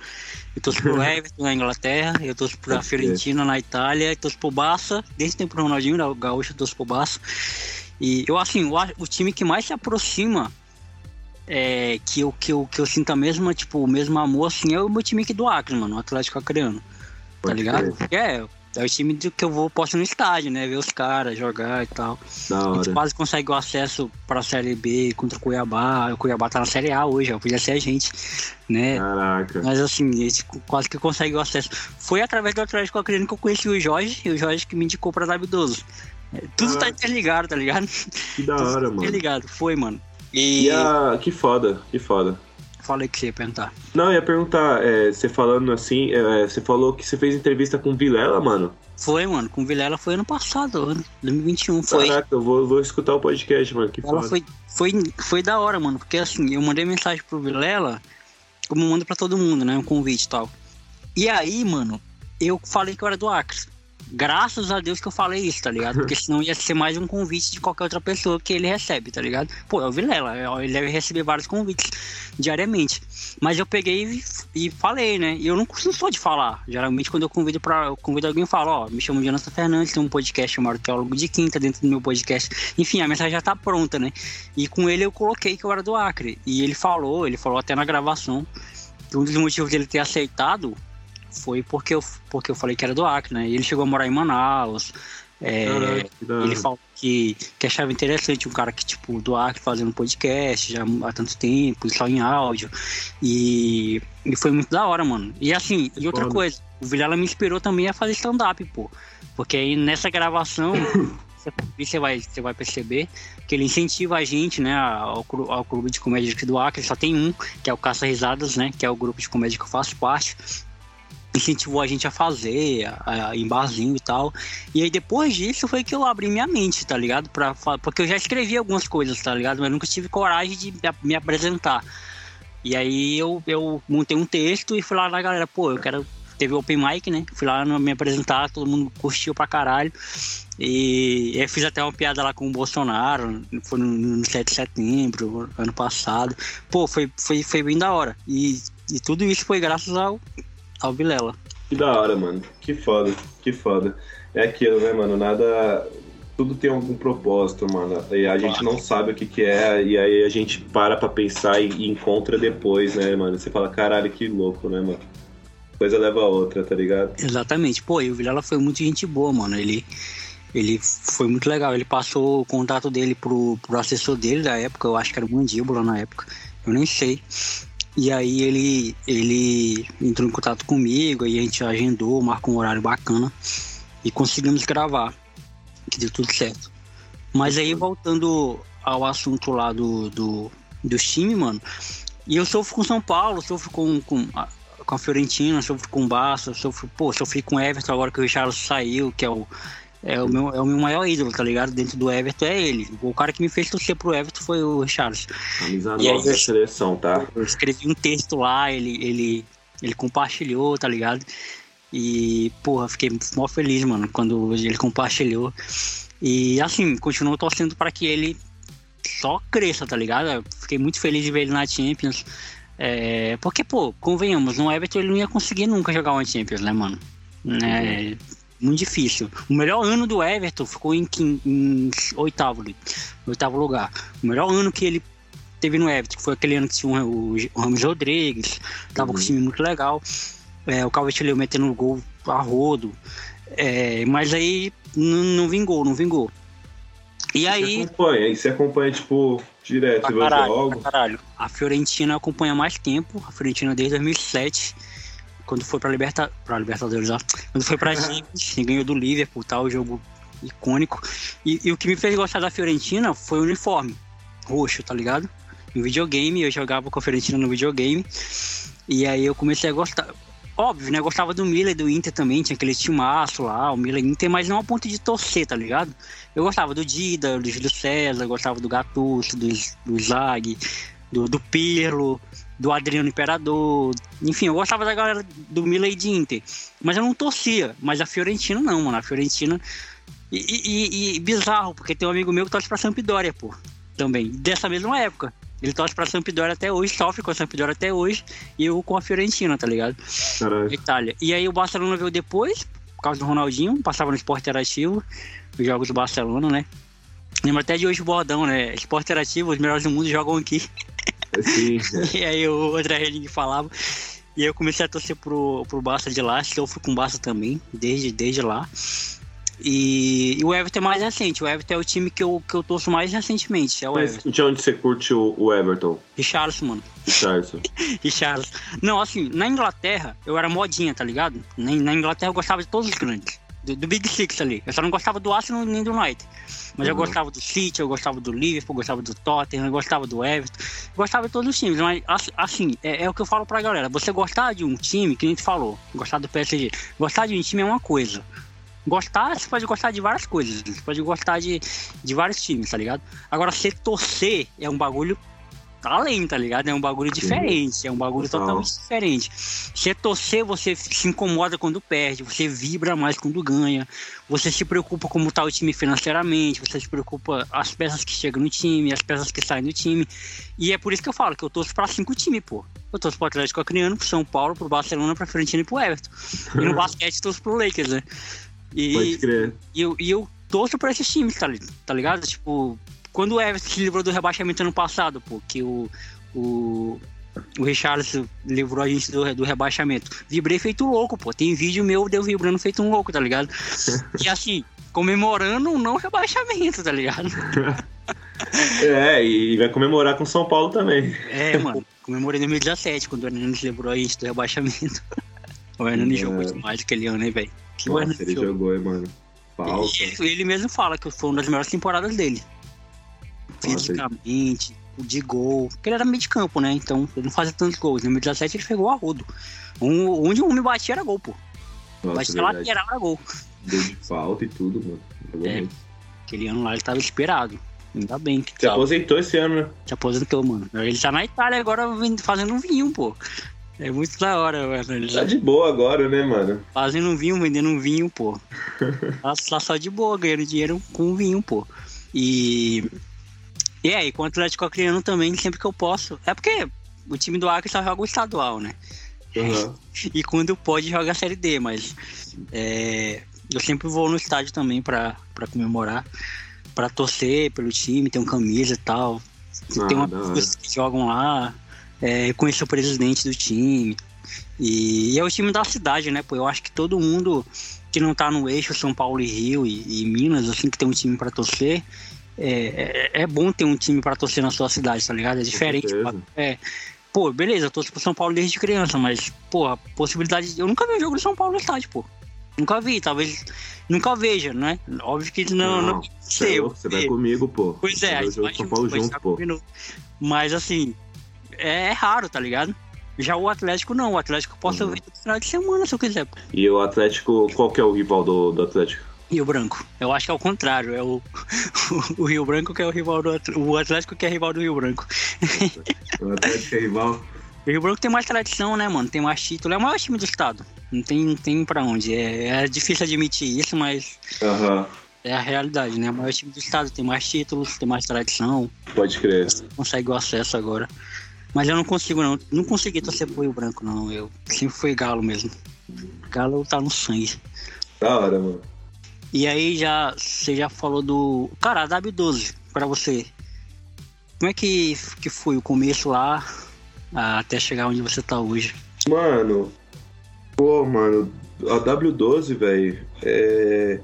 Eu torço pro <laughs> Everton na Inglaterra, eu torço pra Fiorentina na Itália, eu torço pro Barça, desde o tempo do Ronaldinho, o Gaúcho, eu torço pro Barça. E eu, assim, o, o time que mais se aproxima é, que, eu, que, eu, que eu sinto a mesma, tipo, o mesmo amor, assim, é o meu time aqui do Acre, mano, o Atlético Acreano. Tá ligado? É, é o time que eu vou posto no estádio, né? Ver os caras jogar e tal. Da hora. A gente quase consegue o acesso pra Série B contra o Cuiabá. O Cuiabá tá na Série A hoje, ó, podia ser a gente, né? Caraca. Mas assim, a gente quase que consegue o acesso. Foi através do Atlético Acreano que eu conheci o Jorge, e o Jorge que me indicou pra W12. Tudo tá interligado, tá ligado? Que da hora, tá mano. interligado, foi, mano. E, E a... Que foda, que foda. falei que você ia perguntar. Não, ia perguntar, é, você falando assim, é, você falou que você fez entrevista com o Vilela, mano. Foi, mano, com o Vilela foi ano passado, ano 2021, foi. Caraca, eu vou, vou escutar o podcast, mano. Que Ela foda. foi, foi, foi da hora, mano, porque assim, eu mandei mensagem pro Vilela, como mando pra todo mundo, né, um convite e tal. E aí, mano, eu falei que eu era do Acre. Graças a Deus que eu falei isso, tá ligado? Porque <laughs> senão ia ser mais um convite de qualquer outra pessoa que ele recebe, tá ligado? Pô, é o Vilela, é- ele deve receber vários convites diariamente. Mas eu peguei e, falei, né? E eu não, não sou de falar. Geralmente, quando eu convido para eu convido alguém, eu falo, ó, me chamo Jonathan Fernandes, tem um podcast chamado Teólogo de Quinta dentro do meu podcast. Enfim, a mensagem já tá pronta, né? E com ele eu coloquei que eu era do Acre. E ele falou, ele falou até na gravação, que um dos motivos dele ter aceitado foi porque eu, porque eu falei que era do Acre, né? E ele chegou a morar em Manaus. É, Caraca, ele falou que, que achava interessante um cara que, tipo, do Acre fazendo podcast já há tanto tempo, só em áudio. E, e foi muito da hora, mano. E assim, e outra Foda. coisa, o Vilela me inspirou também a fazer stand-up, pô. Porque aí nessa gravação, <coughs> você- vai, você vai perceber que ele incentiva a gente, né, ao, ao clube de comédia aqui do Acre. Só tem um, que é o Caça Risadas, né, que é o grupo de comédia que eu faço parte incentivou a gente a fazer, a, a, em barzinho e tal. E aí depois disso foi que eu abri minha mente, tá ligado? Pra, porque eu já escrevi algumas coisas, tá ligado? Mas nunca tive coragem de me- apresentar. E aí eu, eu montei um texto e fui lá na galera, pô, eu quero. Teve Open Mic, né? Fui lá me apresentar, todo mundo curtiu pra caralho. E eu fiz até uma piada lá com o Bolsonaro, foi no, no 7 de setembro, ano passado. Pô, foi, foi, foi bem da hora. E, e tudo isso foi graças ao, ao Vilela. Que da hora, mano. Que foda, que foda. É aquilo, né, mano? Nada. Tudo tem algum propósito, mano. E a gente não sabe o que, que é, e aí a gente para pra pensar e, e encontra depois, né, mano? Você fala, caralho, que louco, né, mano? Coisa leva a outra, tá ligado? Exatamente. Pô, e o Vilela foi muito gente boa, mano. Ele, ele foi muito legal. Ele passou o contato dele pro, pro assessor dele da época, eu acho que era o Mandíbula na época. Eu nem sei. E aí ele, ele entrou em contato comigo, aí a gente agendou, marcou um horário bacana e conseguimos gravar. Que deu tudo certo. Mas aí voltando ao assunto lá do, do, dos times, mano. E eu sofro com São Paulo, sofro com, com, a- com a Fiorentina, sofro com o Barça, sofro, pô, sofri com o Everton agora que o Richarlison saiu, que é o, é, o meu, é o meu maior ídolo, tá ligado? Dentro do Everton é ele. O cara que me fez torcer pro Everton foi o Richarlison. Camisa nossa da seleção, tá? Eu escrevi um texto lá, ele, ele, ele compartilhou, tá ligado? E, porra, fiquei mó feliz, mano, quando ele compartilhou. E, assim, continuo torcendo para que ele só cresça, tá ligado? Eu fiquei muito feliz de ver ele na Champions. É, porque, pô, convenhamos, no Everton ele não ia conseguir nunca jogar uma Champions, né, mano? É muito difícil. O melhor ano do Everton ficou em, quin- em oitavo, oitavo lugar. O melhor ano que ele teve no Everton, que foi aquele ano que tinha o, o Ramos Rodrigues, tava com um Uhum. time muito legal. É, o Calvete-Leu metendo gol a rodo. É, mas aí não, não vingou, não vingou. E Você aí, acompanha, e você acompanha, tipo, direto, pra você caralho, pra caralho. A Fiorentina acompanha mais tempo, a Fiorentina desde 2007, quando foi pra, Liberta, pra Libertadores, ó, quando foi pra Champions, ganhou do Liverpool, tal, jogo icônico. E, e o que me fez gostar da Fiorentina foi o uniforme roxo, tá ligado? No videogame, eu jogava com a Fiorentina no videogame, e aí eu comecei a gostar. Óbvio, né? Eu gostava do Milan e do Inter também, tinha aquele timaço lá, o Milan e Inter, mas não a ponto de torcer, tá ligado? Eu gostava do Dida, do Júlio César, gostava do Gattuso, do, do Zag, do, do Pirlo, do Adriano Imperador. Enfim, eu gostava da galera do Milan e de Inter. Mas eu não torcia. Mas a Fiorentina não, mano. A Fiorentina. E, e, e bizarro, porque tem um amigo meu que torce pra Sampdoria, pô. Também. Dessa mesma época. Ele torce pra Sampdoria até hoje, sofre com a Sampdoria até hoje, e eu com a Fiorentina, tá ligado? Caralho. Itália. E aí o Barcelona veio depois, por causa do Ronaldinho, passava no esporte interativo, os jogos do Barcelona, né? Lembro até de hoje o bordão, né? Esporte interativo, os melhores do mundo jogam aqui. Sim, <laughs> E aí o André Henning falava. E aí eu comecei a torcer pro, pro Barça de lá, sofro com o Barça também, desde, desde lá. E, e o Everton é mais recente, o Everton é o time que eu, que eu torço mais recentemente, é o Mas Everton. de onde você curte o, o Everton, Richarlison, mano. Richardson? <laughs> Richarlison. Não, assim, na Inglaterra eu era modinha, tá ligado? Na, na Inglaterra eu gostava de todos os grandes. Do, do Big Six ali. Eu só não gostava do Arsenal nem do United. Mas eu Uhum. gostava do City, eu gostava do Liverpool, eu gostava do Tottenham, eu gostava do Everton. Eu gostava de todos os times. Mas, ass- assim, é, é o que eu falo pra galera. Você gostar de um time, que nem tu falou, gostar do PSG. Gostar de um time é uma coisa. Gostar, você pode gostar de várias coisas. Você pode gostar de, de vários times, tá ligado? Agora, você torcer é um bagulho além, tá ligado? É um bagulho diferente, é um bagulho Total. totalmente diferente. Você torcer, você se incomoda quando perde, você vibra mais quando ganha, você se preocupa como tá o time financeiramente, você se preocupa as peças que chegam no time, as peças que saem do time. E é por isso que eu falo que eu torço pra cinco times, pô. Eu torço pro Atlético Acreano, pro São Paulo, pro Barcelona, pra Fiorentina e pro Everton. E no <laughs> basquete torço pro Lakers, né? E, Pode crer. e eu, e eu torço pra esses times, tá, tá ligado? Tipo, quando o Everton se livrou do rebaixamento ano passado, pô, que o, o, o Richarlison livrou a gente do, do rebaixamento. Vibrei feito louco, pô. Tem vídeo meu de eu vibrando feito um louco, tá ligado? <laughs> E assim, comemorando um não rebaixamento, tá ligado? <laughs> É, e vai comemorar com São Paulo também. É, mano. Comemorei em 2017, quando o Hernandes livrou a gente do rebaixamento. <laughs> O Hernandes É. jogou demais aquele ano, hein, velho? Que Nossa, ele jogou. hein, mano. Falta. Ele, ele mesmo fala que foi uma das melhores temporadas dele. Fisicamente, de gol. Porque ele era meio de campo, né? Então ele não fazia tantos gols. Em 2017 ele pegou a rodo. Um, onde um homem batia era gol, pô. Nossa, Batia verdade. lateral era gol. Deu de falta e tudo, mano. Jogou É. Aquele ano lá ele tava esperado. Ainda bem que Se aposentou esse ano, né? se aposentou, mano. Ele tá na Itália agora fazendo um vinho, pô. É muito da hora, mano. Ele Tá tá de boa agora, né, mano? fazendo um vinho, vendendo um vinho, pô. <laughs> Tá tá só de boa, ganhando dinheiro com vinho, pô. E. E aí, com o Atlético Acreano também, sempre que eu posso. É porque o time do Acre só joga o estadual, né? Aham. E quando pode joga a Série D, mas é, eu sempre vou no estádio também pra, pra comemorar, pra torcer pelo time, tem um camisa e tal. Ah, tem uma pessoas que jogam lá, é, conhecer o presidente do time. E, e é o time da cidade, né? Pô, eu acho que todo mundo que não tá no eixo São Paulo e Rio e, e Minas, assim, que tem um time pra torcer, é, é, é bom ter um time pra torcer na sua cidade, tá ligado? É diferente. É, pô, beleza, eu torço pro São Paulo desde criança, mas, pô, a possibilidade. de- Eu nunca vi um jogo do São Paulo no estádio, pô. Nunca vi, talvez. Nunca veja, né? Óbvio que não. não, é sei, você vai comigo, pô. Pois é, a gente vai São Paulo junto, pô. Mas assim, é raro, tá ligado? Já o Atlético não, o Atlético eu posso Uhum. ver no final de semana se eu quiser. pô. E o Atlético, qual que é o rival do, do Atlético? Rio Branco. Eu acho que é o contrário, é o, <laughs> o Rio Branco que é o rival do o Atlético que é rival do Rio Branco. <laughs> O Atlético é rival. O Rio Branco tem mais tradição, né, mano? Tem mais título, é o maior time do estado. Não tem, não tem pra onde. É, é difícil admitir isso, mas Aham, é a realidade, né? O maior time do estado tem mais títulos, tem mais tradição, pode crer. consegue o acesso agora. Mas eu não consigo, não. Não consegui torcer pro Rio Branco, não. Eu sempre fui galo mesmo. Galo tá no sangue. Da hora, mano. E aí já você já falou do. Cara, a W12, pra você. Como é que, que foi o começo lá até chegar onde você tá hoje? Mano, pô, mano, a W12, velho, é.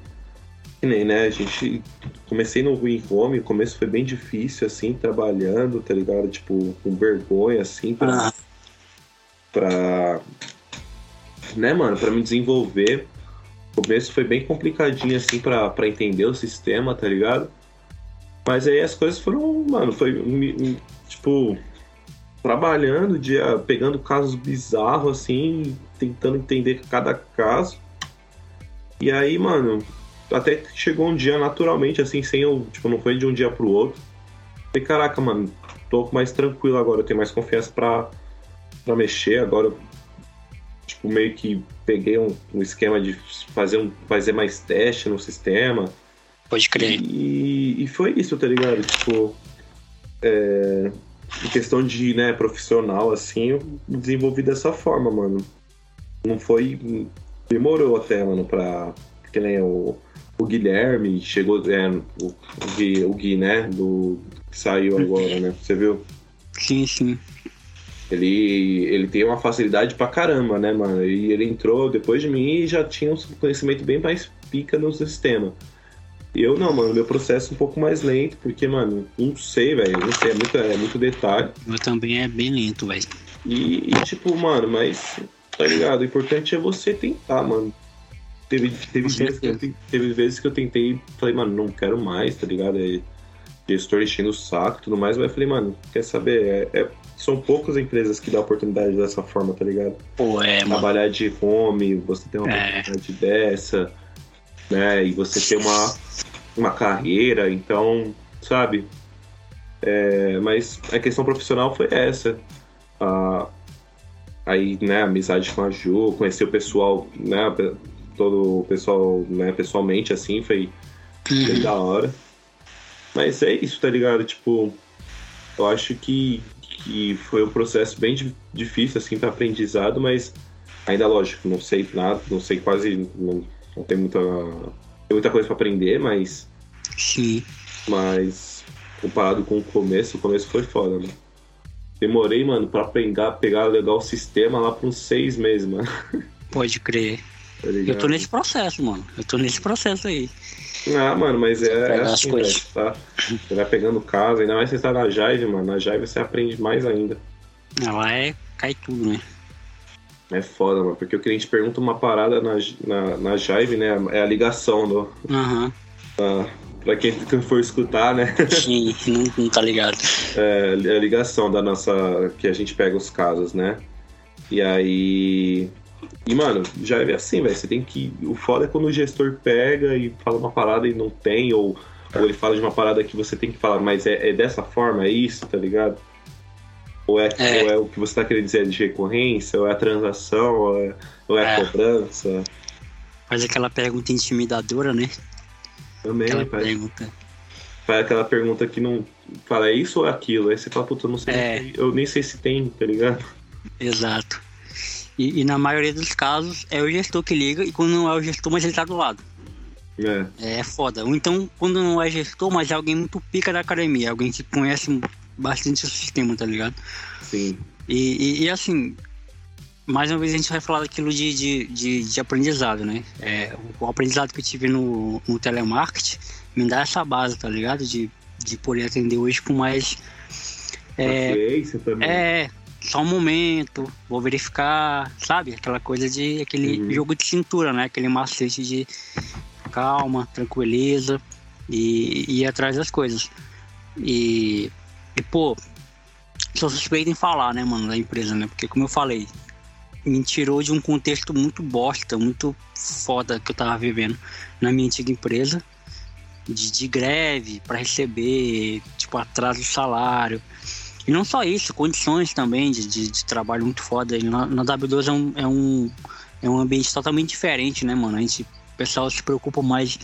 Que nem, né? A gente. Comecei no Win Home, o começo foi bem difícil, assim, trabalhando, tá ligado? Tipo, com vergonha, assim, pra. Ah, pra. Né, mano, pra me desenvolver. O começo foi bem complicadinho, assim, pra, entender o sistema, tá ligado? Mas aí as coisas foram, mano, foi, tipo, trabalhando, dia, pegando casos bizarros, assim, tentando entender cada caso. E aí, mano, até chegou um dia naturalmente, assim, sem eu, tipo, não foi de um dia pro outro. Falei, caraca, mano, tô mais tranquilo agora, eu tenho mais confiança pra, pra mexer. Agora, tipo, meio que peguei um, um esquema de fazer, um, fazer mais teste no sistema. Pode crer. E, e foi isso, tá ligado? Tipo, é, em questão de, né, profissional, assim, eu desenvolvi dessa forma, mano. Não foi. Demorou até, mano, pra. Que nem o, o Guilherme chegou. É, o, o, Gui, o Gui, né? Do, que saiu agora, né? Você viu? Sim, sim. Ele, ele tem uma facilidade pra caramba, né, mano? E ele entrou depois de mim e já tinha um conhecimento bem mais pica no sistema. E eu não, mano, meu processo é um pouco mais lento, porque, mano, não sei, velho, não sei, é muito, é muito detalhe. Eu também é bem lento, velho. E, e, tipo, mano, mas, tá ligado? O importante é você tentar, mano. Teve, teve, vezes que eu, teve vezes que eu tentei, falei, mano, não quero mais, tá ligado? É, gestor enchendo o saco e tudo mais, mas eu falei, mano, quer saber? É, é, são poucas empresas que dão oportunidade dessa forma, tá ligado? Pô, é, Trabalhar mano. de home, você tem uma é. oportunidade dessa, né? E você ter uma, uma carreira, então, sabe? É, mas a questão profissional foi essa. Ah, aí, né, amizade com a Ju, conhecer o pessoal, né, todo o pessoal, né, pessoalmente, assim, foi uhum. bem da hora. Mas é isso, tá ligado? Tipo, eu acho que, que foi um processo bem difícil, assim, para aprendizado, mas ainda lógico, não sei nada, não sei quase, não, não tem muita, tem muita coisa para aprender, mas. Sim. Mas comparado com o começo, o começo foi foda, né? Demorei, mano, pra pegar, pegar legal o sistema lá por uns seis meses, mano. <laughs> Pode crer. Tá eu tô nesse processo, mano. Eu tô nesse processo aí. Ah, mano, mas é, é assim, velho, tá? Você vai pegando casa, ainda mais se você tá na Jive, mano. Na Jive você aprende mais ainda. Ela é. cai tudo, né? É foda, mano, porque o cliente pergunta uma parada na, na, na Jive, né? É a ligação do. Aham. Uhum. pra quem for escutar, né? Sim, não, não tá ligado. <laughs> É, é a ligação da nossa. que a gente pega os casos, né? E aí. E, mano, já é assim, velho. Você tem que. O foda é quando o gestor pega e fala uma parada e não tem, ou, ou ele fala de uma parada que você tem que falar, mas é, é dessa forma, é isso, tá ligado? Ou é, é. ou é o que você tá querendo dizer de recorrência, ou é a transação, ou é, ou é, é. a cobrança. Faz aquela pergunta intimidadora, né? Também, aquela faz. pergunta. Faz aquela pergunta que não. Fala, é isso ou é aquilo? Aí você fala, puta, eu não sei. É. Eu nem sei se tem, tá ligado? Exato. E, e, na maioria dos casos é o gestor que liga, e quando não é o gestor, mas ele tá do lado. É. É foda. Ou então, quando não é gestor, mas é alguém muito pica da academia, alguém que conhece bastante o sistema, tá ligado? Sim. E, e, e assim, mais uma vez a gente vai falar daquilo de, de, de, de aprendizado, né? É, o, o, aprendizado que eu tive no, no telemarketing me dá essa base, tá ligado? De, de poder atender hoje com mais. É, também. é, só um momento, vou verificar, sabe? Aquela coisa de aquele uhum. jogo de cintura, né? Aquele macete de calma, tranquileza e, e ir atrás das coisas. E, e pô, sou suspeito em falar, né, mano, da empresa, né? Porque como eu falei, me tirou de um contexto muito bosta, muito foda que eu tava vivendo na minha antiga empresa. De, de greve para receber, tipo, atraso de salário, e não só isso, condições também de, de, de trabalho muito foda. Na, na W2 é um, é, um, é um ambiente totalmente diferente, né, mano? A gente, o pessoal se preocupa mais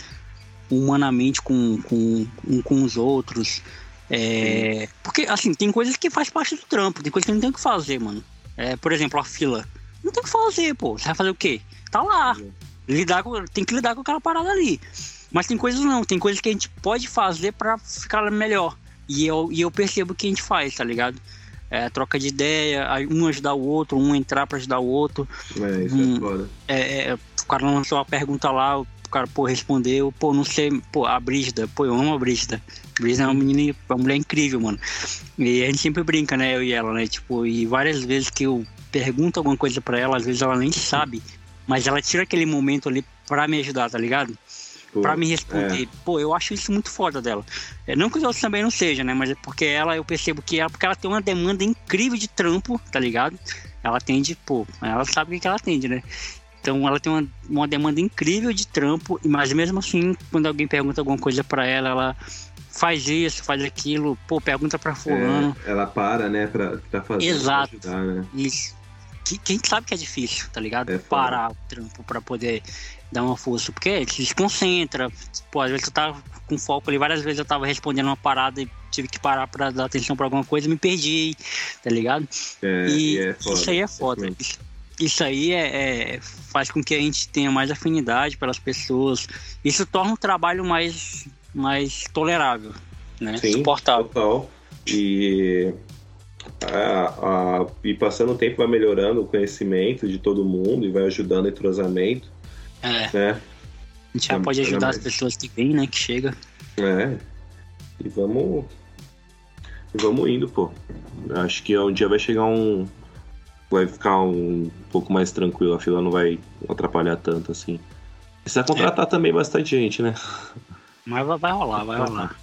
humanamente com, com, um, com os outros. É, porque, assim, tem coisas que faz parte do trampo, tem coisas que não tem o que fazer, mano. É, por exemplo, a fila. Não tem o que fazer, pô. Você vai fazer o quê? Tá lá. Lidar com, tem que lidar com aquela parada ali. Mas tem coisas não, tem coisas que a gente pode fazer para ficar melhor. E eu, e eu percebo o que a gente faz, tá ligado? É, troca de ideia, um ajudar o outro, um entrar para ajudar o outro. É, isso é um, é foda. É, o cara lançou uma pergunta lá, o cara, pô, respondeu, pô, não sei, pô, a Brígida, pô, eu amo a Brígida. A Brígida é uma menina, uma mulher incrível, mano. E a gente sempre brinca, né, eu e ela, né, tipo, e várias vezes que eu pergunto alguma coisa para ela, às vezes ela nem sabe, mas ela tira aquele momento ali pra me ajudar, tá ligado? Para me responder. É. Pô, eu acho isso muito foda dela. É, não que os outros também não sejam, né? Mas é porque ela, eu percebo que ela, porque ela tem uma demanda incrível de trampo, tá ligado? Ela atende, pô, ela sabe o que ela atende, né? Então ela tem uma, uma demanda incrível de trampo, mas mesmo assim, quando alguém pergunta alguma coisa para ela, ela faz isso, faz aquilo, pô, pergunta pra fulano. É, ela para, né, pra, tá fazendo Exato. pra ajudar, né? Isso. Que- Quem sabe que é difícil, tá ligado? É. Parar o trampo pra poder dar uma força. Porque se desconcentra. Pô, às vezes eu tava com foco ali, várias vezes eu tava respondendo uma parada e tive que parar pra dar atenção pra alguma coisa e me perdi, tá ligado? É, e é foda. isso aí é foda. realmente. Isso, isso aí é, é- faz com que a gente tenha mais afinidade pelas pessoas. Isso torna o trabalho mais, mais tolerável, né? Sim, Suportável. Total. E, a, a- e passando o tempo vai melhorando o conhecimento de todo mundo e vai ajudando o entrosamento, É, né? a gente já É, pode ajudar as pessoas que vêm, né? Que chega. É. E vamos. E vamos indo, pô. Acho que um dia vai chegar um. Vai ficar um pouco mais tranquilo, a fila não vai atrapalhar tanto assim. Precisa contratar também bastante gente, né? Mas vai, rolar, vai rolar.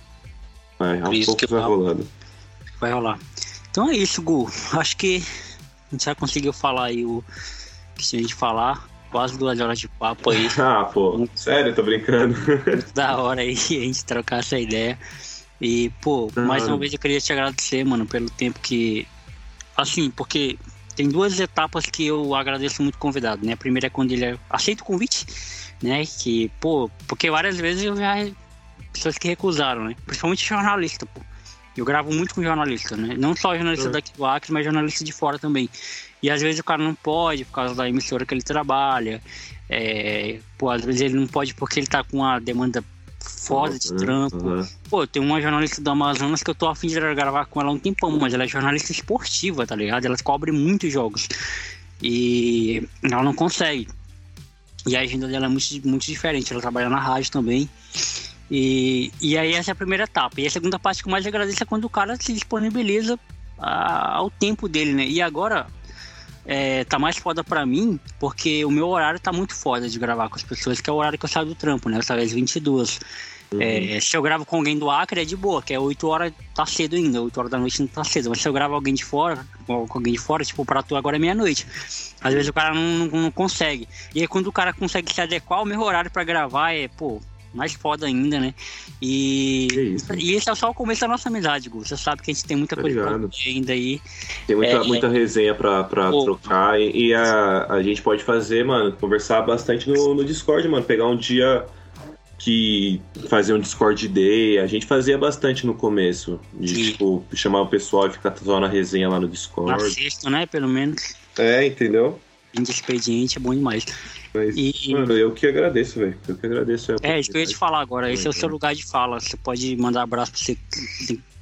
Vai, aos isso poucos vai falo. rolando. Vai rolar. Então é isso, Gu. Acho que a gente já conseguiu falar aí o que tinha de falar. Quase duas horas de papo aí. <laughs> Ah, pô, sério, tô brincando. Muito da hora aí <laughs> a gente trocar essa ideia. E, pô, Da mais uma vez eu queria te agradecer, mano, pelo tempo que. Assim, porque tem duas etapas que eu agradeço muito o convidado, né? A primeira é quando ele aceita o convite, né? Que, pô, porque várias vezes eu já. Pessoas que recusaram, né? Principalmente jornalista, pô. Eu gravo muito com jornalista, né? Não só jornalista É. daqui do Acre, mas jornalista de fora também. E às vezes o cara não pode por causa da emissora que ele trabalha. É, pô, às vezes ele não pode porque ele tá com uma demanda foda de Uhum, trampo. uhum. Pô, tem uma jornalista do Amazonas que eu tô afim de gravar com ela há um tempão, mas ela é jornalista esportiva, tá ligado? Ela cobre muitos jogos. E ela não consegue. E a agenda dela é muito, muito diferente. Ela trabalha na rádio também. E, e aí essa é a primeira etapa. E a segunda parte que eu mais agradeço é quando o cara se disponibiliza a- ao tempo dele, né? E agora é, tá mais foda pra mim, porque o meu horário tá muito foda de gravar com as pessoas, que é o horário que eu saio do trampo, né? Eu saio às 22. Uhum. É, se eu gravo com alguém do Acre é de boa, que é 8 horas, tá cedo ainda, 8 horas da noite não tá cedo. Mas se eu gravo alguém de fora, com alguém de fora, tipo, pra tu agora é meia-noite. Às vezes o cara não, não, não consegue. E aí quando o cara consegue se adequar ao meu horário pra gravar, é, pô, mais foda ainda, né? E, isso. e esse é só o começo da nossa amizade, Gu. Você sabe que a gente tem muita coisa pra ligado. ver ainda aí. Tem muita, É, muita resenha pra, pra Pô. trocar e, e a, a gente pode fazer, mano, conversar bastante no, no Discord, mano. Pegar um dia que fazer um Discord Day. A gente fazia bastante no começo. De, Sim. tipo, chamar o pessoal e ficar só na resenha lá no Na Discord. sexta, né? Pelo menos. É, entendeu? Expediente é bom demais. Mas, E- mano, eu que agradeço, velho. Eu que agradeço. a É, isso que eu ia te falar agora. Esse é o seu lugar de fala. Você pode mandar abraço pra você,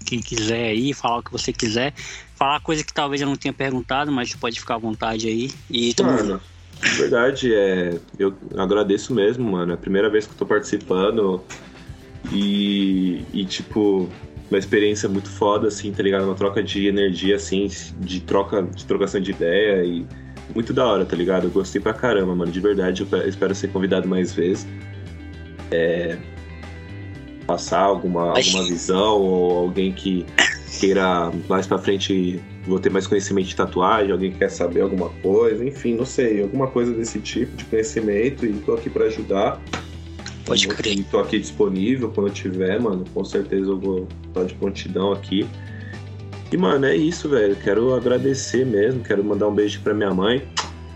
quem quiser aí, falar o que você quiser. Falar coisa que talvez eu não tenha perguntado, mas você pode ficar à vontade aí. E Mano, de verdade, é, eu agradeço mesmo, mano. É a primeira vez que eu tô participando e, e tipo, uma experiência muito foda, assim, tá ligado? Uma troca de energia, assim, de troca, de trocação de ideia e muito da hora, tá ligado? Eu gostei pra caramba, mano. De verdade, eu pe- espero ser convidado mais vezes. É, passar alguma, alguma visão ou alguém que queira mais pra frente vou ter mais conhecimento de tatuagem, alguém que quer saber alguma coisa, enfim, não sei, alguma coisa desse tipo de conhecimento e tô aqui pra ajudar. Pode crer. Tô aqui disponível quando eu tiver, mano. Com certeza eu vou estar de prontidão aqui. E, mano, é isso, velho. Quero agradecer mesmo. Quero mandar um beijo pra minha mãe,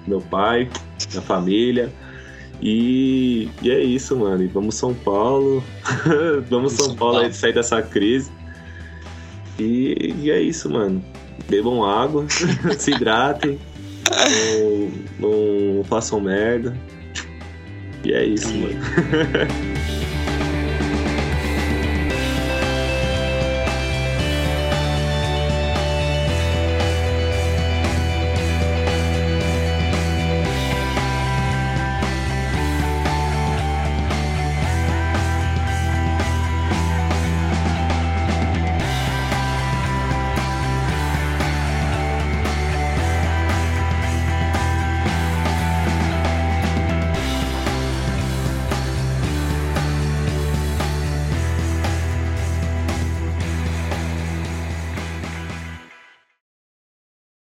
meu pai, minha família. E, e é isso, mano. E vamos São Paulo. <laughs> vamos São Paulo aí sair dessa crise. E, e é isso, mano. Bebam água, <laughs> se hidratem, não, não façam merda. E é isso, mano. <laughs>